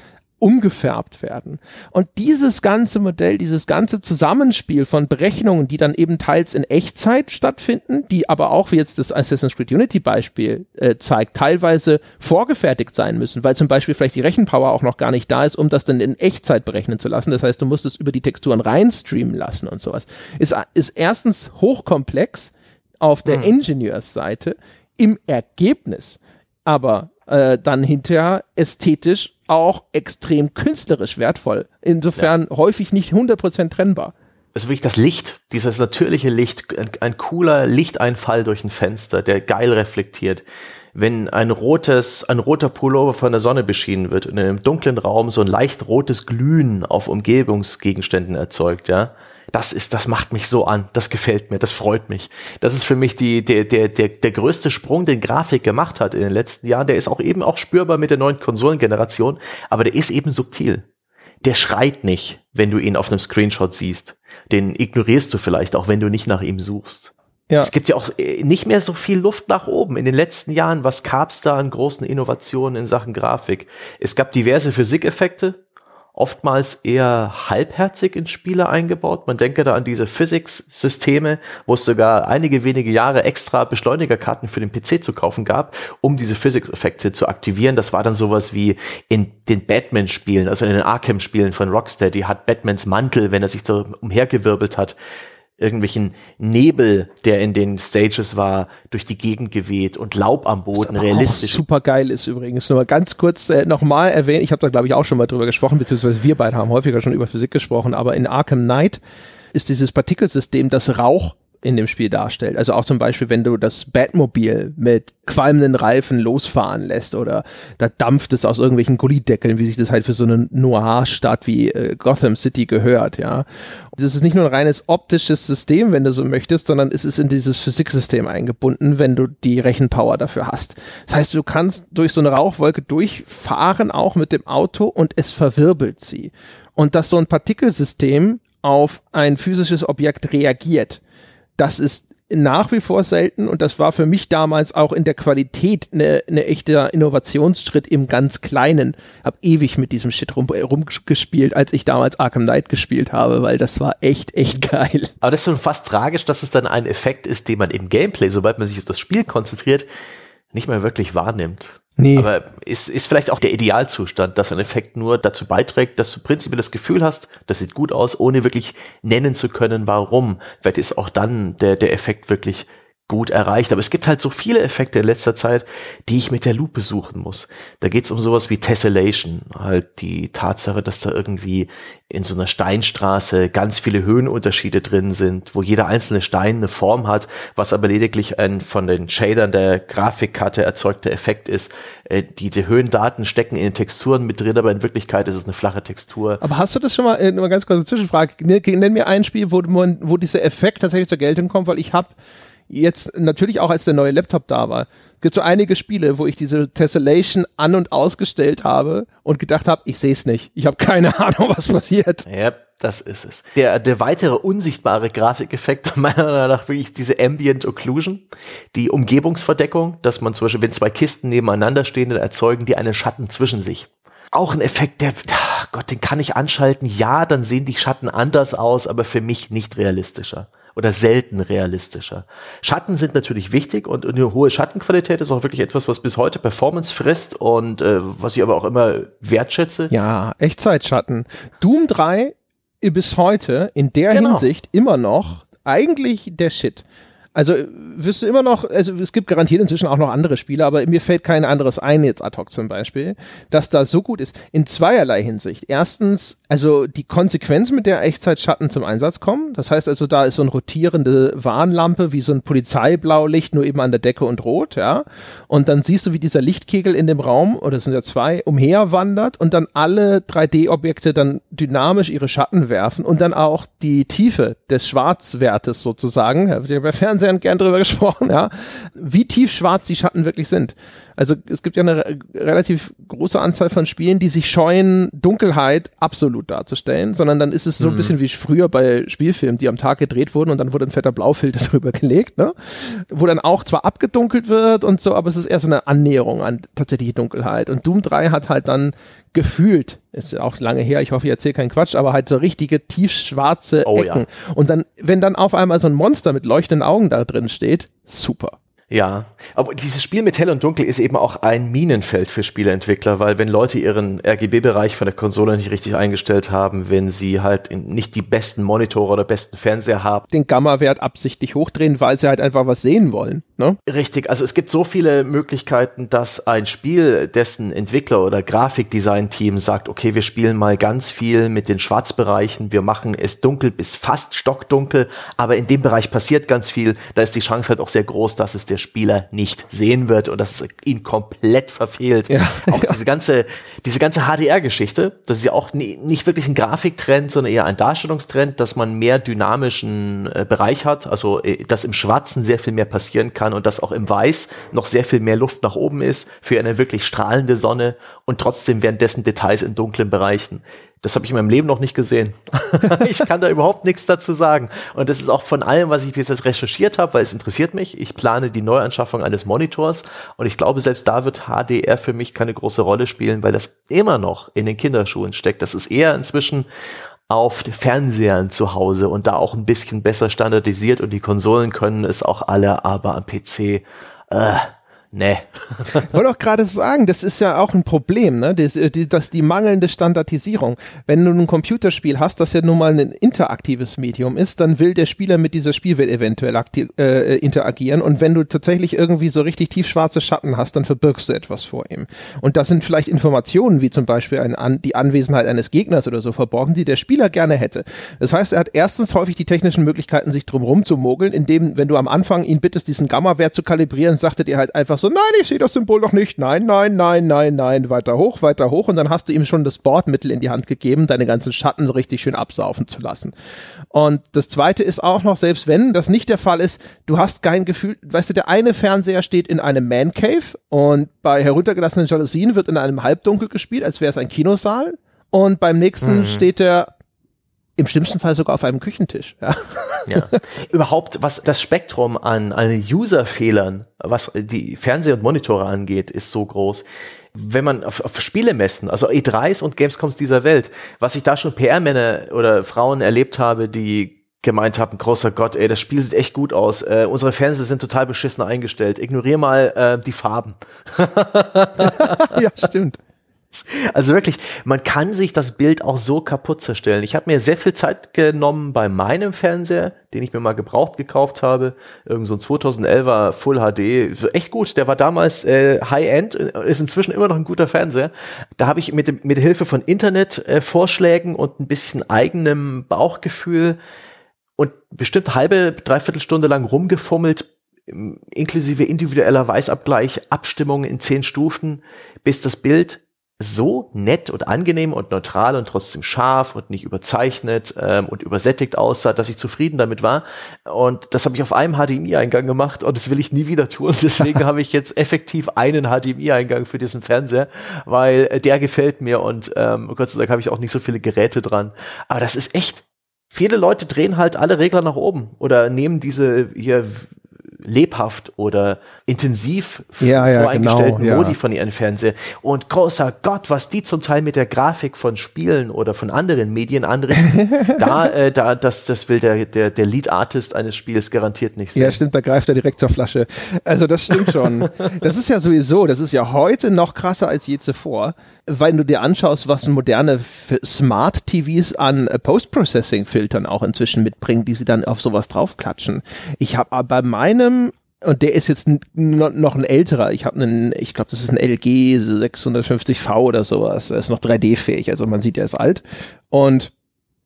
umgefärbt werden. Und dieses ganze Modell, dieses ganze Zusammenspiel von Berechnungen, die dann eben teils in Echtzeit stattfinden, die aber auch, wie jetzt das Assassin's Creed Unity Beispiel äh, zeigt, teilweise vorgefertigt sein müssen, weil zum Beispiel vielleicht die Rechenpower auch noch gar nicht da ist, um das dann in Echtzeit berechnen zu lassen. Das heißt, du musst es über die Texturen reinstreamen lassen und sowas. Ist, ist erstens hochkomplex auf der hm. Ingenieursseite im Ergebnis, aber äh, dann hinterher ästhetisch auch extrem künstlerisch wertvoll. Insofern ja. häufig nicht 100% trennbar. Also wirklich das Licht, dieses natürliche Licht, ein, ein cooler Lichteinfall durch ein Fenster, der geil reflektiert wenn ein rotes, ein roter Pullover von der Sonne beschienen wird und in einem dunklen Raum so ein leicht rotes Glühen auf Umgebungsgegenständen erzeugt, ja, das ist, das macht mich so an, das gefällt mir, das freut mich. Das ist für mich die, der, der, der, der größte Sprung, den Grafik gemacht hat in den letzten Jahren. Der ist auch eben auch spürbar mit der neuen Konsolengeneration, aber der ist eben subtil. Der schreit nicht, wenn du ihn auf einem Screenshot siehst. Den ignorierst du vielleicht, auch wenn du nicht nach ihm suchst. Ja. Es gibt ja auch äh, nicht mehr so viel Luft nach oben. In den letzten Jahren, was gab's da an großen Innovationen in Sachen Grafik? Es gab diverse Physikeffekte, oftmals eher halbherzig in Spiele eingebaut. Man denke da an diese Physics-Systeme, wo es sogar einige wenige Jahre extra Beschleunigerkarten für den PC zu kaufen gab, um diese Physics-Effekte zu aktivieren. Das war dann sowas wie in den Batman-Spielen, also in den Arkham-Spielen von Rocksteady hat Batmans Mantel, wenn er sich so umhergewirbelt hat, irgendwelchen Nebel, der in den Stages war, durch die Gegend geweht und Laub am Boden, realistisch. Super geil ist übrigens. Nur mal ganz kurz äh, nochmal erwähnt, ich habe da glaube ich auch schon mal drüber gesprochen, beziehungsweise wir beide haben häufiger schon über Physik gesprochen, aber in Arkham Knight ist dieses Partikelsystem, das Rauch in dem Spiel darstellt. Also auch zum Beispiel, wenn du das Batmobil mit qualmenden Reifen losfahren lässt oder da dampft es aus irgendwelchen Gullideckeln, wie sich das halt für so eine Noir-Stadt wie äh, Gotham City gehört, ja. Das ist nicht nur ein reines optisches System, wenn du so möchtest, sondern es ist in dieses Physiksystem eingebunden, wenn du die Rechenpower dafür hast. Das heißt, du kannst durch so eine Rauchwolke durchfahren, auch mit dem Auto und es verwirbelt sie. Und dass so ein Partikelsystem auf ein physisches Objekt reagiert, Das ist nach wie vor selten und das war für mich damals auch in der Qualität eine, eine echter Innovationsschritt im ganz Kleinen. Hab ewig mit diesem Shit rum, rumgespielt, als ich damals Arkham Knight gespielt habe, weil das war echt, echt [LAUGHS] geil. Aber das ist schon fast tragisch, dass es dann ein Effekt ist, den man im Gameplay, sobald man sich auf das Spiel konzentriert, nicht mehr wirklich wahrnimmt. Nee. Aber ist, ist vielleicht auch der Idealzustand, dass ein Effekt nur dazu beiträgt, dass du prinzipiell das Gefühl hast, das sieht gut aus, ohne wirklich nennen zu können, warum. Vielleicht ist auch dann der, der Effekt wirklich gut erreicht. Aber es gibt halt so viele Effekte in letzter Zeit, die ich mit der Lupe suchen muss. Da geht es um sowas wie Tessellation, halt die Tatsache, dass da irgendwie in so einer Steinstraße ganz viele Höhenunterschiede drin sind, wo jeder einzelne Stein eine Form hat, was aber lediglich ein von den Shadern der Grafikkarte erzeugter Effekt ist. Äh, die, die Höhendaten stecken in den Texturen mit drin, aber in Wirklichkeit ist es eine flache Textur. Aber hast du das schon mal, äh, eine ganz kurze Zwischenfrage, nenn mir ein Spiel, wo, wo dieser Effekt tatsächlich zur Geltung kommt, weil ich habe jetzt natürlich auch als der neue Laptop da war, gibt so einige Spiele, wo ich diese Tessellation an und ausgestellt habe und gedacht habe, ich sehe es nicht. Ich habe keine [LAUGHS] Ahnung, was passiert. Ja, das ist es. Der, der weitere unsichtbare Grafikeffekt [LAUGHS] meiner Meinung nach wirklich diese Ambient Occlusion, die Umgebungsverdeckung, dass man zum Beispiel, wenn zwei Kisten nebeneinander stehen, dann erzeugen die einen Schatten zwischen sich auch ein Effekt, der, ach Gott, den kann ich anschalten. Ja, dann sehen die Schatten anders aus, aber für mich nicht realistischer oder selten realistischer. Schatten sind natürlich wichtig und eine hohe Schattenqualität ist auch wirklich etwas, was bis heute Performance frisst und äh, was ich aber auch immer wertschätze. Ja, Echtzeitschatten. Doom 3 bis heute in der genau. Hinsicht immer noch eigentlich der Shit. Also wirst du immer noch, also es gibt garantiert inzwischen auch noch andere Spiele, aber mir fällt kein anderes ein, jetzt ad hoc zum Beispiel, dass da so gut ist. In zweierlei Hinsicht. Erstens, also die Konsequenz, mit der Echtzeitschatten zum Einsatz kommen. Das heißt also, da ist so eine rotierende Warnlampe wie so ein Polizeiblaulicht, nur eben an der Decke und rot, ja. Und dann siehst du, wie dieser Lichtkegel in dem Raum, oder es sind ja zwei, umherwandert und dann alle 3D-Objekte dann dynamisch ihre Schatten werfen und dann auch die Tiefe des Schwarzwertes sozusagen, ja, bei Fernsehen Fernsehern gern drüber gesprochen, ja, wie tief schwarz die Schatten wirklich sind. Also es gibt ja eine relativ große Anzahl von Spielen, die sich scheuen, Dunkelheit absolut darzustellen, sondern dann ist es so ein mhm. bisschen wie früher bei Spielfilmen, die am Tag gedreht wurden und dann wurde ein fetter Blaufilter [LAUGHS] drüber gelegt, ne? Wo dann auch zwar abgedunkelt wird und so, aber es ist erst eine Annäherung an tatsächliche Dunkelheit. Und Doom 3 hat halt dann gefühlt, ist auch lange her, ich hoffe, ich erzähle keinen Quatsch, aber halt so richtige tiefschwarze oh, Ecken. Ja. Und dann, wenn dann auf einmal so ein Monster mit leuchtenden Augen da drin steht, super. Ja, aber dieses Spiel mit Hell und Dunkel ist eben auch ein Minenfeld für Spieleentwickler, weil wenn Leute ihren RGB-Bereich von der Konsole nicht richtig eingestellt haben, wenn sie halt nicht die besten Monitore oder besten Fernseher haben. Den Gamma-Wert absichtlich hochdrehen, weil sie halt einfach was sehen wollen. Ne? Richtig, also es gibt so viele Möglichkeiten, dass ein Spiel, dessen Entwickler oder Grafikdesign-Team sagt, okay, wir spielen mal ganz viel mit den Schwarzbereichen, wir machen es dunkel bis fast stockdunkel, aber in dem Bereich passiert ganz viel, da ist die Chance halt auch sehr groß, dass es der Spieler nicht sehen wird und dass es ihn komplett verfehlt. Ja, auch diese ganze, diese ganze HDR-Geschichte, das ist ja auch nie, nicht wirklich ein Grafiktrend, sondern eher ein Darstellungstrend, dass man mehr dynamischen äh, Bereich hat, also äh, dass im Schwarzen sehr viel mehr passieren kann und dass auch im Weiß noch sehr viel mehr Luft nach oben ist für eine wirklich strahlende Sonne und trotzdem währenddessen Details in dunklen Bereichen. Das habe ich in meinem Leben noch nicht gesehen. [LAUGHS] ich kann da überhaupt nichts dazu sagen. Und das ist auch von allem, was ich bis jetzt recherchiert habe, weil es interessiert mich. Ich plane die Neuanschaffung eines Monitors und ich glaube, selbst da wird HDR für mich keine große Rolle spielen, weil das immer noch in den Kinderschuhen steckt. Das ist eher inzwischen auf Fernsehern zu Hause und da auch ein bisschen besser standardisiert und die Konsolen können es auch alle, aber am PC, äh, Nee. ich wollte auch gerade sagen, das ist ja auch ein Problem, ne? Das, äh, die, das die mangelnde Standardisierung. Wenn du ein Computerspiel hast, das ja nun mal ein interaktives Medium ist, dann will der Spieler mit dieser Spielwelt eventuell äh, interagieren. Und wenn du tatsächlich irgendwie so richtig tiefschwarze Schatten hast, dann verbirgst du etwas vor ihm. Und das sind vielleicht Informationen, wie zum Beispiel ein, an, die Anwesenheit eines Gegners oder so verborgen, die der Spieler gerne hätte. Das heißt, er hat erstens häufig die technischen Möglichkeiten, sich drumherum zu mogeln, indem, wenn du am Anfang ihn bittest, diesen Gamma-Wert zu kalibrieren, sagt er dir halt einfach so, nein, ich sehe das Symbol noch nicht. Nein, nein, nein, nein, nein, weiter hoch, weiter hoch. Und dann hast du ihm schon das Bordmittel in die Hand gegeben, deine ganzen Schatten so richtig schön absaufen zu lassen. Und das zweite ist auch noch, selbst wenn das nicht der Fall ist, du hast kein Gefühl, weißt du, der eine Fernseher steht in einem Man Cave und bei heruntergelassenen Jalousien wird in einem Halbdunkel gespielt, als wäre es ein Kinosaal. Und beim nächsten mhm. steht er im schlimmsten Fall sogar auf einem Küchentisch. Ja. Ja. [LAUGHS] Überhaupt, was das Spektrum an, an User-Fehlern, was die Fernseher und Monitore angeht, ist so groß. Wenn man auf, auf Spiele messen, also E3s und Gamescoms dieser Welt, was ich da schon PR-Männer oder Frauen erlebt habe, die gemeint haben, großer Gott, ey, das Spiel sieht echt gut aus. Äh, unsere Fernseher sind total beschissen eingestellt. Ignorier mal äh, die Farben. [LAUGHS] ja, stimmt. Also wirklich, man kann sich das Bild auch so kaputt zerstellen. Ich habe mir sehr viel Zeit genommen bei meinem Fernseher, den ich mir mal gebraucht gekauft habe. Irgend so ein 2011er Full HD. Echt gut. Der war damals äh, High-End, ist inzwischen immer noch ein guter Fernseher. Da habe ich mit, mit Hilfe von Internet-Vorschlägen äh, und ein bisschen eigenem Bauchgefühl und bestimmt halbe, dreiviertel Stunde lang rumgefummelt, inklusive individueller Weißabgleich, Abstimmung in zehn Stufen, bis das Bild so nett und angenehm und neutral und trotzdem scharf und nicht überzeichnet ähm, und übersättigt aussah, dass ich zufrieden damit war. Und das habe ich auf einem HDMI-Eingang gemacht und das will ich nie wieder tun. [LAUGHS] Deswegen habe ich jetzt effektiv einen HDMI-Eingang für diesen Fernseher, weil äh, der gefällt mir und ähm, Gott sei Dank habe ich auch nicht so viele Geräte dran. Aber das ist echt viele Leute drehen halt alle Regler nach oben oder nehmen diese hier lebhaft oder intensiv ja, ja, voreingestellten genau, Modi ja. von ihren Fernseher. Und großer Gott, was die zum Teil mit der Grafik von Spielen oder von anderen Medien anrichten, [LAUGHS] da, äh, da, das, das will der, der, der Lead-Artist eines Spiels garantiert nicht sehen. Ja, stimmt, da greift er direkt zur Flasche. Also das stimmt schon. das ist ja sowieso, das ist ja heute noch krasser als je zuvor, weil du dir anschaust, was moderne Smart TVs an Post-Processing-Filtern auch inzwischen mitbringen, die sie dann auf sowas draufklatschen. Ich habe bei meinem und der ist jetzt noch ein älterer. Ich habe einen, ich glaube, das ist ein LG 650V oder sowas. Er ist noch 3D-fähig, also man sieht, er ist alt. Und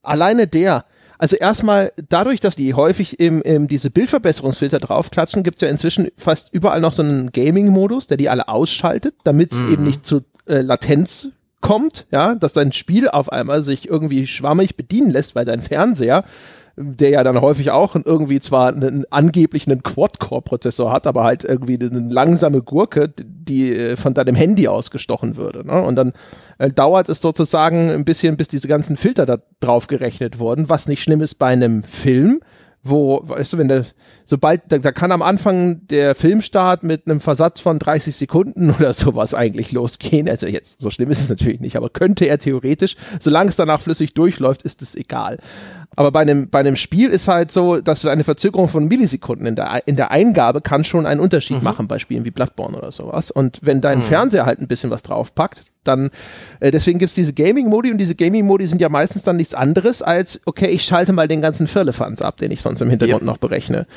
alleine der, also erstmal dadurch, dass die häufig im, im diese Bildverbesserungsfilter draufklatschen, gibt es ja inzwischen fast überall noch so einen Gaming-Modus, der die alle ausschaltet, damit es mhm. eben nicht zu äh, Latenz kommt, ja, dass dein Spiel auf einmal sich irgendwie schwammig bedienen lässt, weil dein Fernseher der ja dann häufig auch irgendwie zwar einen, angeblich einen Quad-Core-Prozessor hat, aber halt irgendwie eine langsame Gurke, die äh, von deinem Handy ausgestochen würde. Ne? Und dann äh, dauert es sozusagen ein bisschen, bis diese ganzen Filter da drauf gerechnet wurden, was nicht schlimm ist bei einem Film, wo, weißt du, wenn der, sobald, da, da kann am Anfang der Filmstart mit einem Versatz von 30 Sekunden [LAUGHS] oder sowas eigentlich losgehen. Also jetzt, so schlimm ist es natürlich nicht, aber könnte er theoretisch, solange es danach flüssig durchläuft, ist es egal. Aber bei einem, bei einem Spiel ist halt so, dass eine Verzögerung von Millisekunden in der, in der Eingabe kann schon einen Unterschied mhm. machen bei Spielen wie Bloodborne oder sowas. Und wenn dein mhm. Fernseher halt ein bisschen was draufpackt, dann, äh, deswegen gibt's diese Gaming-Modi und diese Gaming-Modi sind ja meistens dann nichts anderes als, okay, ich schalte mal den ganzen Firlefanz ab, den ich sonst im Hintergrund ja. noch berechne.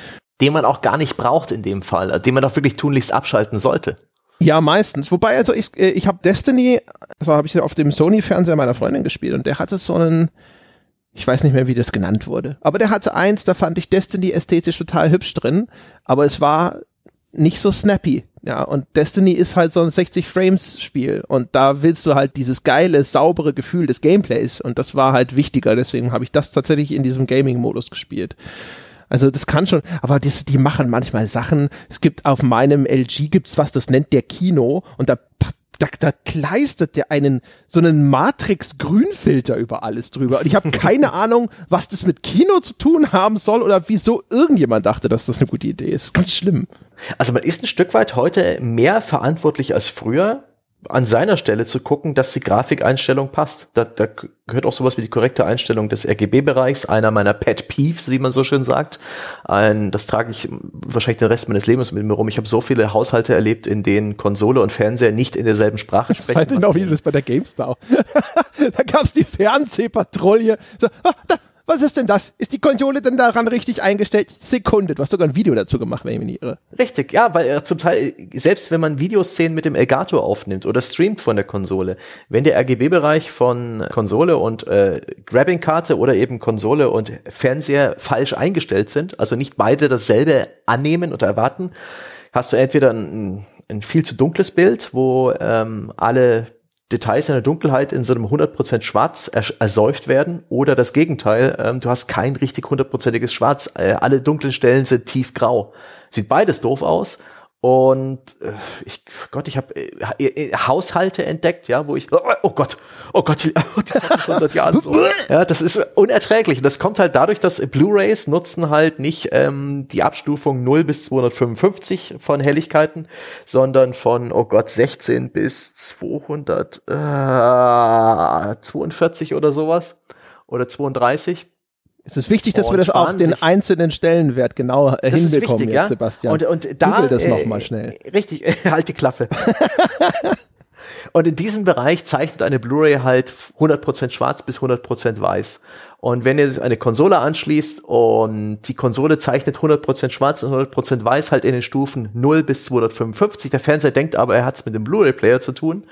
Den man auch gar nicht braucht in dem Fall, den man auch wirklich tunlichst abschalten sollte. Ja, meistens. Wobei, also ich, äh, ich habe Destiny, also habe ich auf dem Sony-Fernseher meiner Freundin gespielt und der hatte so einen, ich weiß nicht mehr, wie das genannt wurde. Aber der hatte eins, da fand ich Destiny ästhetisch total hübsch drin, aber es war nicht so snappy. Ja, und Destiny ist halt so ein 60 Frames Spiel und da willst du halt dieses geile, saubere Gefühl des Gameplays und das war halt wichtiger, deswegen habe ich das tatsächlich in diesem Gaming Modus gespielt. Also das kann schon, aber die, die machen manchmal Sachen. Es gibt auf meinem LG gibt's was, das nennt der Kino und da da, da kleistert der einen so einen Matrix-Grünfilter über alles drüber. Und ich habe keine [LAUGHS] Ahnung, was das mit Kino zu tun haben soll oder wieso irgendjemand dachte, dass das eine gute Idee ist. Ganz schlimm. Also man ist ein Stück weit heute mehr verantwortlich als früher an seiner Stelle zu gucken, dass die Grafikeinstellung passt. Da, da gehört auch sowas wie die korrekte Einstellung des RGB-Bereichs, einer meiner Pet Peeves, wie man so schön sagt. Ein, das trage ich wahrscheinlich den Rest meines Lebens mit mir rum. Ich habe so viele Haushalte erlebt, in denen Konsole und Fernseher nicht in derselben Sprache sprechen. Ich weiß nicht noch, wie das bei der GameStar. [LAUGHS] da gab's die Fernsehpatrouille. So, ah, da, was ist denn das? Ist die Konsole denn daran richtig eingestellt? Sekunde, du hast sogar ein Video dazu gemacht, wenn ich mich nicht irre. Richtig, ja, weil äh, zum Teil, selbst wenn man Videoszenen mit dem Elgato aufnimmt oder streamt von der Konsole, wenn der RGB-Bereich von Konsole und äh, Grabbing-Karte oder eben Konsole und Fernseher falsch eingestellt sind, also nicht beide dasselbe annehmen oder erwarten, hast du entweder ein, ein viel zu dunkles Bild, wo ähm, alle Details in der Dunkelheit in so einem 100% Schwarz ersäuft werden oder das Gegenteil, ähm, du hast kein richtig hundertprozentiges Schwarz. Äh, alle dunklen Stellen sind tiefgrau. Sieht beides doof aus Und äh, ich, Gott, ich habe äh, äh, Haushalte entdeckt, ja, wo ich, oh, oh Gott, oh Gott, [LAUGHS] das hat schon seit Jahren so. [LAUGHS] Ja, das ist unerträglich. Und das kommt halt dadurch, dass Blu-rays nutzen halt nicht ähm, die Abstufung 0 bis 255 von Helligkeiten, sondern von, oh Gott, 16 bis 242 oder sowas. Oder 32. Es ist wichtig, dass wir das auf den einzelnen Stellenwert genau äh, hinbekommen wichtig, jetzt, ja? Sebastian. Und, und da, Google das äh, nochmal schnell. Richtig, [LAUGHS] halt die Klappe. [LAUGHS] und in diesem Bereich zeichnet eine Blu-ray halt 100% schwarz bis 100% weiß. Und wenn ihr eine Konsole anschließt und die Konsole zeichnet 100% schwarz und 100% weiß halt in den Stufen 0 bis 255, der Fernseher denkt aber, er hat es mit dem Blu-ray-Player zu tun,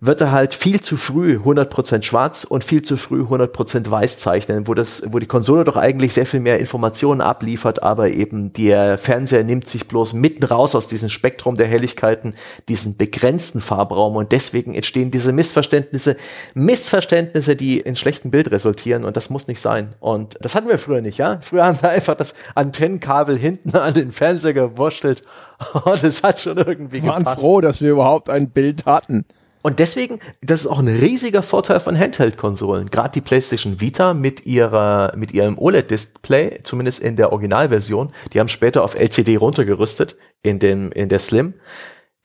wird er halt viel zu früh 100% schwarz und viel zu früh 100% weiß zeichnen, wo das, wo die Konsole doch eigentlich sehr viel mehr Informationen abliefert, aber eben der Fernseher nimmt sich bloß mitten raus aus diesem Spektrum der Helligkeiten, diesen begrenzten Farbraum und deswegen entstehen diese Missverständnisse, Missverständnisse, die in schlechten Bild resultieren und das muss nicht sein. Und das hatten wir früher nicht, ja? Früher haben wir einfach das Antennenkabel hinten an den Fernseher gewurschtelt [LAUGHS] und es hat schon irgendwie wir waren gepasst. froh, dass wir überhaupt ein Bild hatten. Und deswegen, das ist auch ein riesiger Vorteil von Handheld-Konsolen. Gerade die PlayStation Vita mit ihrer, mit ihrem OLED-Display, zumindest in der Originalversion, die haben später auf LCD runtergerüstet in dem, in der Slim.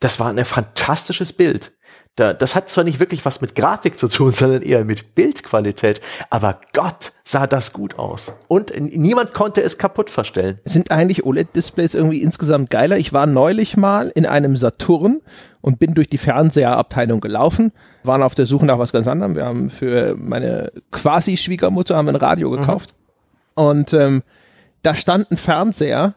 Das war ein fantastisches Bild. Da, das hat zwar nicht wirklich was mit Grafik zu tun, [LAUGHS] sondern eher mit Bildqualität, aber Gott, sah das gut aus. Und niemand konnte es kaputt verstellen. Sind eigentlich OLED-Displays irgendwie insgesamt geiler? Ich war neulich mal in einem Saturn und bin durch die Fernseherabteilung gelaufen, waren auf der Suche nach was ganz anderem. Wir haben für meine quasi Schwiegermutter haben ein Radio gekauft. Mhm. Und ähm, da stand ein Fernseher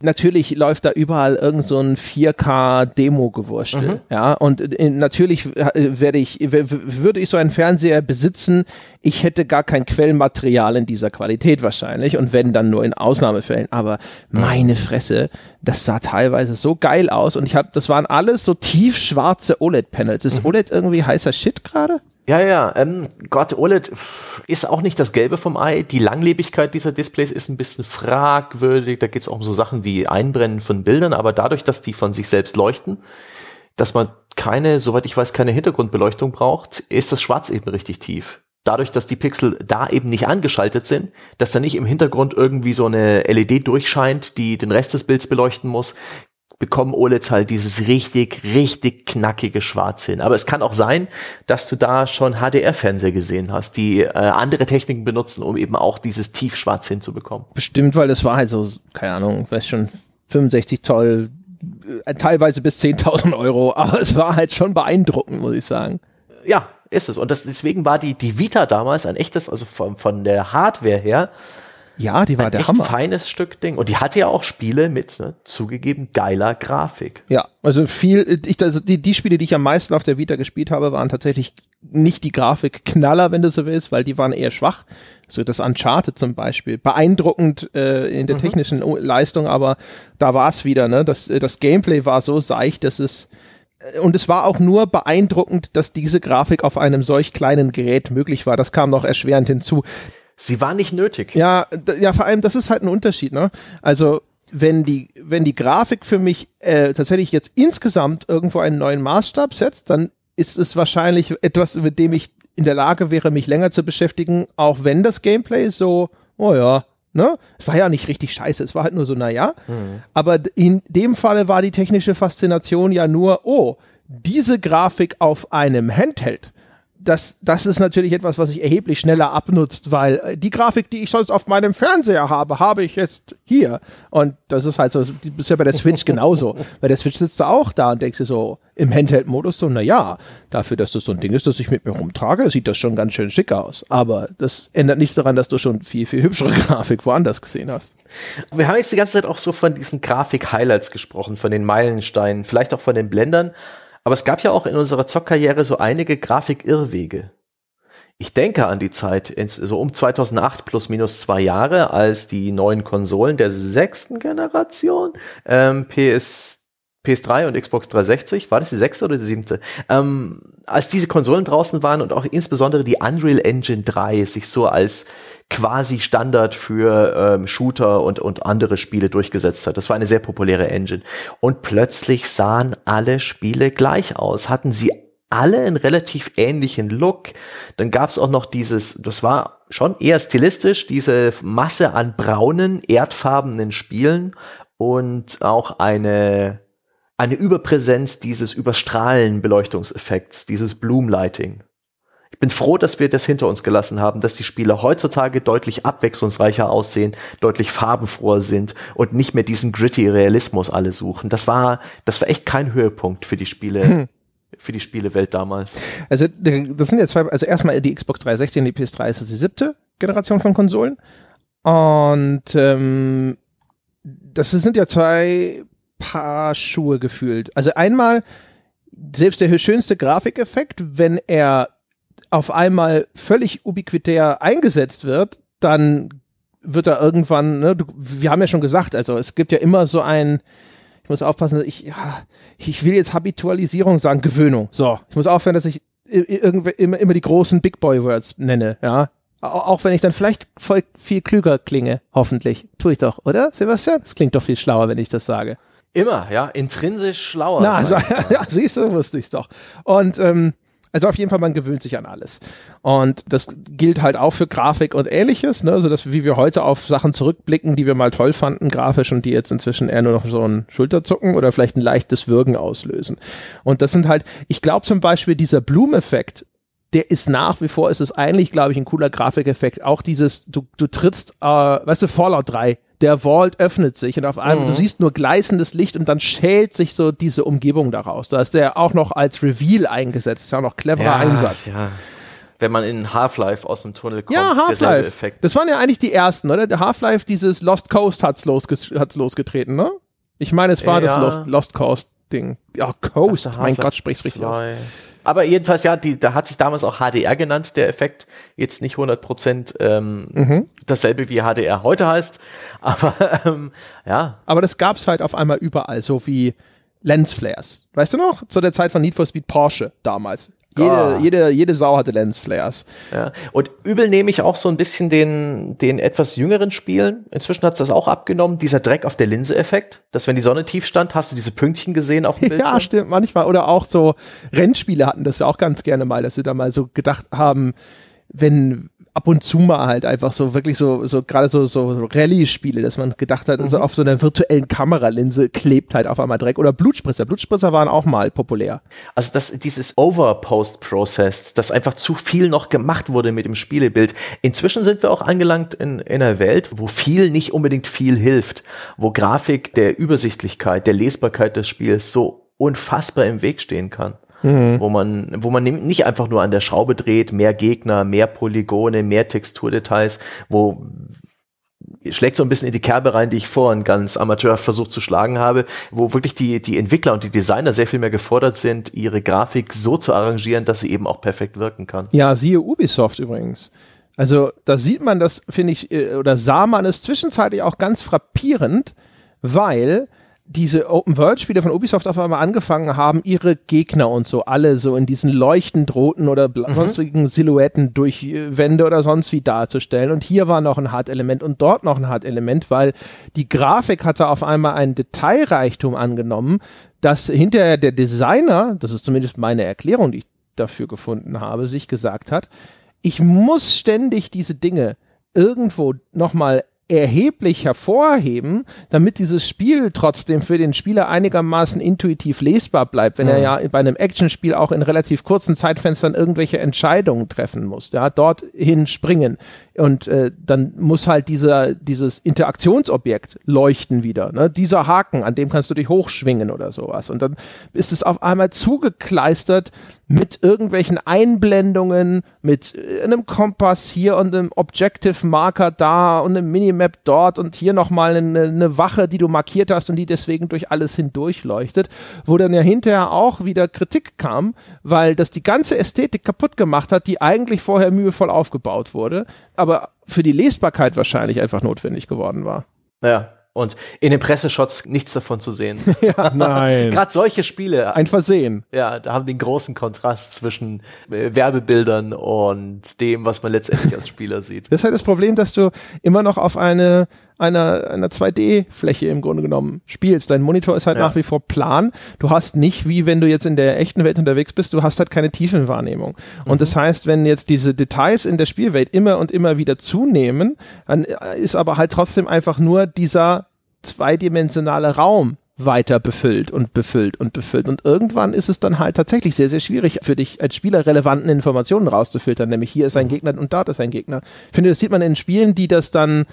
natürlich läuft da überall irgend so ein 4K-Demo-Gewurstel. Mhm. Ja, und äh, natürlich äh, werde ich, würde ich so einen Fernseher besitzen, ich hätte gar kein Quellmaterial in dieser Qualität wahrscheinlich und wenn dann nur in Ausnahmefällen. Aber meine Fresse, das sah teilweise so geil aus und ich habe, das waren alles so tiefschwarze OLED-Panels. Ist mhm. OLED irgendwie heißer Shit gerade? Ja, ja, ähm, Gott, OLED ist auch nicht das Gelbe vom Ei. Die Langlebigkeit dieser Displays ist ein bisschen fragwürdig. Da geht es auch um so Sachen wie Einbrennen von Bildern, aber dadurch, dass die von sich selbst leuchten, dass man keine, soweit ich weiß, keine Hintergrundbeleuchtung braucht, ist das Schwarz eben richtig tief. Dadurch, dass die Pixel da eben nicht angeschaltet sind, dass da nicht im Hintergrund irgendwie so eine LED durchscheint, die den Rest des Bilds beleuchten muss, bekommen OLEDs halt dieses richtig, richtig knackige Schwarz hin. Aber es kann auch sein, dass du da schon HDR-Fernseher gesehen hast, die äh, andere Techniken benutzen, um eben auch dieses Tiefschwarz hinzubekommen. Bestimmt, weil das war halt so, keine Ahnung, weiß schon, 65 Zoll, äh, teilweise bis 10.000 Euro, aber es war halt schon beeindruckend, muss ich sagen. Ja, ist es. Und das, deswegen war die, die Vita damals ein echtes, also von, von der Hardware her, ja, die war ein der Hammer. feines Stück Ding. Und die hatte ja auch Spiele mit, ne, zugegeben, geiler Grafik. Ja, also viel, ich, also die, die Spiele, die ich am meisten auf der Vita gespielt habe, waren tatsächlich nicht die Grafikknaller, wenn du so willst, weil die waren eher schwach. So das Uncharted zum Beispiel. Beeindruckend äh, in der mhm. technischen Leistung, aber da war es wieder, ne? Das, das Gameplay war so seicht, dass es äh, und es war auch nur beeindruckend, dass diese Grafik auf einem solch kleinen Gerät möglich war. Das kam noch erschwerend hinzu. Sie war nicht nötig. Ja, ja, vor allem, das ist halt ein Unterschied, ne? Also, wenn die, wenn die Grafik für mich äh, tatsächlich jetzt insgesamt irgendwo einen neuen Maßstab setzt, dann ist es wahrscheinlich etwas, mit dem ich in der Lage wäre, mich länger zu beschäftigen, auch wenn das Gameplay so, oh ja, ne? Es war ja nicht richtig scheiße, es war halt nur so, naja. Mhm. Aber in dem Falle war die technische Faszination ja nur, oh, diese Grafik auf einem Handheld das, das ist natürlich etwas, was sich erheblich schneller abnutzt, weil äh, die Grafik, die ich sonst auf meinem Fernseher habe, habe ich jetzt hier. Und das ist halt so, das ist ja bei der Switch [LAUGHS] genauso. bei der Switch sitzt du auch da und denkst dir so im Handheld-Modus so, na ja, dafür, dass das so ein Ding ist, das ich mit mir rumtrage, sieht das schon ganz schön schick aus. Aber das ändert nichts daran, dass du schon viel, viel hübschere [LAUGHS] Grafik woanders gesehen hast. Wir haben jetzt die ganze Zeit auch so von diesen Grafik-Highlights gesprochen, von den Meilensteinen, vielleicht auch von den Blendern. Aber es gab ja auch in unserer Zockkarriere so einige Grafikirrwege. Ich denke an die Zeit, so um 2008 plus minus zwei Jahre, als die neuen Konsolen der sechsten Generation, ähm, PS, PS3 und Xbox 360, war das die sechste oder die siebte? Ähm, als diese Konsolen draußen waren und auch insbesondere die Unreal Engine 3 sich so als quasi Standard für ähm, Shooter und, und andere Spiele durchgesetzt hat. Das war eine sehr populäre Engine. Und plötzlich sahen alle Spiele gleich aus, hatten sie alle einen relativ ähnlichen Look. Dann gab es auch noch dieses, das war schon eher stilistisch, diese Masse an braunen, erdfarbenen Spielen und auch eine, eine Überpräsenz dieses Überstrahlen Beleuchtungseffekts, dieses Bloomlighting. Ich bin froh, dass wir das hinter uns gelassen haben, dass die Spiele heutzutage deutlich abwechslungsreicher aussehen, deutlich farbenfroher sind und nicht mehr diesen gritty Realismus alle suchen. Das war, das war echt kein Höhepunkt für die Spiele. Hm. Für die Spielewelt damals. Also, das sind ja zwei, also erstmal die Xbox 360 und die PS3 ist die siebte Generation von Konsolen. Und ähm, das sind ja zwei Paar Schuhe gefühlt. Also einmal, selbst der schönste Grafikeffekt, wenn er auf einmal völlig ubiquitär eingesetzt wird, dann wird er irgendwann, ne, du, wir haben ja schon gesagt, also es gibt ja immer so ein, ich muss aufpassen, ich, ja, ich will jetzt Habitualisierung sagen, Gewöhnung. So, ich muss aufhören, dass ich irgendwie immer, immer die großen Big Boy Words nenne, ja. Auch wenn ich dann vielleicht voll viel klüger klinge, hoffentlich. Tue ich doch, oder, Sebastian? Das klingt doch viel schlauer, wenn ich das sage. Immer, ja, intrinsisch schlauer. Na, also, [LAUGHS] ja, siehst du, wusste ich's doch. Und ähm, also auf jeden Fall, man gewöhnt sich an alles. Und das gilt halt auch für Grafik und ähnliches, ne? So dass wie wir heute auf Sachen zurückblicken, die wir mal toll fanden, grafisch und die jetzt inzwischen eher nur noch so ein Schulterzucken oder vielleicht ein leichtes Würgen auslösen. Und das sind halt, ich glaube zum Beispiel dieser Bloom-Effekt, der ist nach wie vor, ist es eigentlich, glaube ich, ein cooler Grafikeffekt. Auch dieses, du, du trittst, äh, weißt du, Fallout 3, der Vault öffnet sich und auf einmal, mhm. du siehst nur gleißendes Licht und dann schält sich so diese Umgebung daraus. Da ist der auch noch als Reveal eingesetzt. Das ist ja auch noch cleverer ja, Einsatz. Ja. Wenn man in Half-Life aus dem Tunnel kommt. Ja, Half-Life. Das waren ja eigentlich die ersten, oder? Der Half-Life, dieses Lost Coast hat's, losges hat's losgetreten, ne? Ich meine, es war ja. das Lost, Lost Coast Ding. Ja, Coast. Mein Gott, sprich's richtig aus. Aber jedenfalls, ja, die, da hat sich damals auch HDR genannt, der Effekt. Jetzt nicht 100% ähm, mhm. dasselbe wie HDR heute heißt. [LAUGHS] Aber ähm, ja. Aber das gab's halt auf einmal überall, so wie Lensflares. Weißt du noch? Zu der Zeit von Need for Speed Porsche damals. Jede, oh. jede, jede Sau hatte Lensflares. Ja. Und übel nehme ich auch so ein bisschen den, den etwas jüngeren Spielen. Inzwischen hat es das auch abgenommen, dieser Dreck auf der Linse-Effekt. Dass wenn die Sonne tief stand, hast du diese Pünktchen gesehen auf dem [LAUGHS] Bild. Ja, stimmt, manchmal. Oder auch so Rennspiele hatten das ja auch ganz gerne mal, dass sie da mal so gedacht haben, wenn, ab und zu mal halt einfach so wirklich so, so gerade so, so Rallye-Spiele, dass man gedacht hat, mhm. also auf so einer virtuellen Kameralinse klebt halt auf einmal Dreck. Oder Blutspritzer. Blutspritzer waren auch mal populär. Also das, dieses Overpost-Process, dass einfach zu viel noch gemacht wurde mit dem Spielebild. Inzwischen sind wir auch angelangt in, in einer Welt, wo viel nicht unbedingt viel hilft, wo Grafik der Übersichtlichkeit, der Lesbarkeit des Spiels so unfassbar im Weg stehen kann mhm. wo man, wo man nicht einfach nur an der Schraube dreht, mehr Gegner, mehr Polygone, mehr Texturdetails, wo schlägt so ein bisschen in die Kerbe rein, die ich vorhin ganz amateurhaft versucht zu schlagen habe, wo wirklich die, die Entwickler und die Designer sehr viel mehr gefordert sind, ihre Grafik so zu arrangieren, dass sie eben auch perfekt wirken kann. Ja, siehe Ubisoft übrigens. Also da sieht man das, finde ich, äh, oder sah man es zwischenzeitlich auch ganz frappierend, weil diese Open-World-Spiele von Ubisoft auf einmal angefangen haben, ihre Gegner und so alle so in diesen leuchtend roten oder mhm. sonstigen Silhouetten durch äh, Wände oder sonst wie darzustellen. Und hier war noch ein Hard-Element und dort noch ein Hard-Element, weil die Grafik hatte auf einmal einen Detailreichtum angenommen, dass hinterher der Designer, das ist zumindest meine Erklärung, die ich dafür gefunden habe, sich gesagt hat, ich muss ständig diese Dinge irgendwo nochmal erheblich hervorheben, damit dieses Spiel trotzdem für den Spieler einigermaßen intuitiv lesbar bleibt, wenn mhm. er ja bei einem Actionspiel auch in relativ kurzen Zeitfenstern irgendwelche Entscheidungen treffen muss, ja, dorthin springen und äh, dann muss halt dieser dieses Interaktionsobjekt leuchten wieder, ne? dieser Haken, an dem kannst du dich hochschwingen oder sowas und dann ist es auf einmal zugekleistert mit irgendwelchen Einblendungen, mit äh, einem Kompass hier und einem Objective Marker da und einem Minimap dort und hier nochmal eine, eine Wache, die du markiert hast und die deswegen durch alles hindurch leuchtet, wo dann ja hinterher auch wieder Kritik kam, weil das die ganze Ästhetik kaputt gemacht hat, die eigentlich vorher mühevoll aufgebaut wurde, aber für die Lesbarkeit wahrscheinlich einfach notwendig geworden war. Ja, Und in den Presseshots nichts davon zu sehen. [LAUGHS] ja, nein. Gerade solche Spiele. Ein Versehen. Ja, da haben den großen Kontrast zwischen äh, Werbebildern und dem, was man letztendlich als Spieler sieht. Das ist halt das Problem, dass du immer noch auf eine einer, einer 2D-Fläche im Grunde genommen spielst. Dein Monitor ist halt ja. nach wie vor plan. Du hast nicht, wie wenn du jetzt in der echten Welt unterwegs bist, du hast halt keine Tiefenwahrnehmung. Und mhm. das heißt, wenn jetzt diese Details in der Spielwelt immer und immer wieder zunehmen, dann ist aber halt trotzdem einfach nur dieser zweidimensionale Raum weiter befüllt und befüllt und befüllt. Und irgendwann ist es dann halt tatsächlich sehr, sehr schwierig für dich als Spieler relevanten Informationen rauszufiltern, nämlich hier ist ein mhm. Gegner und dort ist ein Gegner. Ich finde, das sieht man in Spielen, die das dann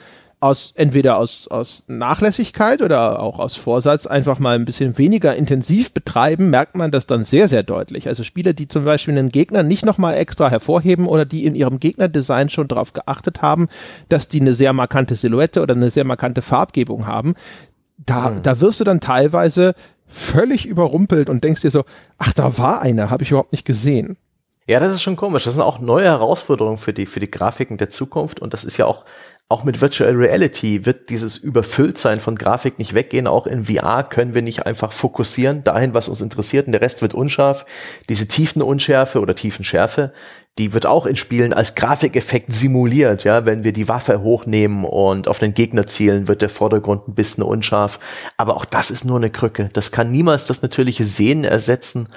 aus entweder aus, aus Nachlässigkeit oder auch aus Vorsatz einfach mal ein bisschen weniger intensiv betreiben, merkt man das dann sehr, sehr deutlich. Also Spieler, die zum Beispiel einen Gegner nicht nochmal extra hervorheben oder die in ihrem Gegnerdesign schon darauf geachtet haben, dass die eine sehr markante Silhouette oder eine sehr markante Farbgebung haben, da, mhm. da wirst du dann teilweise völlig überrumpelt und denkst dir so, ach, da war einer, habe ich überhaupt nicht gesehen. Ja, das ist schon komisch. Das sind auch neue Herausforderungen für die, für die Grafiken der Zukunft. Und das ist ja auch auch mit Virtual Reality wird dieses Überfülltsein von Grafik nicht weggehen. Auch in VR können wir nicht einfach fokussieren dahin, was uns interessiert und der Rest wird unscharf. Diese Tiefenunschärfe oder Tiefenschärfe, die wird auch in Spielen als Grafikeffekt simuliert. Ja, wenn wir die Waffe hochnehmen und auf den Gegner zielen, wird der Vordergrund ein bisschen unscharf. Aber auch das ist nur eine Krücke. Das kann niemals das natürliche Sehen ersetzen.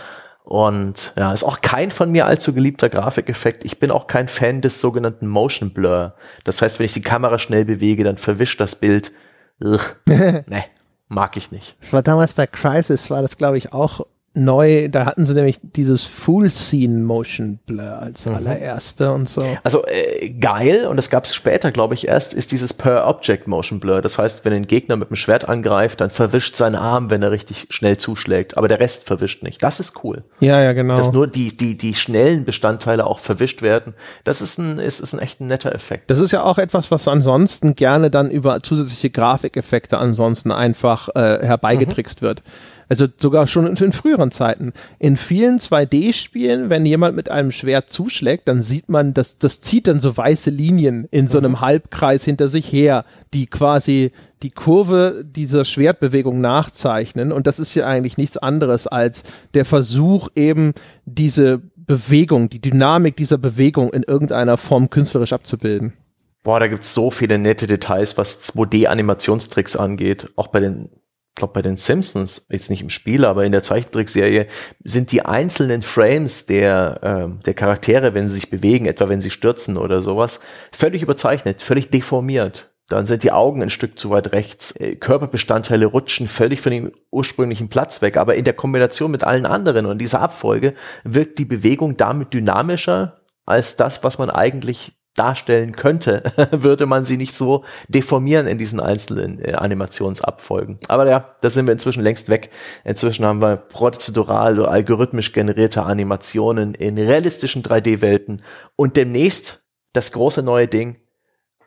Und ja, ist auch kein von mir allzu geliebter Grafikeffekt. Ich bin auch kein Fan des sogenannten Motion Blur. Das heißt, wenn ich die Kamera schnell bewege, dann verwischt das Bild. [LAUGHS] nee, mag ich nicht. Das war damals bei Crisis, war das glaube ich auch neu, da hatten sie nämlich dieses Full Scene Motion Blur als mhm. allererste und so. Also äh, geil, und das gab es später, glaube ich, erst, ist dieses Per Object Motion Blur. Das heißt, wenn ein Gegner mit dem Schwert angreift, dann verwischt sein Arm, wenn er richtig schnell zuschlägt, aber der Rest verwischt nicht. Das ist cool. Ja, ja, genau. Dass nur die, die, die schnellen Bestandteile auch verwischt werden. Das ist ein, ist, ist ein echt ein netter Effekt. Das ist ja auch etwas, was ansonsten gerne dann über zusätzliche Grafikeffekte ansonsten einfach äh, herbeigetrickst mhm. wird. Also sogar schon in, in früheren Zeiten. In vielen 2D-Spielen, wenn jemand mit einem Schwert zuschlägt, dann sieht man, dass das zieht dann so weiße Linien in so einem mhm. Halbkreis hinter sich her, die quasi die Kurve dieser Schwertbewegung nachzeichnen. Und das ist ja eigentlich nichts anderes als der Versuch, eben diese Bewegung, die Dynamik dieser Bewegung in irgendeiner Form künstlerisch abzubilden. Boah, da gibt's so viele nette Details, was 2D-Animationstricks angeht. Auch bei den glaube bei den Simpsons, jetzt nicht im Spiel, aber in der Zeichentrickserie, sind die einzelnen Frames der, äh, der Charaktere, wenn sie sich bewegen, etwa wenn sie stürzen oder sowas, völlig überzeichnet, völlig deformiert. Dann sind die Augen ein Stück zu weit rechts. Äh, Körperbestandteile rutschen völlig von dem ursprünglichen Platz weg. Aber in der Kombination mit allen anderen und dieser Abfolge wirkt die Bewegung damit dynamischer als das, was man eigentlich darstellen könnte, [LAUGHS] würde man sie nicht so deformieren in diesen einzelnen äh, Animationsabfolgen. Aber ja, da sind wir inzwischen längst weg. Inzwischen haben wir prozedural oder algorithmisch generierte Animationen in realistischen 3D-Welten und demnächst das große neue Ding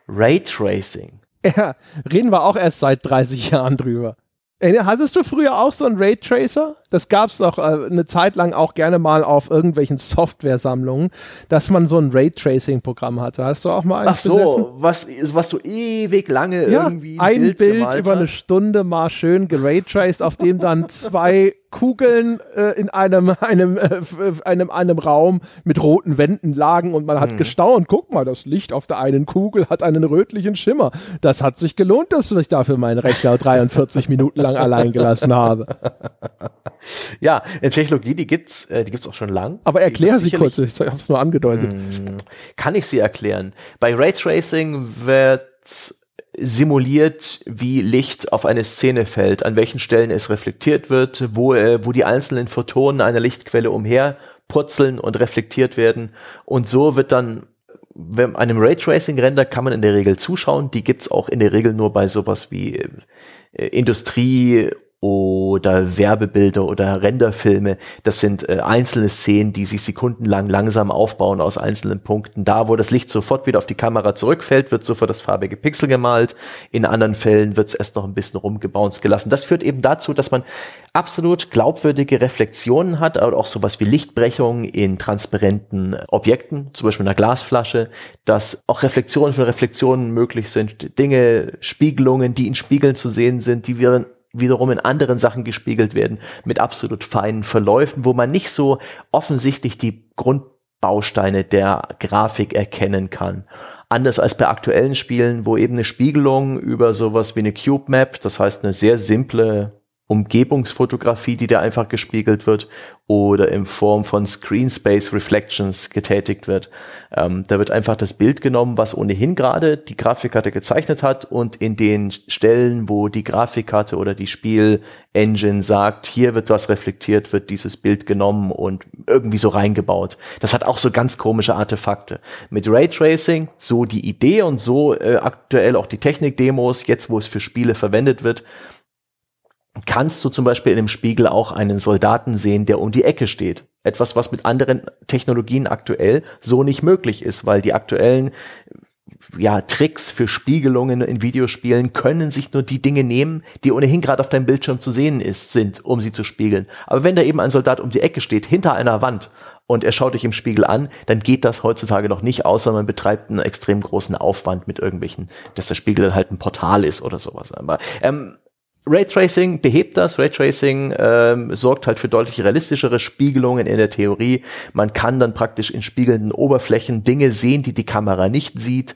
Raytracing. Ja, reden wir auch erst seit 30 Jahren drüber. Hattest du früher auch so einen Raytracer? Das gab es doch äh, eine Zeit lang auch gerne mal auf irgendwelchen Software-Sammlungen, dass man so ein Raytracing-Programm hatte. Hast du auch mal eins Ach so, besessen? was, was so ewig lange ja, irgendwie ein Bild, Bild über eine Stunde mal schön geraytraced, auf dem dann zwei [LAUGHS] Kugeln äh, in einem, einem, äh, einem, einem Raum mit roten Wänden lagen und man hat hm. gestaunt. Guck mal, das Licht auf der einen Kugel hat einen rötlichen Schimmer. Das hat sich gelohnt, dass ich dafür meinen Rechner 43 Minuten lang allein gelassen habe. [LAUGHS] [LAUGHS] Ja, Technologie, die gibt's, äh, die gibt's auch schon lang. Aber erklär sie kurz, ich habe es nur angedeutet. Hm, kann ich sie erklären? Bei Raytracing wird simuliert, wie Licht auf eine Szene fällt, an welchen Stellen es reflektiert wird, wo, äh, wo die einzelnen Photonen einer Lichtquelle umherpurzeln und reflektiert werden. Und so wird dann, wenn einem Raytracing-Render kann man in der Regel zuschauen. Die gibt's auch in der Regel nur bei sowas wie äh, Industrie oder Werbebilder oder Renderfilme. Das sind äh, einzelne Szenen, die sich sekundenlang langsam aufbauen aus einzelnen Punkten. Da, wo das Licht sofort wieder auf die Kamera zurückfällt, wird sofort das farbige Pixel gemalt. In anderen Fällen wird es erst noch ein bisschen rumgebounced gelassen. Das führt eben dazu, dass man absolut glaubwürdige Reflexionen hat, aber auch sowas wie Lichtbrechung in transparenten Objekten, zum Beispiel in einer Glasflasche, dass auch Reflexionen für Reflexionen möglich sind, Dinge, Spiegelungen, die in Spiegeln zu sehen sind, die wir wiederum in anderen Sachen gespiegelt werden, mit absolut feinen Verläufen, wo man nicht so offensichtlich die Grundbausteine der Grafik erkennen kann. Anders als bei aktuellen Spielen, wo eben eine Spiegelung über sowas wie eine Cube Map, das heißt eine sehr simple Umgebungsfotografie, die da einfach gespiegelt wird oder in Form von Screen Space Reflections getätigt wird. Ähm, da wird einfach das Bild genommen, was ohnehin gerade die Grafikkarte gezeichnet hat und in den Stellen, wo die Grafikkarte oder die Spielengine sagt, hier wird was reflektiert, wird dieses Bild genommen und irgendwie so reingebaut. Das hat auch so ganz komische Artefakte. Mit Raytracing, so die Idee und so äh, aktuell auch die Technik-Demos, jetzt wo es für Spiele verwendet wird, kannst du zum Beispiel in dem Spiegel auch einen Soldaten sehen, der um die Ecke steht. Etwas, was mit anderen Technologien aktuell so nicht möglich ist, weil die aktuellen ja, Tricks für Spiegelungen in Videospielen können sich nur die Dinge nehmen, die ohnehin gerade auf deinem Bildschirm zu sehen ist, sind, um sie zu spiegeln. Aber wenn da eben ein Soldat um die Ecke steht, hinter einer Wand, und er schaut dich im Spiegel an, dann geht das heutzutage noch nicht, außer man betreibt einen extrem großen Aufwand mit irgendwelchen, dass der Spiegel halt ein Portal ist oder sowas. Aber ähm, Raytracing behebt das. Raytracing ähm, sorgt halt für deutlich realistischere Spiegelungen in der Theorie. Man kann dann praktisch in spiegelnden Oberflächen Dinge sehen, die die Kamera nicht sieht.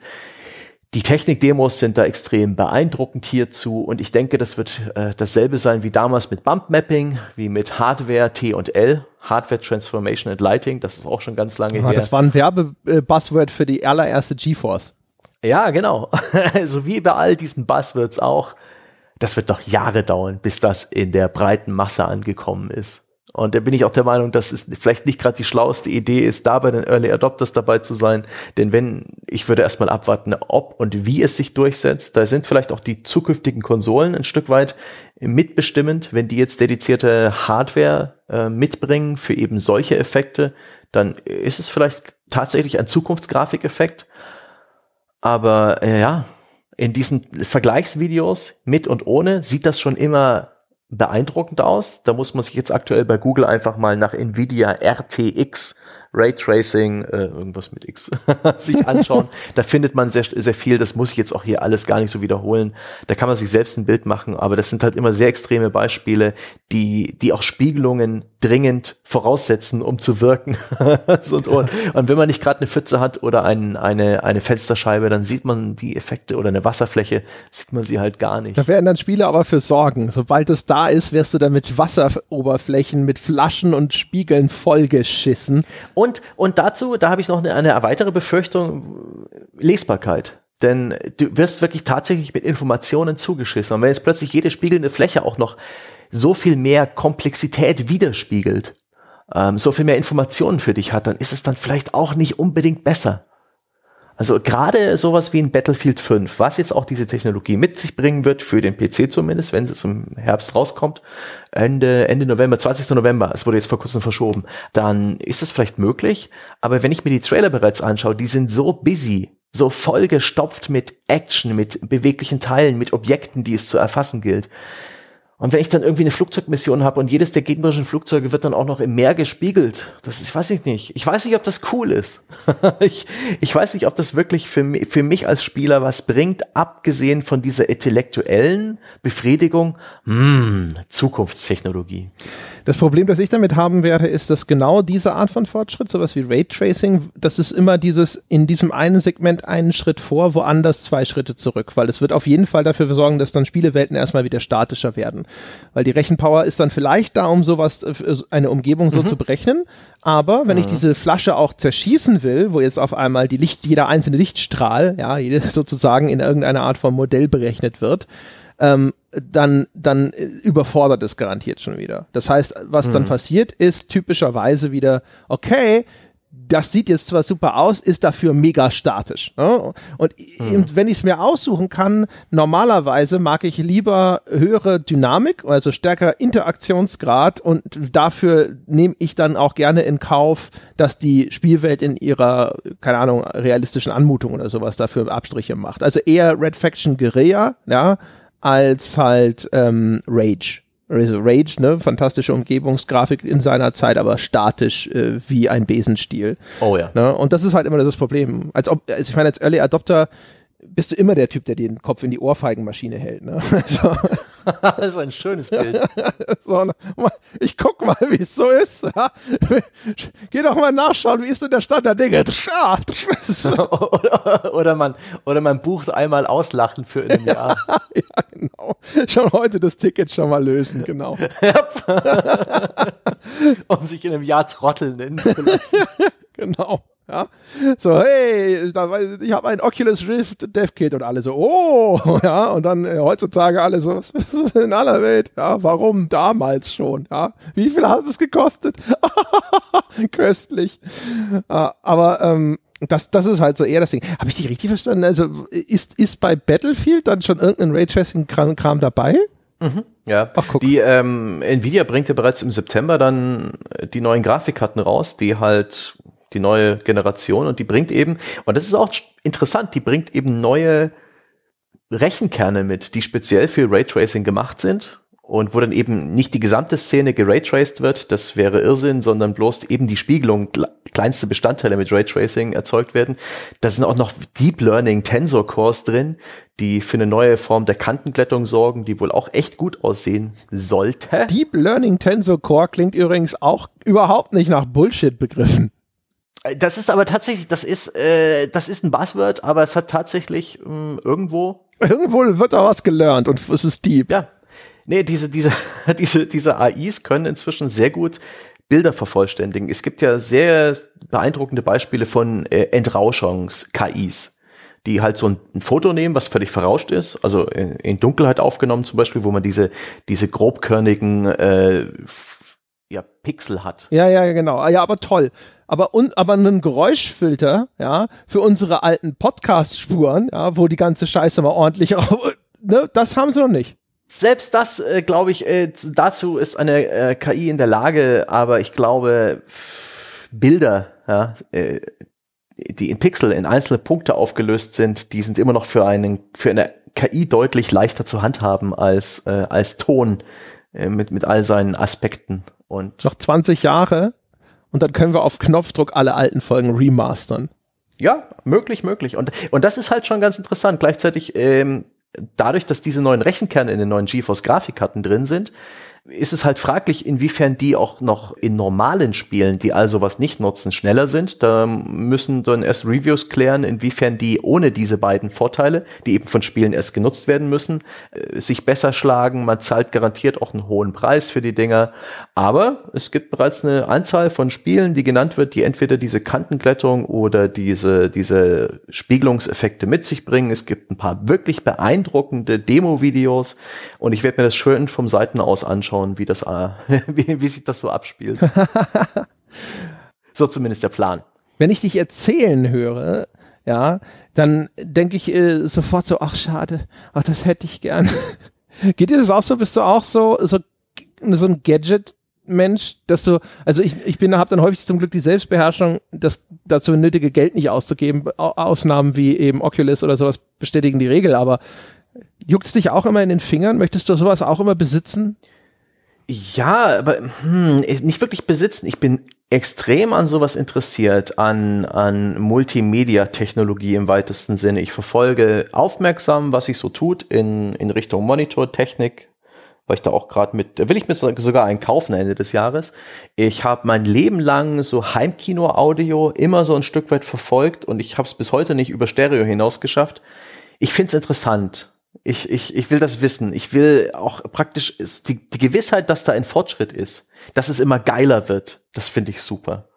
Die Technik-Demos sind da extrem beeindruckend hierzu und ich denke, das wird äh, dasselbe sein wie damals mit Bump Mapping, wie mit Hardware T und L, Hardware Transformation and Lighting, das ist auch schon ganz lange ja, her. Das war ein Werbe-Buzzword für die allererste GeForce. Ja, genau. [LAUGHS] also wie bei all diesen Buzzwords auch das wird noch Jahre dauern, bis das in der breiten Masse angekommen ist. Und da bin ich auch der Meinung, dass es vielleicht nicht gerade die schlauste Idee ist, da bei den Early Adopters dabei zu sein. Denn wenn, ich würde erstmal abwarten, ob und wie es sich durchsetzt. Da sind vielleicht auch die zukünftigen Konsolen ein Stück weit mitbestimmend. Wenn die jetzt dedizierte Hardware äh, mitbringen für eben solche Effekte, dann ist es vielleicht tatsächlich ein Zukunftsgrafikeffekt. Aber äh, ja, in diesen Vergleichsvideos mit und ohne sieht das schon immer beeindruckend aus. Da muss man sich jetzt aktuell bei Google einfach mal nach Nvidia RTX Raytracing, äh, irgendwas mit X, [LAUGHS] sich anschauen. da findet man sehr, sehr viel. Das muss ich jetzt auch hier alles gar nicht so wiederholen. Da kann man sich selbst ein Bild machen, aber das sind halt immer sehr extreme Beispiele, die, die auch Spiegelungen dringend voraussetzen, um zu wirken. [LAUGHS] und, und, und, wenn man nicht gerade eine Pfütze hat oder ein, eine, eine Fensterscheibe, dann sieht man die Effekte oder eine Wasserfläche, sieht man sie halt gar nicht. Da werden dann Spiele aber für sorgen. Sobald es da ist, wirst du dann mit Wasseroberflächen, mit Flaschen und Spiegeln vollgeschissen. Und, und dazu, da habe ich noch eine, eine weitere Befürchtung, Lesbarkeit. Denn du wirst wirklich tatsächlich mit Informationen zugeschissen. Und wenn jetzt plötzlich jede spiegelnde Fläche auch noch so viel mehr Komplexität widerspiegelt, ähm, so viel mehr Informationen für dich hat, dann ist es dann vielleicht auch nicht unbedingt besser. Also gerade sowas wie ein Battlefield 5, was jetzt auch diese Technologie mit sich bringen wird, für den PC zumindest, wenn es im Herbst rauskommt, Ende, Ende November, 20. November, es wurde jetzt vor kurzem verschoben, dann ist es vielleicht möglich. Aber wenn ich mir die Trailer bereits anschaue, die sind so busy, so vollgestopft mit Action, mit beweglichen Teilen, mit Objekten, die es zu erfassen gilt. Und wenn ich dann irgendwie eine Flugzeugmission habe und jedes der gegnerischen Flugzeuge wird dann auch noch im Meer gespiegelt, das ist, weiß ich nicht. Ich weiß nicht, ob das cool ist. [LAUGHS] ich, ich weiß nicht, ob das wirklich für mich, für mich als Spieler was bringt, abgesehen von dieser intellektuellen Befriedigung. Hm, Zukunftstechnologie. Das Problem, das ich damit haben werde, ist, dass genau diese Art von Fortschritt, sowas wie Raytracing, das ist immer dieses in diesem einen Segment einen Schritt vor, woanders zwei Schritte zurück, weil es wird auf jeden Fall dafür sorgen, dass dann Spielewelten erstmal wieder statischer werden. Weil die Rechenpower ist dann vielleicht da, um sowas, äh, eine Umgebung so mhm. zu berechnen. Aber wenn mhm. ich diese Flasche auch zerschießen will, wo jetzt auf einmal die Licht, jeder einzelne Lichtstrahl, ja, [LAUGHS] sozusagen in irgendeiner Art von Modell berechnet wird, ähm, dann, dann äh, überfordert es garantiert schon wieder. Das heißt, was mhm. dann passiert, ist typischerweise wieder, okay, das sieht jetzt zwar super aus, ist dafür mega statisch. Ne? Und mhm. wenn ich es mir aussuchen kann, normalerweise mag ich lieber höhere Dynamik, also stärker Interaktionsgrad und dafür nehme ich dann auch gerne in Kauf, dass die Spielwelt in ihrer, keine Ahnung, realistischen Anmutung oder sowas dafür Abstriche macht. Also eher Red Faction Guerilla, ja, als halt ähm, Rage. Also Rage, ne, fantastische Umgebungsgrafik in seiner Zeit, aber statisch äh, wie ein Besenstiel. Oh ja. Ne? Und das ist halt immer das Problem. Als ob, also ich meine, als Early Adopter bist du immer der Typ, der den Kopf in die Ohrfeigenmaschine hält. Ne? [LAUGHS] Also, [LAUGHS] das ist ein schönes Bild. [LAUGHS] so, ich guck mal, wie es so ist. Ja? [LAUGHS] Geh doch mal nachschauen, wie ist denn der Stand der Dinge? oder, oder, man, oder man bucht einmal Auslachen für in einem Jahr. ja, genau. Schon heute das Ticket schon mal lösen, genau. um sich in einem Jahr trotteln nennen zu lassen. genau. Ja, so, hey, ich habe ein Oculus Rift Dev Kit und alle so, oh, [LAUGHS] ja, und dann äh, heutzutage alle so, was ist in aller Welt? Ja, warum damals schon? Ja, wie viel hat es gekostet? [LAUGHS] Köstlich. Ja, aber ähm, das, das ist halt so eher das Ding. Habe ich dich richtig verstanden? Also ist, ist bei Battlefield dann schon irgendein Raytracing-Kram dabei? Mhm. Ja, Ach, die ähm, Nvidia bringt ja bereits im September dann die neuen Grafikkarten raus, die halt die neue Generation und die bringt eben, und das ist auch interessant, die bringt eben neue Rechenkerne mit, die speziell für Raytracing gemacht sind und wo dann eben nicht die gesamte Szene geraytraced wird, das wäre Irrsinn, sondern bloß eben die Spiegelung, kleinste Bestandteile mit Raytracing erzeugt werden. Da sind auch noch Deep Learning Tensor Cores drin, die für eine neue Form der Kantenglättung sorgen, die wohl auch echt gut aussehen sollte. Deep Learning Tensor Core klingt übrigens auch überhaupt nicht nach Bullshit begriffen. Das ist aber tatsächlich, das ist, äh, das ist ein Buzzword, aber es hat tatsächlich mh, hm, irgendwo. Irgendwo wird da was gelernt und es ist deep. Ja. Nee, diese, diese, [LAUGHS] diese, diese AIs können inzwischen sehr gut Bilder vervollständigen. Es gibt ja sehr beeindruckende Beispiele von äh, Entrauschungs-KIs, die halt so ein, ein, Foto nehmen, was völlig verrauscht ist, also in, in, Dunkelheit aufgenommen zum Beispiel, wo man diese, diese grobkörnigen äh, ja, Pixel hat. Ja, ja, genau. Ja, aber toll aber, un, aber einen Geräuschfilter, ja, für unsere alten Podcast-Spuren, ja, wo die ganze Scheiße mal ordentlich, [LAUGHS] ne, das haben sie noch nicht. Selbst das, äh, glaube ich, äh, dazu ist eine äh, KI in der Lage, aber ich glaube, Bilder, ja, äh, die in Pixel in einzelne Punkte aufgelöst sind, die sind immer noch für einen, für eine KI deutlich leichter zu handhaben als, äh, als Ton äh, mit, mit all seinen Aspekten. Und noch 20 Jahre und dann können wir auf Knopfdruck alle alten Folgen remastern. Ja, möglich, möglich. Und, und das ist halt schon ganz interessant. Gleichzeitig, ähm, dadurch, dass diese neuen Rechenkerne in den neuen GeForce Grafikkarten drin sind, ist es halt fraglich, inwiefern die auch noch in normalen Spielen, die also was nicht nutzen, schneller sind. Da müssen dann erst Reviews klären, inwiefern die ohne diese beiden Vorteile, die eben von Spielen erst genutzt werden müssen, äh, sich besser schlagen. Man zahlt garantiert auch einen hohen Preis für die Dinger. Aber es gibt bereits eine Anzahl von Spielen, die genannt wird, die entweder diese Kantenglättung oder diese, diese Spiegelungseffekte mit sich bringen. Es gibt ein paar wirklich beeindruckende Demo-Videos und ich werde mir das schön vom Seiten aus anschauen anschauen, wie das, äh, [LAUGHS] wie, wie sich das so abspielt. [LAUGHS] so zumindest der Plan. Wenn ich dich erzählen höre, ja, dann denke ich äh, sofort so, ach schade, ach das hätte ich gern. [LAUGHS] Geht dir das auch so? Bist du auch so so, so ein Gadget Mensch, dass du, also ich, ich bin, habe dann häufig zum Glück die Selbstbeherrschung, das dazu nötige Geld nicht auszugeben. Ausnahmen wie eben Oculus oder sowas bestätigen die Regel, aber juckt es dich auch immer in den Fingern? Möchtest du sowas auch immer besitzen? Ja, aber hm, nicht wirklich besitzen. Ich bin extrem an sowas interessiert, an, an Multimedia-Technologie im weitesten Sinne. Ich verfolge aufmerksam, was sich so tut in, in Richtung Monitortechnik, weil ich da auch gerade mit, will ich mir sogar einen kaufen Ende des Jahres. Ich habe mein Leben lang so Heimkino-Audio immer so ein Stück weit verfolgt und ich habe es bis heute nicht über Stereo hinaus geschafft. Ich finde es interessant ich, ich, ich will das wissen. Ich will auch praktisch die, die Gewissheit, dass da ein Fortschritt ist, dass es immer geiler wird. Das finde ich super.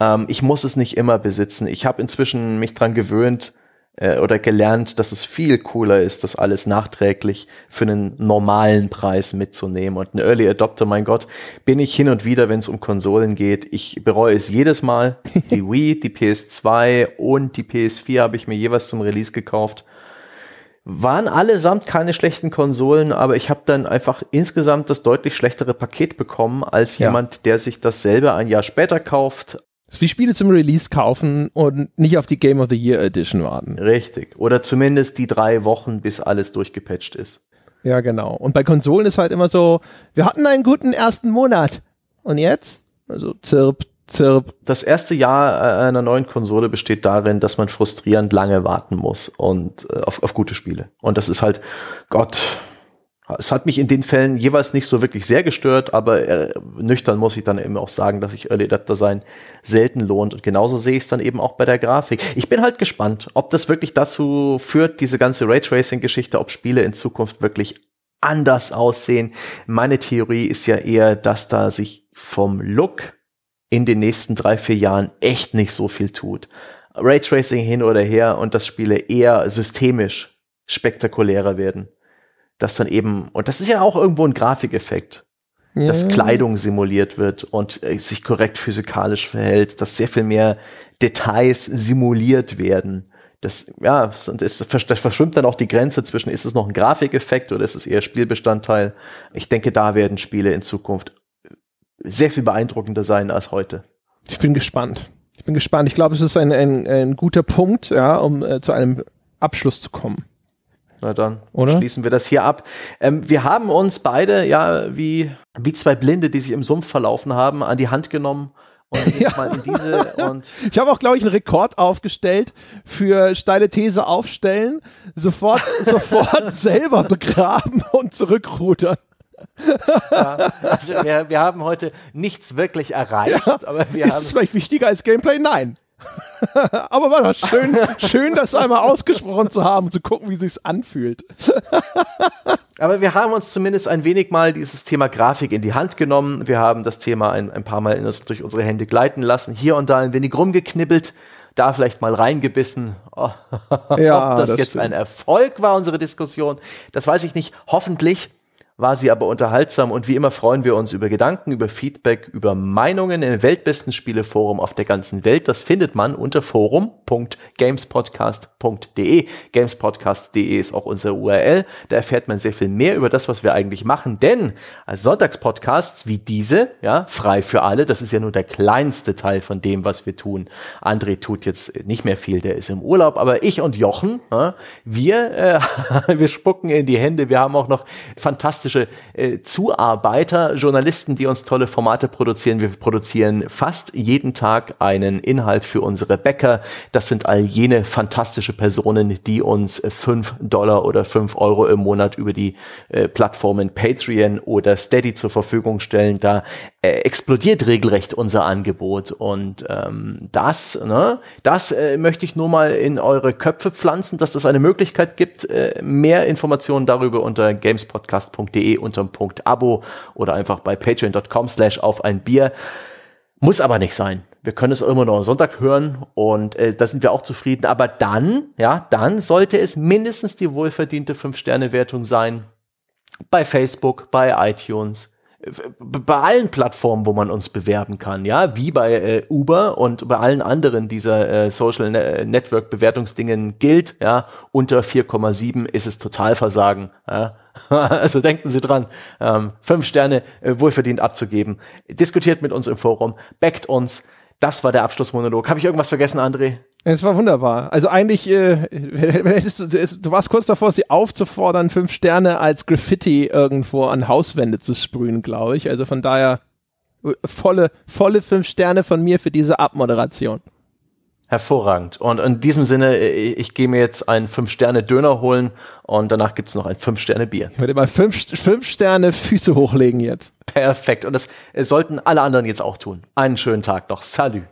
Ähm, ich muss es nicht immer besitzen. Ich habe inzwischen mich dran gewöhnt, äh, oder gelernt, dass es viel cooler ist, das alles nachträglich für einen normalen Preis mitzunehmen. Und ein Early Adopter, mein Gott, bin ich hin und wieder, wenn es um Konsolen geht. Ich bereue es jedes Mal. Die [LAUGHS] Wii, die PS2 und die PS4 habe ich mir jeweils zum Release gekauft. Waren allesamt keine schlechten Konsolen, aber ich habe dann einfach insgesamt das deutlich schlechtere Paket bekommen als ja. jemand, der sich dasselbe ein Jahr später kauft, wie Spiele zum Release kaufen und nicht auf die Game of the Year Edition warten. Richtig. Oder zumindest die drei Wochen, bis alles durchgepatcht ist. Ja, genau. Und bei Konsolen ist halt immer so, wir hatten einen guten ersten Monat. Und jetzt? Also zirp, zirp. Das erste Jahr einer neuen Konsole besteht darin, dass man frustrierend lange warten muss und äh, auf, auf gute Spiele. Und das ist halt, Gott, es hat mich in den Fällen jeweils nicht so wirklich sehr gestört, aber äh, nüchtern muss ich dann eben auch sagen, dass sich Early Adapter sein selten lohnt. Und genauso sehe ich es dann eben auch bei der Grafik. Ich bin halt gespannt, ob das wirklich dazu führt, diese ganze Raytracing-Geschichte, ob Spiele in Zukunft wirklich anders aussehen. Meine Theorie ist ja eher, dass da sich vom Look in den nächsten drei, vier Jahren echt nicht so viel tut. Raytracing hin oder her und dass Spiele eher systemisch spektakulärer werden dass dann eben, und das ist ja auch irgendwo ein Grafikeffekt, ja. dass Kleidung simuliert wird und äh, sich korrekt physikalisch verhält, dass sehr viel mehr Details simuliert werden. Das, ja, und es verschwimmt dann auch die Grenze zwischen, ist es noch ein Grafikeffekt oder ist es eher Spielbestandteil? Ich denke, da werden Spiele in Zukunft sehr viel beeindruckender sein als heute. Ich bin gespannt. Ich bin gespannt. Ich glaube, es ist ein, ein, ein guter Punkt, ja, um äh, zu einem Abschluss zu kommen. Na dann Oder? schließen wir das hier ab. Ähm, wir haben uns beide, ja, wie, wie zwei Blinde, die sich im Sumpf verlaufen haben, an die Hand genommen und [LAUGHS] ja. mal in diese und [LAUGHS] ich habe auch glaube ich einen Rekord aufgestellt für steile These aufstellen, sofort [LAUGHS] sofort selber begraben und zurückrudern. Ja, also wir, wir haben heute nichts wirklich erreicht, ja. aber wir Ist haben es vielleicht wichtiger als Gameplay? Nein. [LAUGHS] Aber war doch schön, schön, das einmal ausgesprochen zu haben, zu gucken, wie sich's anfühlt. [LAUGHS] Aber wir haben uns zumindest ein wenig mal dieses Thema Grafik in die Hand genommen. Wir haben das Thema ein, ein paar Mal durch unsere Hände gleiten lassen, hier und da ein wenig rumgeknibbelt, da vielleicht mal reingebissen. Oh, [LAUGHS] ja, Ob das, das jetzt stimmt. ein Erfolg war, unsere Diskussion, das weiß ich nicht. Hoffentlich war sie aber unterhaltsam und wie immer freuen wir uns über Gedanken, über Feedback, über Meinungen im weltbesten Spieleforum auf der ganzen Welt. Das findet man unter forum.gamespodcast.de. Gamespodcast.de ist auch unser URL. Da erfährt man sehr viel mehr über das, was wir eigentlich machen, denn als Sonntagspodcasts wie diese, ja, frei für alle, das ist ja nur der kleinste Teil von dem, was wir tun. André tut jetzt nicht mehr viel, der ist im Urlaub, aber ich und Jochen, ja, wir, äh, [LAUGHS] wir spucken in die Hände. Wir haben auch noch fantastische fantastische äh, Zuarbeiter, Journalisten, die uns tolle Formate produzieren. Wir produzieren fast jeden Tag einen Inhalt für unsere Bäcker. Das sind all jene fantastische Personen, die uns fünf Dollar oder fünf Euro im Monat über die äh, Plattformen Patreon oder Steady zur Verfügung stellen. Da äh, explodiert regelrecht unser Angebot und ähm, das, ne, das äh, möchte ich nur mal in eure Köpfe pflanzen, dass das eine Möglichkeit gibt. Äh, mehr Informationen darüber unter gamespodcast.de dem Punkt Abo oder einfach bei patreon.com slash auf ein Bier. Muss aber nicht sein. Wir können es immer noch am Sonntag hören und äh, da sind wir auch zufrieden. Aber dann, ja, dann sollte es mindestens die wohlverdiente 5-Sterne-Wertung sein. Bei Facebook, bei iTunes, bei allen Plattformen, wo man uns bewerben kann, ja, wie bei äh, Uber und bei allen anderen dieser äh, Social ne Network Bewertungsdingen gilt, ja, unter 4,7 ist es Totalversagen, ja. [LAUGHS] also denken Sie dran, ähm, fünf Sterne äh, wohlverdient abzugeben. Diskutiert mit uns im Forum, backt uns. Das war der Abschlussmonolog. Habe ich irgendwas vergessen, André? Es war wunderbar. Also eigentlich, äh, [LAUGHS] du, warst kurz davor, sie aufzufordern, fünf Sterne als Graffiti irgendwo an Hauswände zu sprühen, glaube ich. Also von daher äh, volle, volle fünf Sterne von mir für diese Abmoderation. Hervorragend. Und in diesem Sinne, ich, ich gehe mir jetzt einen Fünf-Sterne-Döner holen und danach gibt's noch ein Fünf-Sterne-Bier. Ich würde mal fünf, fünf Sterne Füße hochlegen jetzt. Perfekt. Und das sollten alle anderen jetzt auch tun. Einen schönen Tag noch. Salut.